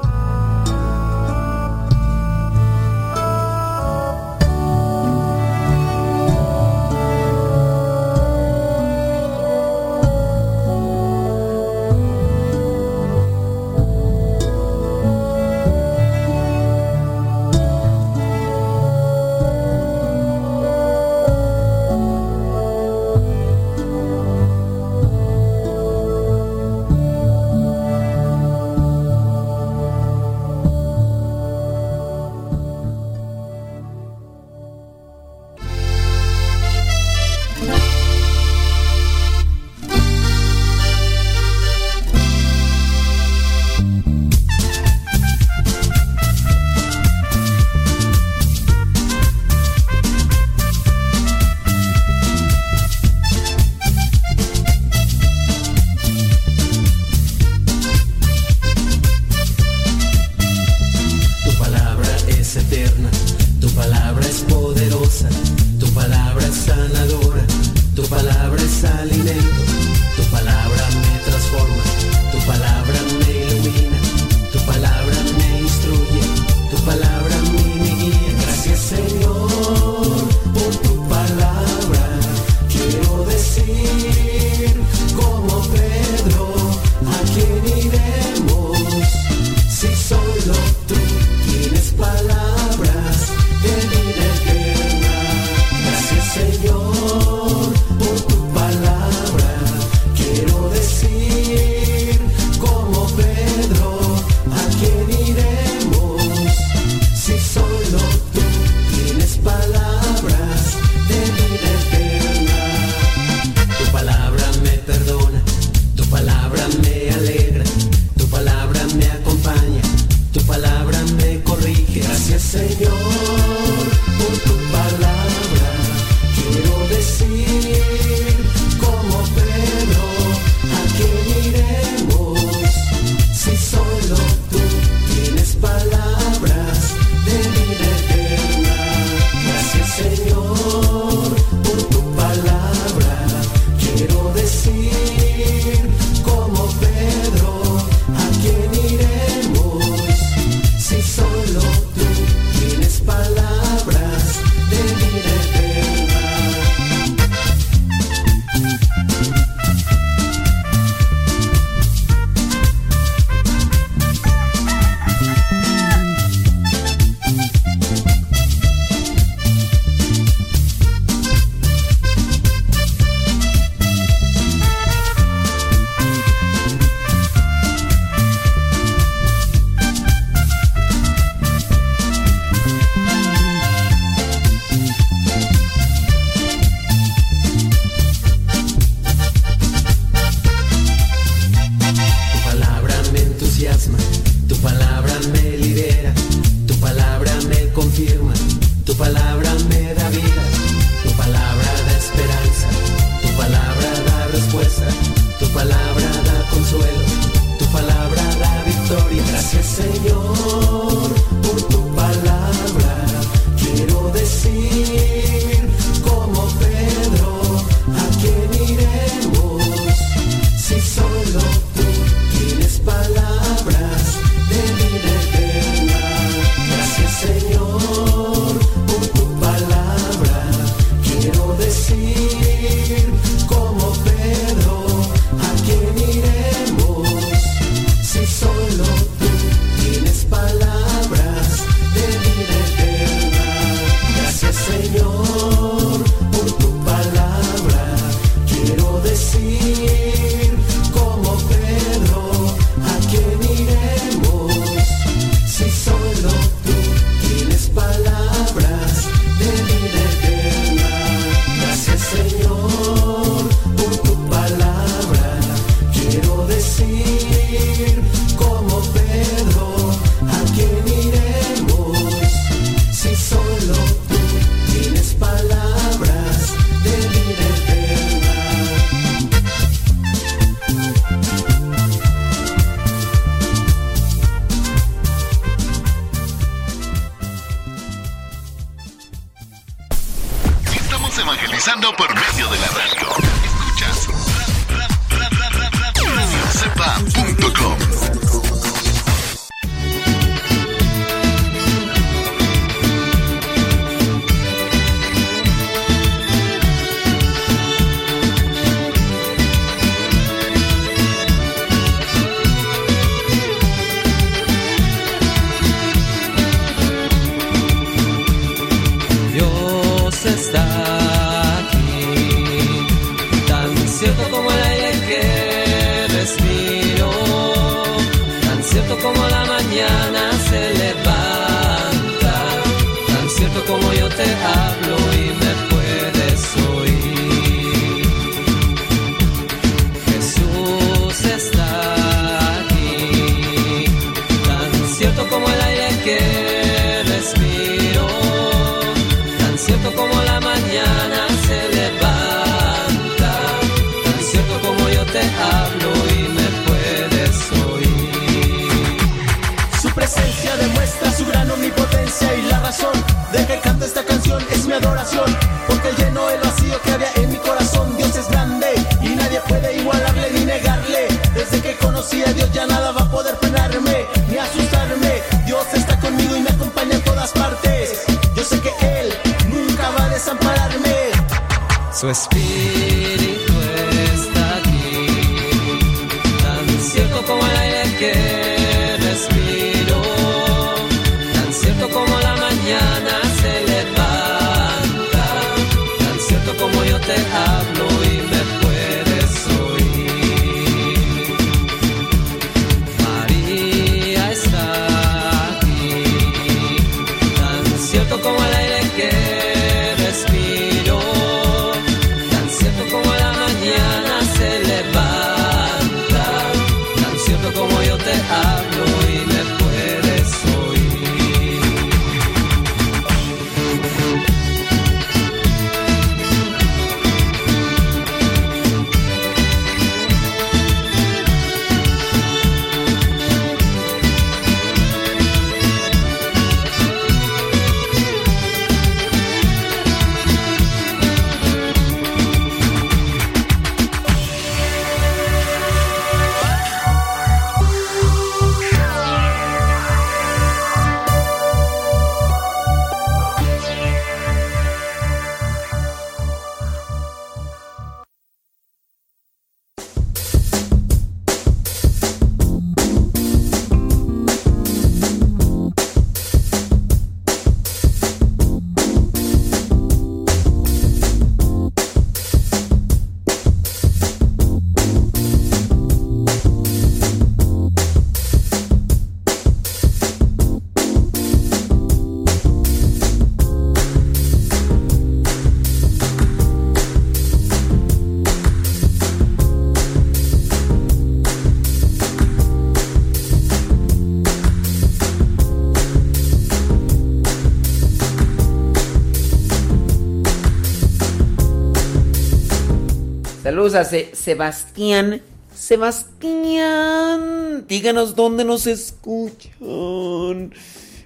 Sebastián. Sebastián, díganos dónde nos escuchan.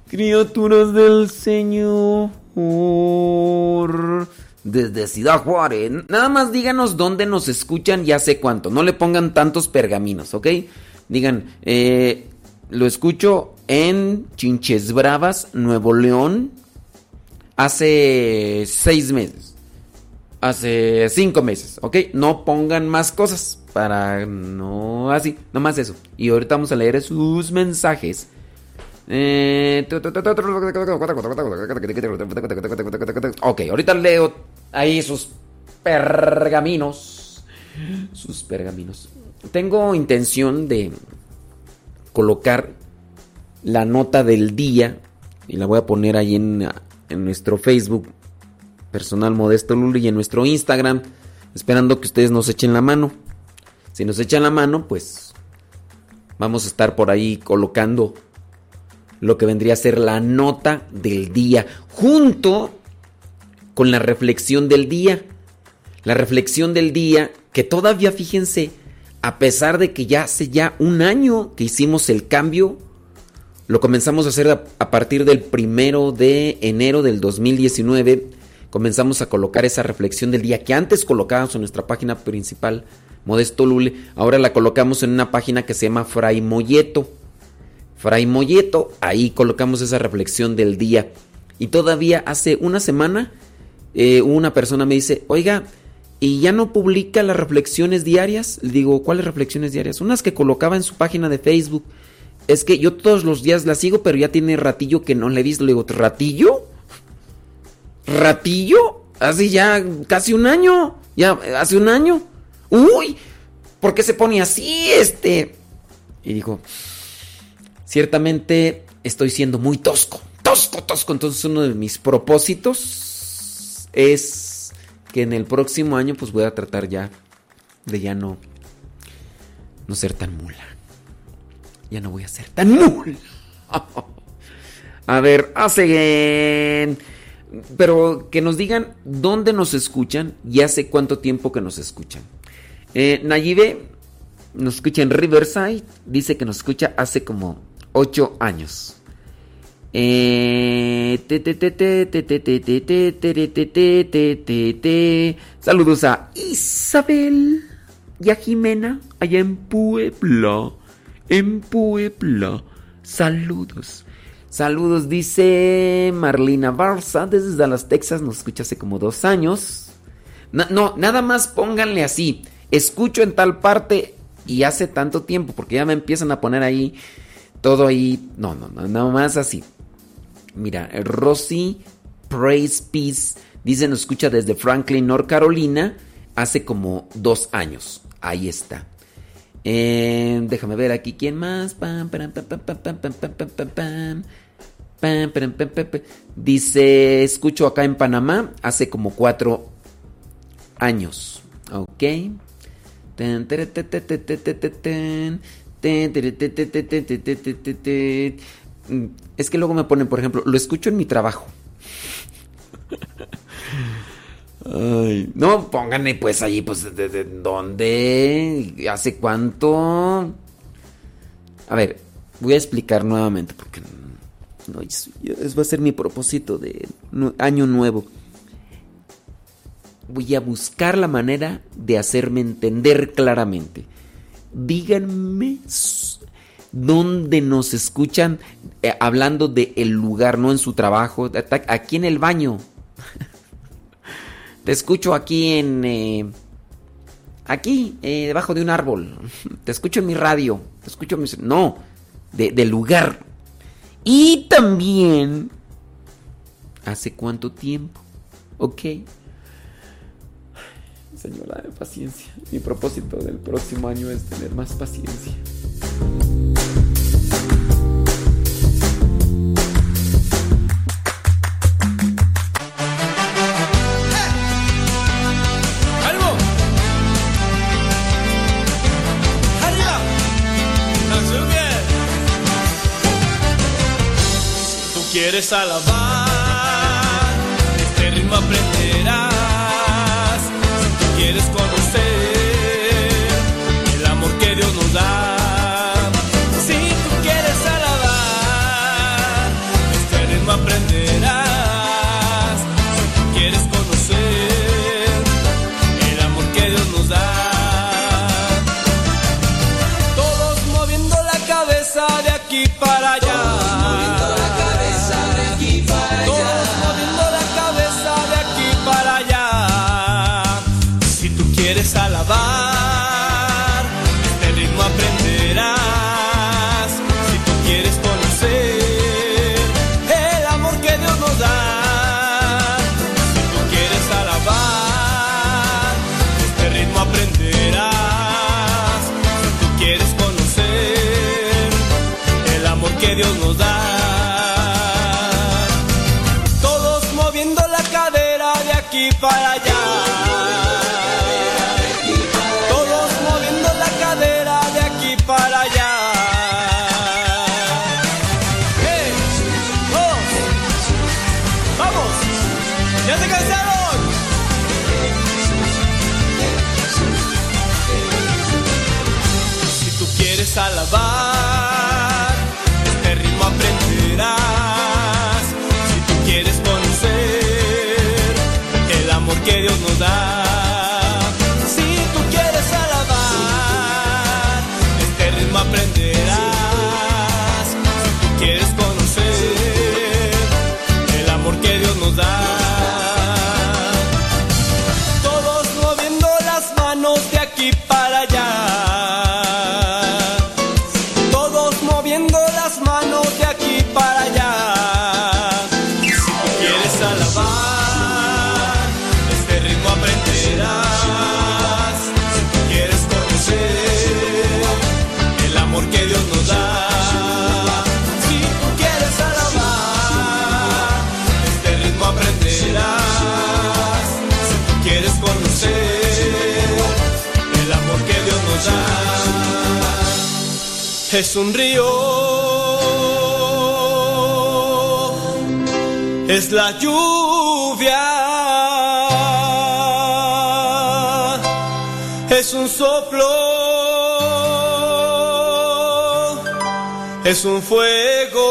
Criaturas del Señor. Desde Ciudad Juárez. Nada más díganos dónde nos escuchan, ya sé cuánto. No le pongan tantos pergaminos, ¿ok? Digan, eh, lo escucho en Chinches Bravas, Nuevo León, hace seis meses. Hace cinco meses, ¿ok? No pongan más cosas para no así, nomás eso. Y ahorita vamos a leer sus mensajes. Eh, Ok, ahorita leo ahí sus pergaminos. Sus pergaminos. Tengo intención de colocar la nota del día y la voy a poner ahí en, en nuestro Facebook personal Modesto Luli y en nuestro Instagram, esperando que ustedes nos echen la mano. Si nos echan la mano, pues vamos a estar por ahí colocando lo que vendría a ser la nota del día, junto con la reflexión del día. La reflexión del día, que todavía fíjense, a pesar de que ya hace ya un año que hicimos el cambio, lo comenzamos a hacer a, a partir del primero de enero del 2019. Comenzamos a colocar esa reflexión del día que antes colocábamos en nuestra página principal, Modesto Lule. Ahora la colocamos en una página que se llama Fray Molleto. Fray Molleto, ahí colocamos esa reflexión del día. Y todavía hace una semana, eh, una persona me dice, oiga, ¿y ya no publica las reflexiones diarias? Le digo, ¿cuáles reflexiones diarias? Unas que colocaba en su página de Facebook. Es que yo todos los días la sigo, pero ya tiene ratillo que no le he visto. Le digo, ¿ratillo? ¿Ratillo? Hace ya casi un año. Ya, hace un año. Uy, ¿por qué se pone así este? Y dijo, ciertamente estoy siendo muy tosco. Tosco, tosco. Entonces uno de mis propósitos es que en el próximo año pues voy a tratar ya de ya no, no ser tan mula. Ya no voy a ser tan mula. A ver, hace pero que nos digan dónde nos escuchan y hace cuánto tiempo que nos escuchan. Eh, Nayibe nos escucha en Riverside, dice que nos escucha hace como 8 años. Saludos a Isabel y a Jimena allá en Puebla. En Puebla. Saludos. Saludos, dice Marlina Barza desde Dallas, Texas. Nos escucha hace como dos años. No, nada más pónganle así. Escucho en tal parte y hace tanto tiempo, porque ya me empiezan a poner ahí todo ahí. No, no, no, nada más así. Mira, Rosy Praise Peace dice: Nos escucha desde Franklin, North Carolina, hace como dos años. Ahí está. Eh, déjame ver aquí quién más. Pam, pam, pam, Dice, escucho acá en Panamá hace como cuatro años. Ok. Es que luego me ponen, por ejemplo, lo escucho en mi trabajo. No, pónganme pues allí, pues, de, ¿dónde? ¿Hace cuánto? A ver, voy a explicar nuevamente porque no, es, es- va a ser mi propósito de año nuevo. Voy a buscar la manera de hacerme entender claramente. Díganme dónde nos escuchan eh, hablando de el lugar, no en su trabajo, de- aquí en el baño. Te escucho aquí en... eh, aquí, eh, debajo de un árbol. Te escucho en mi radio. Te escucho en mi... No, de, del lugar. Y también... ¿Hace cuánto tiempo? Ok. Señora, paciencia. Mi propósito del próximo año es tener más paciencia. Quieres alabar, este ritmo aprenderás. Es un río, es la lluvia, es un soplo, es un fuego,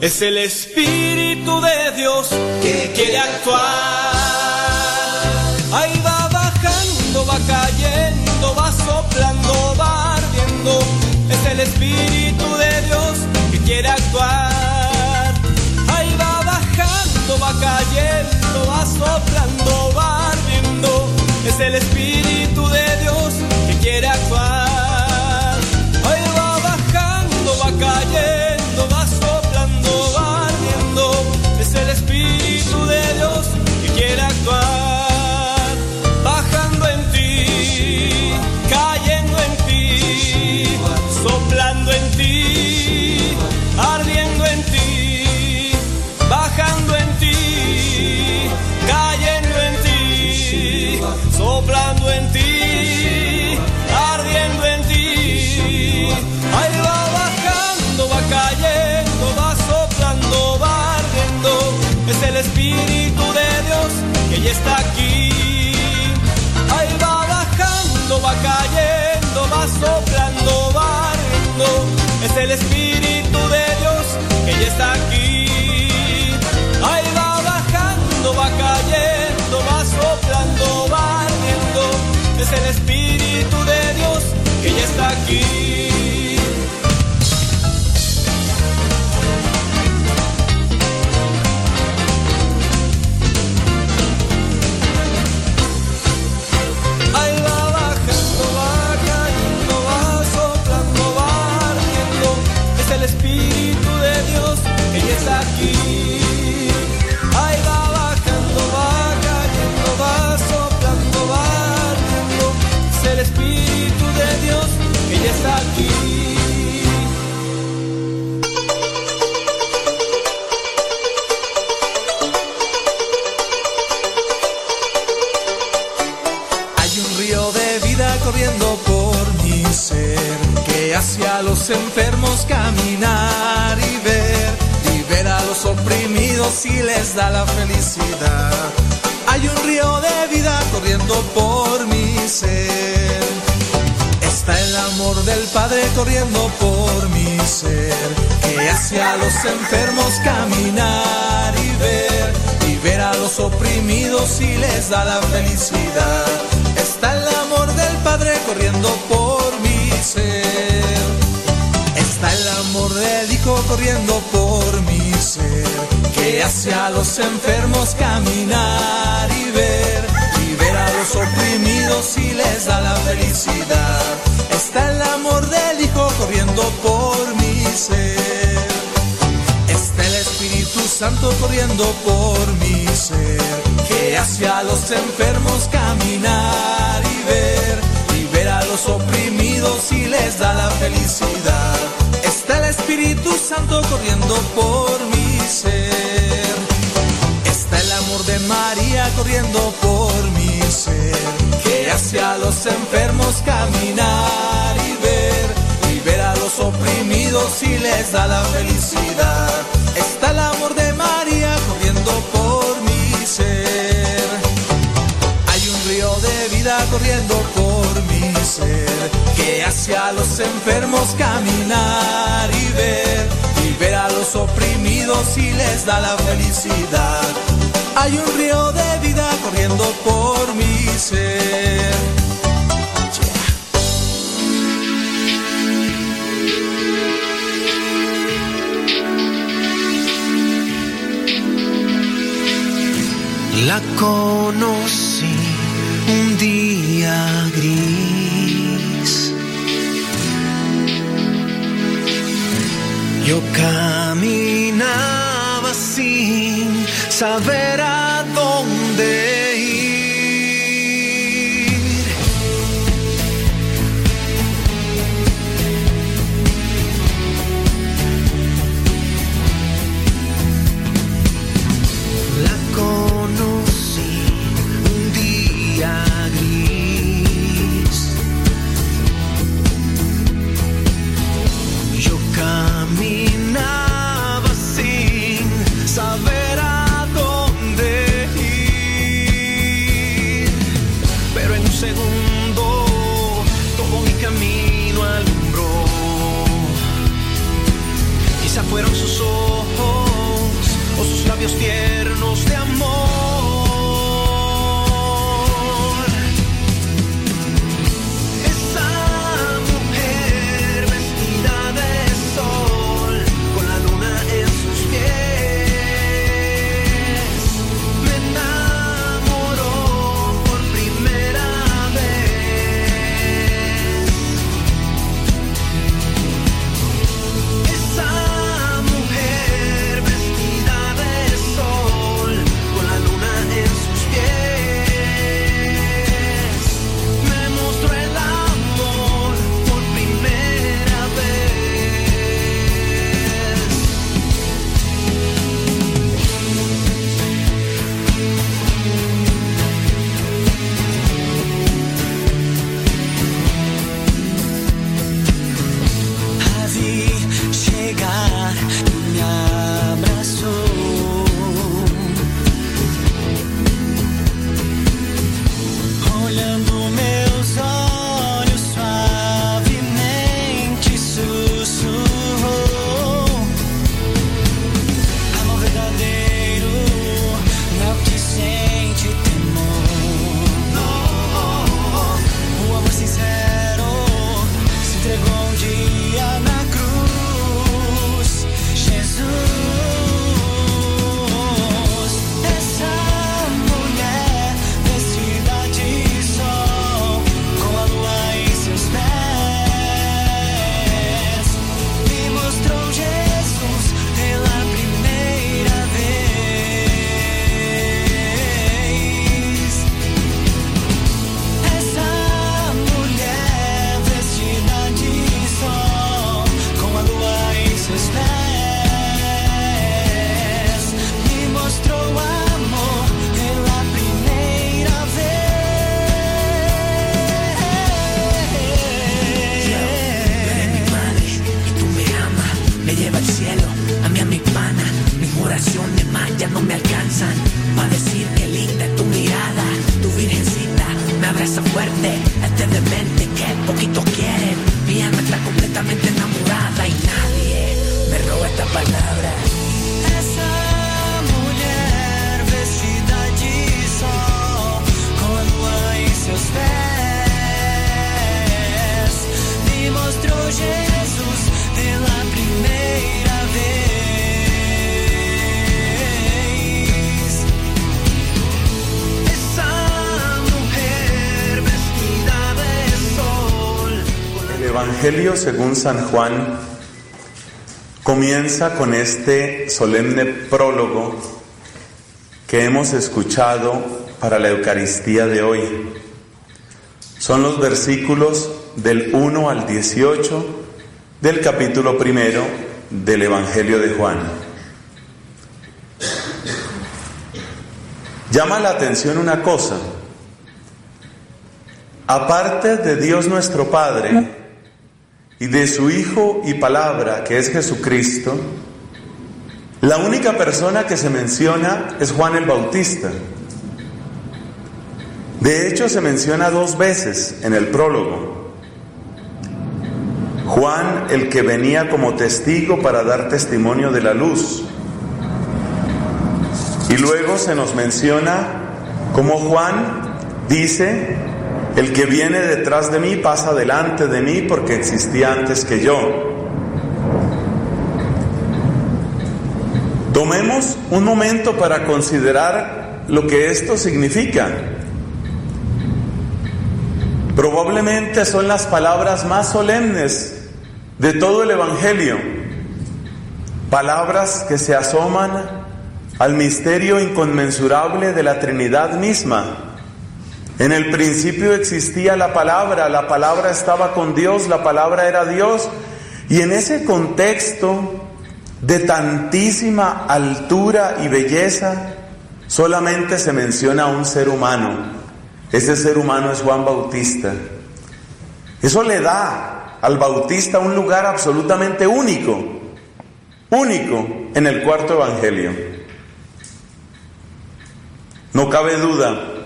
es el Espíritu de Dios que quiere actuar. Ahí va bajando, va cayendo, va Es el Espíritu de Dios que quiere actuar. Ahí va bajando, va cayendo, va soplando, va ardiendo. Es el Espíritu Es el Espíritu de Dios que ya está aquí. Ahí va bajando, va cayendo, va soplando, va ardiendo. Es el Espíritu da la felicidad. Hay un río de vida corriendo por mi ser. Está el amor del Padre corriendo por mi ser que hace a los enfermos caminar y ver y ver a los oprimidos y les da la felicidad. Está el amor del Padre corriendo por mi ser. Está el amor del Hijo corriendo por. Que hace a los enfermos caminar y ver. Ver a los oprimidos y les da la felicidad. Está el amor del Hijo corriendo por mi ser. Está el Espíritu Santo corriendo por mi ser, que hace a los enfermos caminar y ver, ver a los oprimidos y les da la felicidad. Está el Espíritu Santo corriendo por mi ser. Corriendo por mi ser, que hace a los enfermos caminar y ver, ver a los oprimidos y les da la felicidad. Está el amor de María corriendo por mi ser. Hay un río de vida corriendo por mi ser, que hace a los enfermos caminar y ver, ver a los oprimidos y les da la felicidad. Hay un río de vida corriendo por mi ser. La conocí un día gris. Yo caminaba sin labios tiernos Según San Juan comienza con este solemne prólogo que hemos escuchado para la Eucaristía de hoy. Son los versículos del 1 al 18 del capítulo primero del Evangelio de Juan. Llama la atención una cosa. Aparte de Dios nuestro Padre y de su Hijo y Palabra, que es Jesucristo, la única persona que se menciona es Juan el Bautista. De hecho, se menciona dos veces en el prólogo. Juan, el que venía como testigo para dar testimonio de la luz. Y luego se nos menciona como Juan dice, el que viene detrás de mí pasa delante de mí porque existía antes que yo. Tomemos un momento para considerar lo que esto significa. Probablemente son las palabras más solemnes de todo el Evangelio. Palabras que se asoman al misterio inconmensurable de la Trinidad misma. En el principio existía la palabra, la palabra estaba con Dios, la palabra era Dios. Y en ese contexto de tantísima altura y belleza, solamente se menciona a un ser humano. Ese ser humano es Juan Bautista. Eso le da al Bautista un lugar absolutamente único, único en el cuarto Evangelio. No cabe duda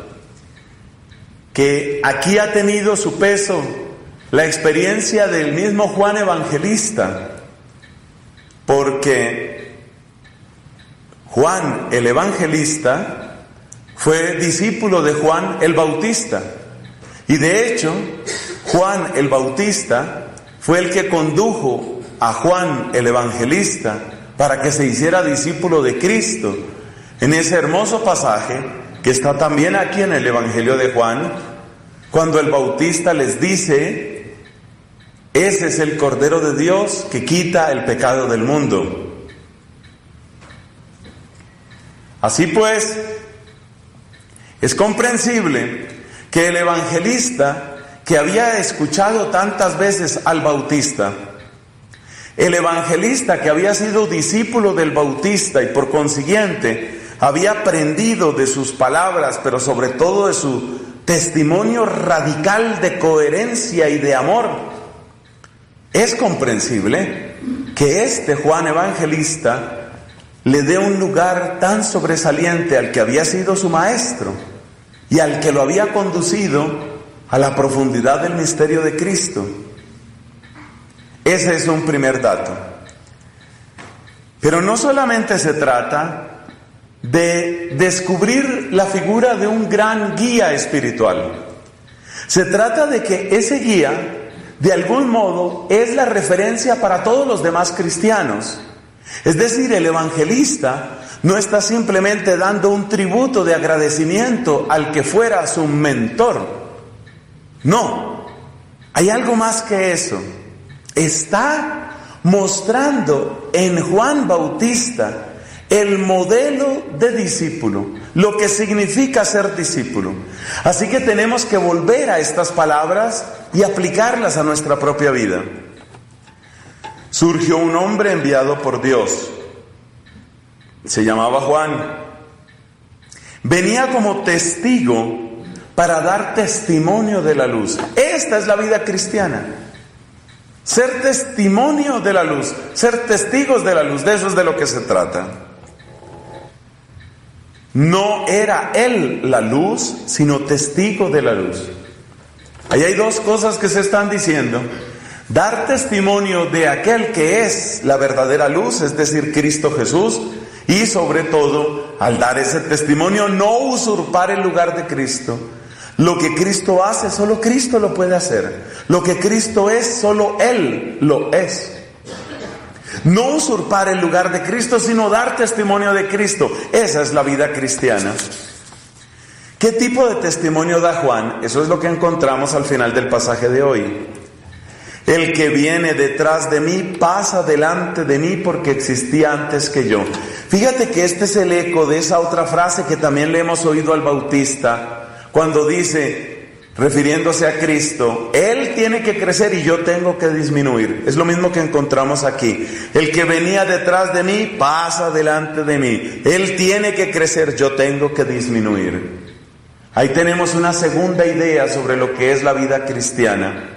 que aquí ha tenido su peso la experiencia del mismo Juan Evangelista, porque Juan el Evangelista fue discípulo de Juan el Bautista. Y de hecho, Juan el Bautista fue el que condujo a Juan el Evangelista para que se hiciera discípulo de Cristo. En ese hermoso pasaje que está también aquí en el Evangelio de Juan, cuando el Bautista les dice, ese es el Cordero de Dios que quita el pecado del mundo. Así pues, es comprensible que el evangelista que había escuchado tantas veces al Bautista, el evangelista que había sido discípulo del Bautista y por consiguiente había aprendido de sus palabras, pero sobre todo de su testimonio radical de coherencia y de amor, es comprensible que este Juan Evangelista le dé un lugar tan sobresaliente al que había sido su maestro y al que lo había conducido a la profundidad del misterio de Cristo. Ese es un primer dato. Pero no solamente se trata de descubrir la figura de un gran guía espiritual. Se trata de que ese guía, de algún modo, es la referencia para todos los demás cristianos. Es decir, el evangelista no está simplemente dando un tributo de agradecimiento al que fuera su mentor. No, hay algo más que eso. Está mostrando en Juan Bautista el modelo de discípulo, lo que significa ser discípulo. Así que tenemos que volver a estas palabras y aplicarlas a nuestra propia vida. Surgió un hombre enviado por Dios. Se llamaba Juan. Venía como testigo para dar testimonio de la luz. Esta es la vida cristiana. Ser testimonio de la luz, ser testigos de la luz, de eso es de lo que se trata. No era él la luz, sino testigo de la luz. Ahí hay dos cosas que se están diciendo. Dar testimonio de aquel que es la verdadera luz, es decir, Cristo Jesús, y sobre todo, al dar ese testimonio, no usurpar el lugar de Cristo. Lo que Cristo hace, solo Cristo lo puede hacer. Lo que Cristo es, solo Él lo es. No usurpar el lugar de Cristo, sino dar testimonio de Cristo. Esa es la vida cristiana. ¿Qué tipo de testimonio da Juan? Eso es lo que encontramos al final del pasaje de hoy. El que viene detrás de mí pasa delante de mí porque existía antes que yo. Fíjate que este es el eco de esa otra frase que también le hemos oído al Bautista, cuando dice, refiriéndose a Cristo, Él tiene que crecer y yo tengo que disminuir. Es lo mismo que encontramos aquí. El que venía detrás de mí pasa delante de mí. Él tiene que crecer, yo tengo que disminuir. Ahí tenemos una segunda idea sobre lo que es la vida cristiana.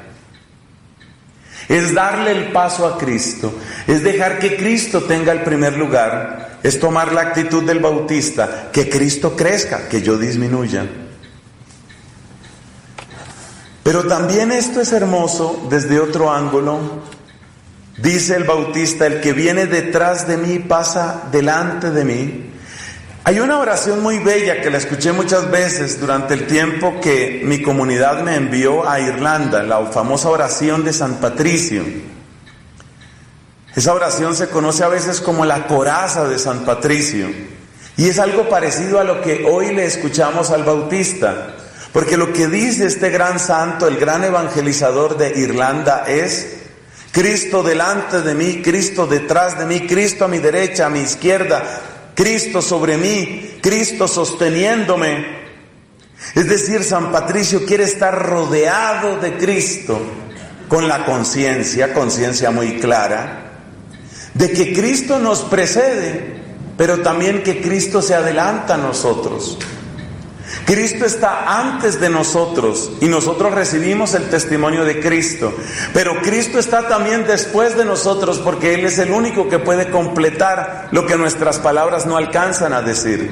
Es darle el paso a Cristo, es dejar que Cristo tenga el primer lugar, es tomar la actitud del bautista, que Cristo crezca, que yo disminuya. Pero también esto es hermoso desde otro ángulo. Dice el bautista, el que viene detrás de mí pasa delante de mí. Hay una oración muy bella que la escuché muchas veces durante el tiempo que mi comunidad me envió a Irlanda, la famosa oración de San Patricio. Esa oración se conoce a veces como la coraza de San Patricio y es algo parecido a lo que hoy le escuchamos al Bautista, porque lo que dice este gran santo, el gran evangelizador de Irlanda es, Cristo delante de mí, Cristo detrás de mí, Cristo a mi derecha, a mi izquierda, Cristo sobre mí, Cristo sosteniéndome. Es decir, San Patricio quiere estar rodeado de Cristo con la conciencia, conciencia muy clara, de que Cristo nos precede, pero también que Cristo se adelanta a nosotros. Cristo está antes de nosotros y nosotros recibimos el testimonio de Cristo. Pero Cristo está también después de nosotros porque Él es el único que puede completar lo que nuestras palabras no alcanzan a decir.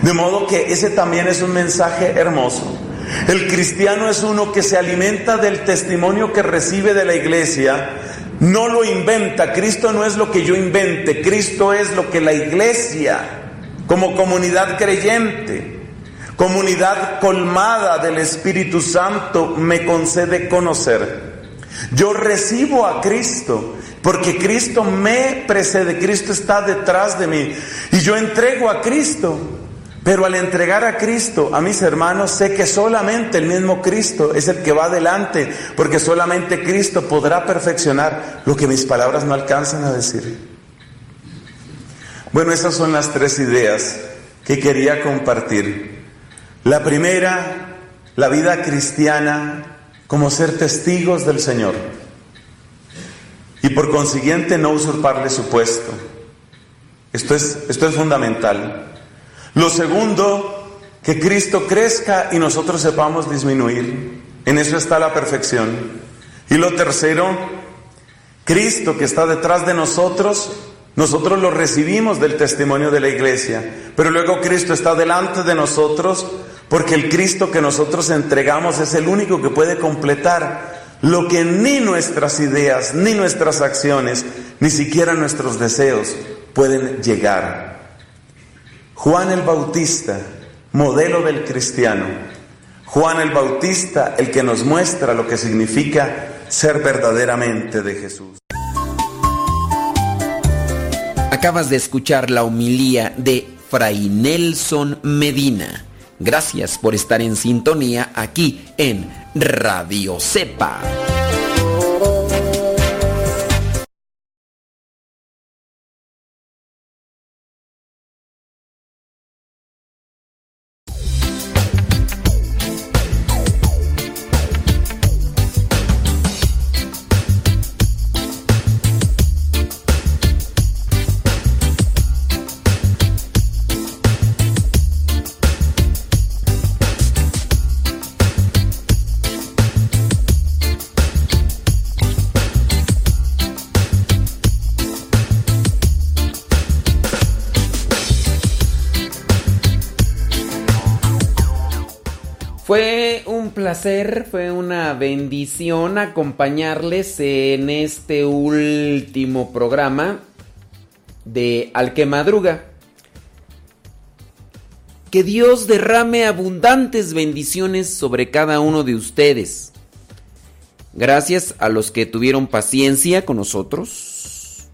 De modo que ese también es un mensaje hermoso. El cristiano es uno que se alimenta del testimonio que recibe de la iglesia, No lo inventa, Cristo no es lo que yo invente, Cristo es lo que la iglesia, como comunidad creyente, comunidad colmada del Espíritu Santo, me concede conocer. Yo recibo a Cristo porque Cristo me precede, Cristo está detrás de mí y yo entrego a Cristo. Pero al entregar a Cristo a mis hermanos, sé que solamente el mismo Cristo es el que va adelante, porque solamente Cristo podrá perfeccionar lo que mis palabras no alcanzan a decir. Bueno, esas son las tres ideas que quería compartir. La primera, la vida cristiana como ser testigos del Señor y por consiguiente no usurparle su puesto. Esto es, esto es fundamental. Lo segundo, que Cristo crezca y nosotros sepamos disminuir. En eso está la perfección. Y lo tercero, Cristo que está detrás de nosotros, nosotros lo recibimos del testimonio de la iglesia, pero luego Cristo está delante de nosotros porque el Cristo que nosotros entregamos es el único que puede completar lo que ni nuestras ideas, ni nuestras acciones, ni siquiera nuestros deseos pueden llegar. Juan el Bautista, modelo del cristiano. Juan el Bautista, el que nos muestra lo que significa ser verdaderamente de Jesús. Acabas de escuchar la homilía de Fray Nelson Medina. Gracias por estar en sintonía aquí en Radio Cepa. Fue una bendición acompañarles en este último programa de Al que Madruga. Que Dios derrame abundantes bendiciones sobre cada uno de ustedes. Gracias a los que tuvieron paciencia con nosotros,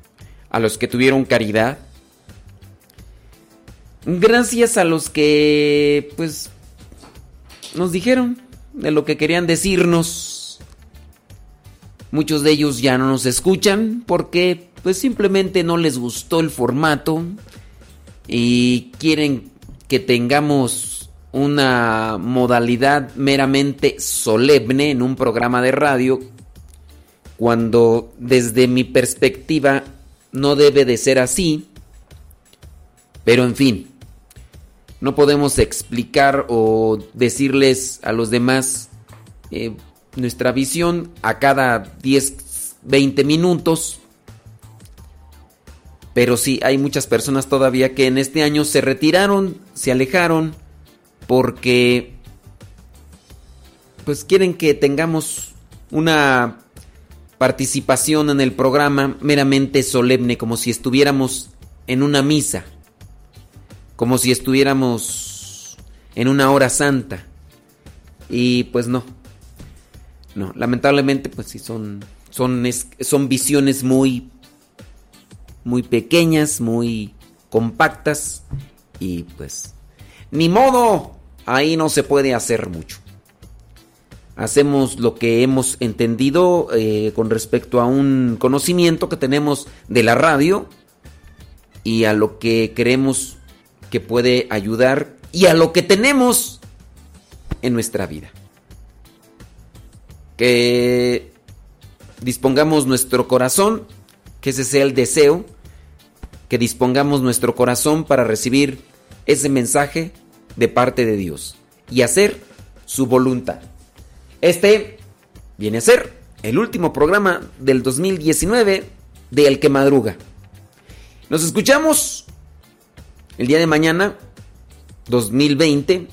a los que tuvieron caridad. Gracias a los que, pues, nos dijeron de lo que querían decirnos. Muchos de ellos ya no nos escuchan porque pues simplemente no les gustó el formato y quieren que tengamos una modalidad meramente solemne en un programa de radio cuando desde mi perspectiva no debe de ser así. Pero en fin, no podemos explicar o decirles a los demás eh, nuestra visión a cada 10, 20 minutos. Pero sí, hay muchas personas todavía que en este año se retiraron, se alejaron, porque pues quieren que tengamos una participación en el programa meramente solemne, como si estuviéramos en una misa como si estuviéramos en una hora santa. Y pues no. No, lamentablemente pues sí son son son visiones muy muy pequeñas, muy compactas y pues ni modo, ahí no se puede hacer mucho. Hacemos lo que hemos entendido eh, con respecto a un conocimiento que tenemos de la radio y a lo que queremos que puede ayudar y a lo que tenemos en nuestra vida. Que dispongamos nuestro corazón, que ese sea el deseo, que dispongamos nuestro corazón para recibir ese mensaje de parte de Dios y hacer su voluntad. Este viene a ser el último programa del 2019 de El que Madruga. Nos escuchamos el día de mañana, 2020,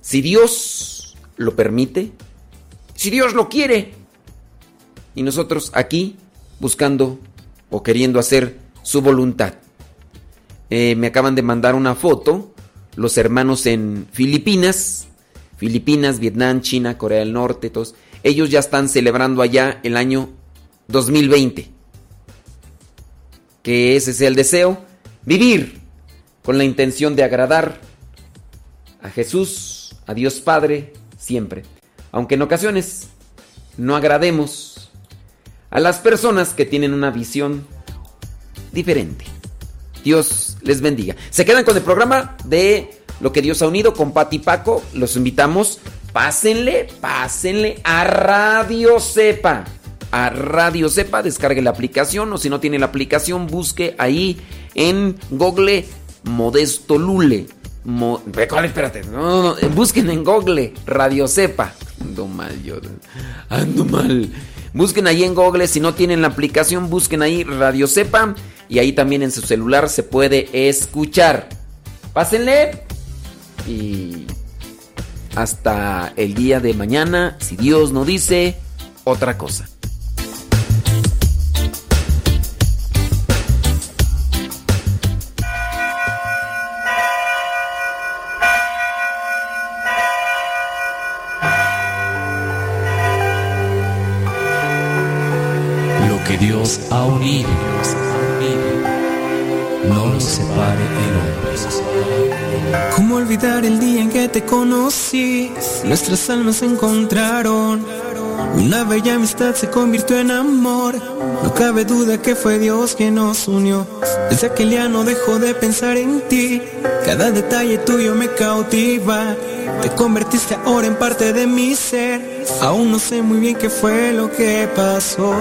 si Dios lo permite, si Dios lo quiere, y nosotros aquí buscando o queriendo hacer su voluntad. Eh, me acaban de mandar una foto, los hermanos en Filipinas, Filipinas, Vietnam, China, Corea del Norte, todos. Ellos ya están celebrando allá el año 2020. Que ese sea el deseo, vivir con la intención de agradar a Jesús, a Dios Padre, siempre. Aunque en ocasiones no agrademos a las personas que tienen una visión diferente. Dios les bendiga. Se quedan con el programa de Lo que Dios ha unido con Pati Paco. Los invitamos. Pásenle, pásenle a Radio Cepa. A Radio Cepa, descargue la aplicación o si no tiene la aplicación, busque ahí en Google Modesto Lule. Mo- ¿Cuál? Espérate, no, no, no, busquen en Google Radio Cepa. Ando mal, yo. Ando mal. Busquen ahí en Google, si no tienen la aplicación, busquen ahí Radio Cepa y ahí también en su celular se puede escuchar. Pásenle y hasta el día de mañana, si Dios no dice otra cosa. Ha unido, no lo separe el hombre. ¿Cómo olvidar el día en que te conocí? Nuestras almas se encontraron. Una bella amistad se convirtió en amor. No cabe duda que fue Dios quien nos unió. Desde aquel día no dejo de pensar en ti. Cada detalle tuyo me cautiva. Te convertiste ahora en parte de mi ser. Aún no sé muy bien qué fue lo que pasó.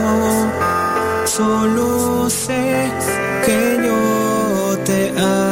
Solo sé que yo te amo.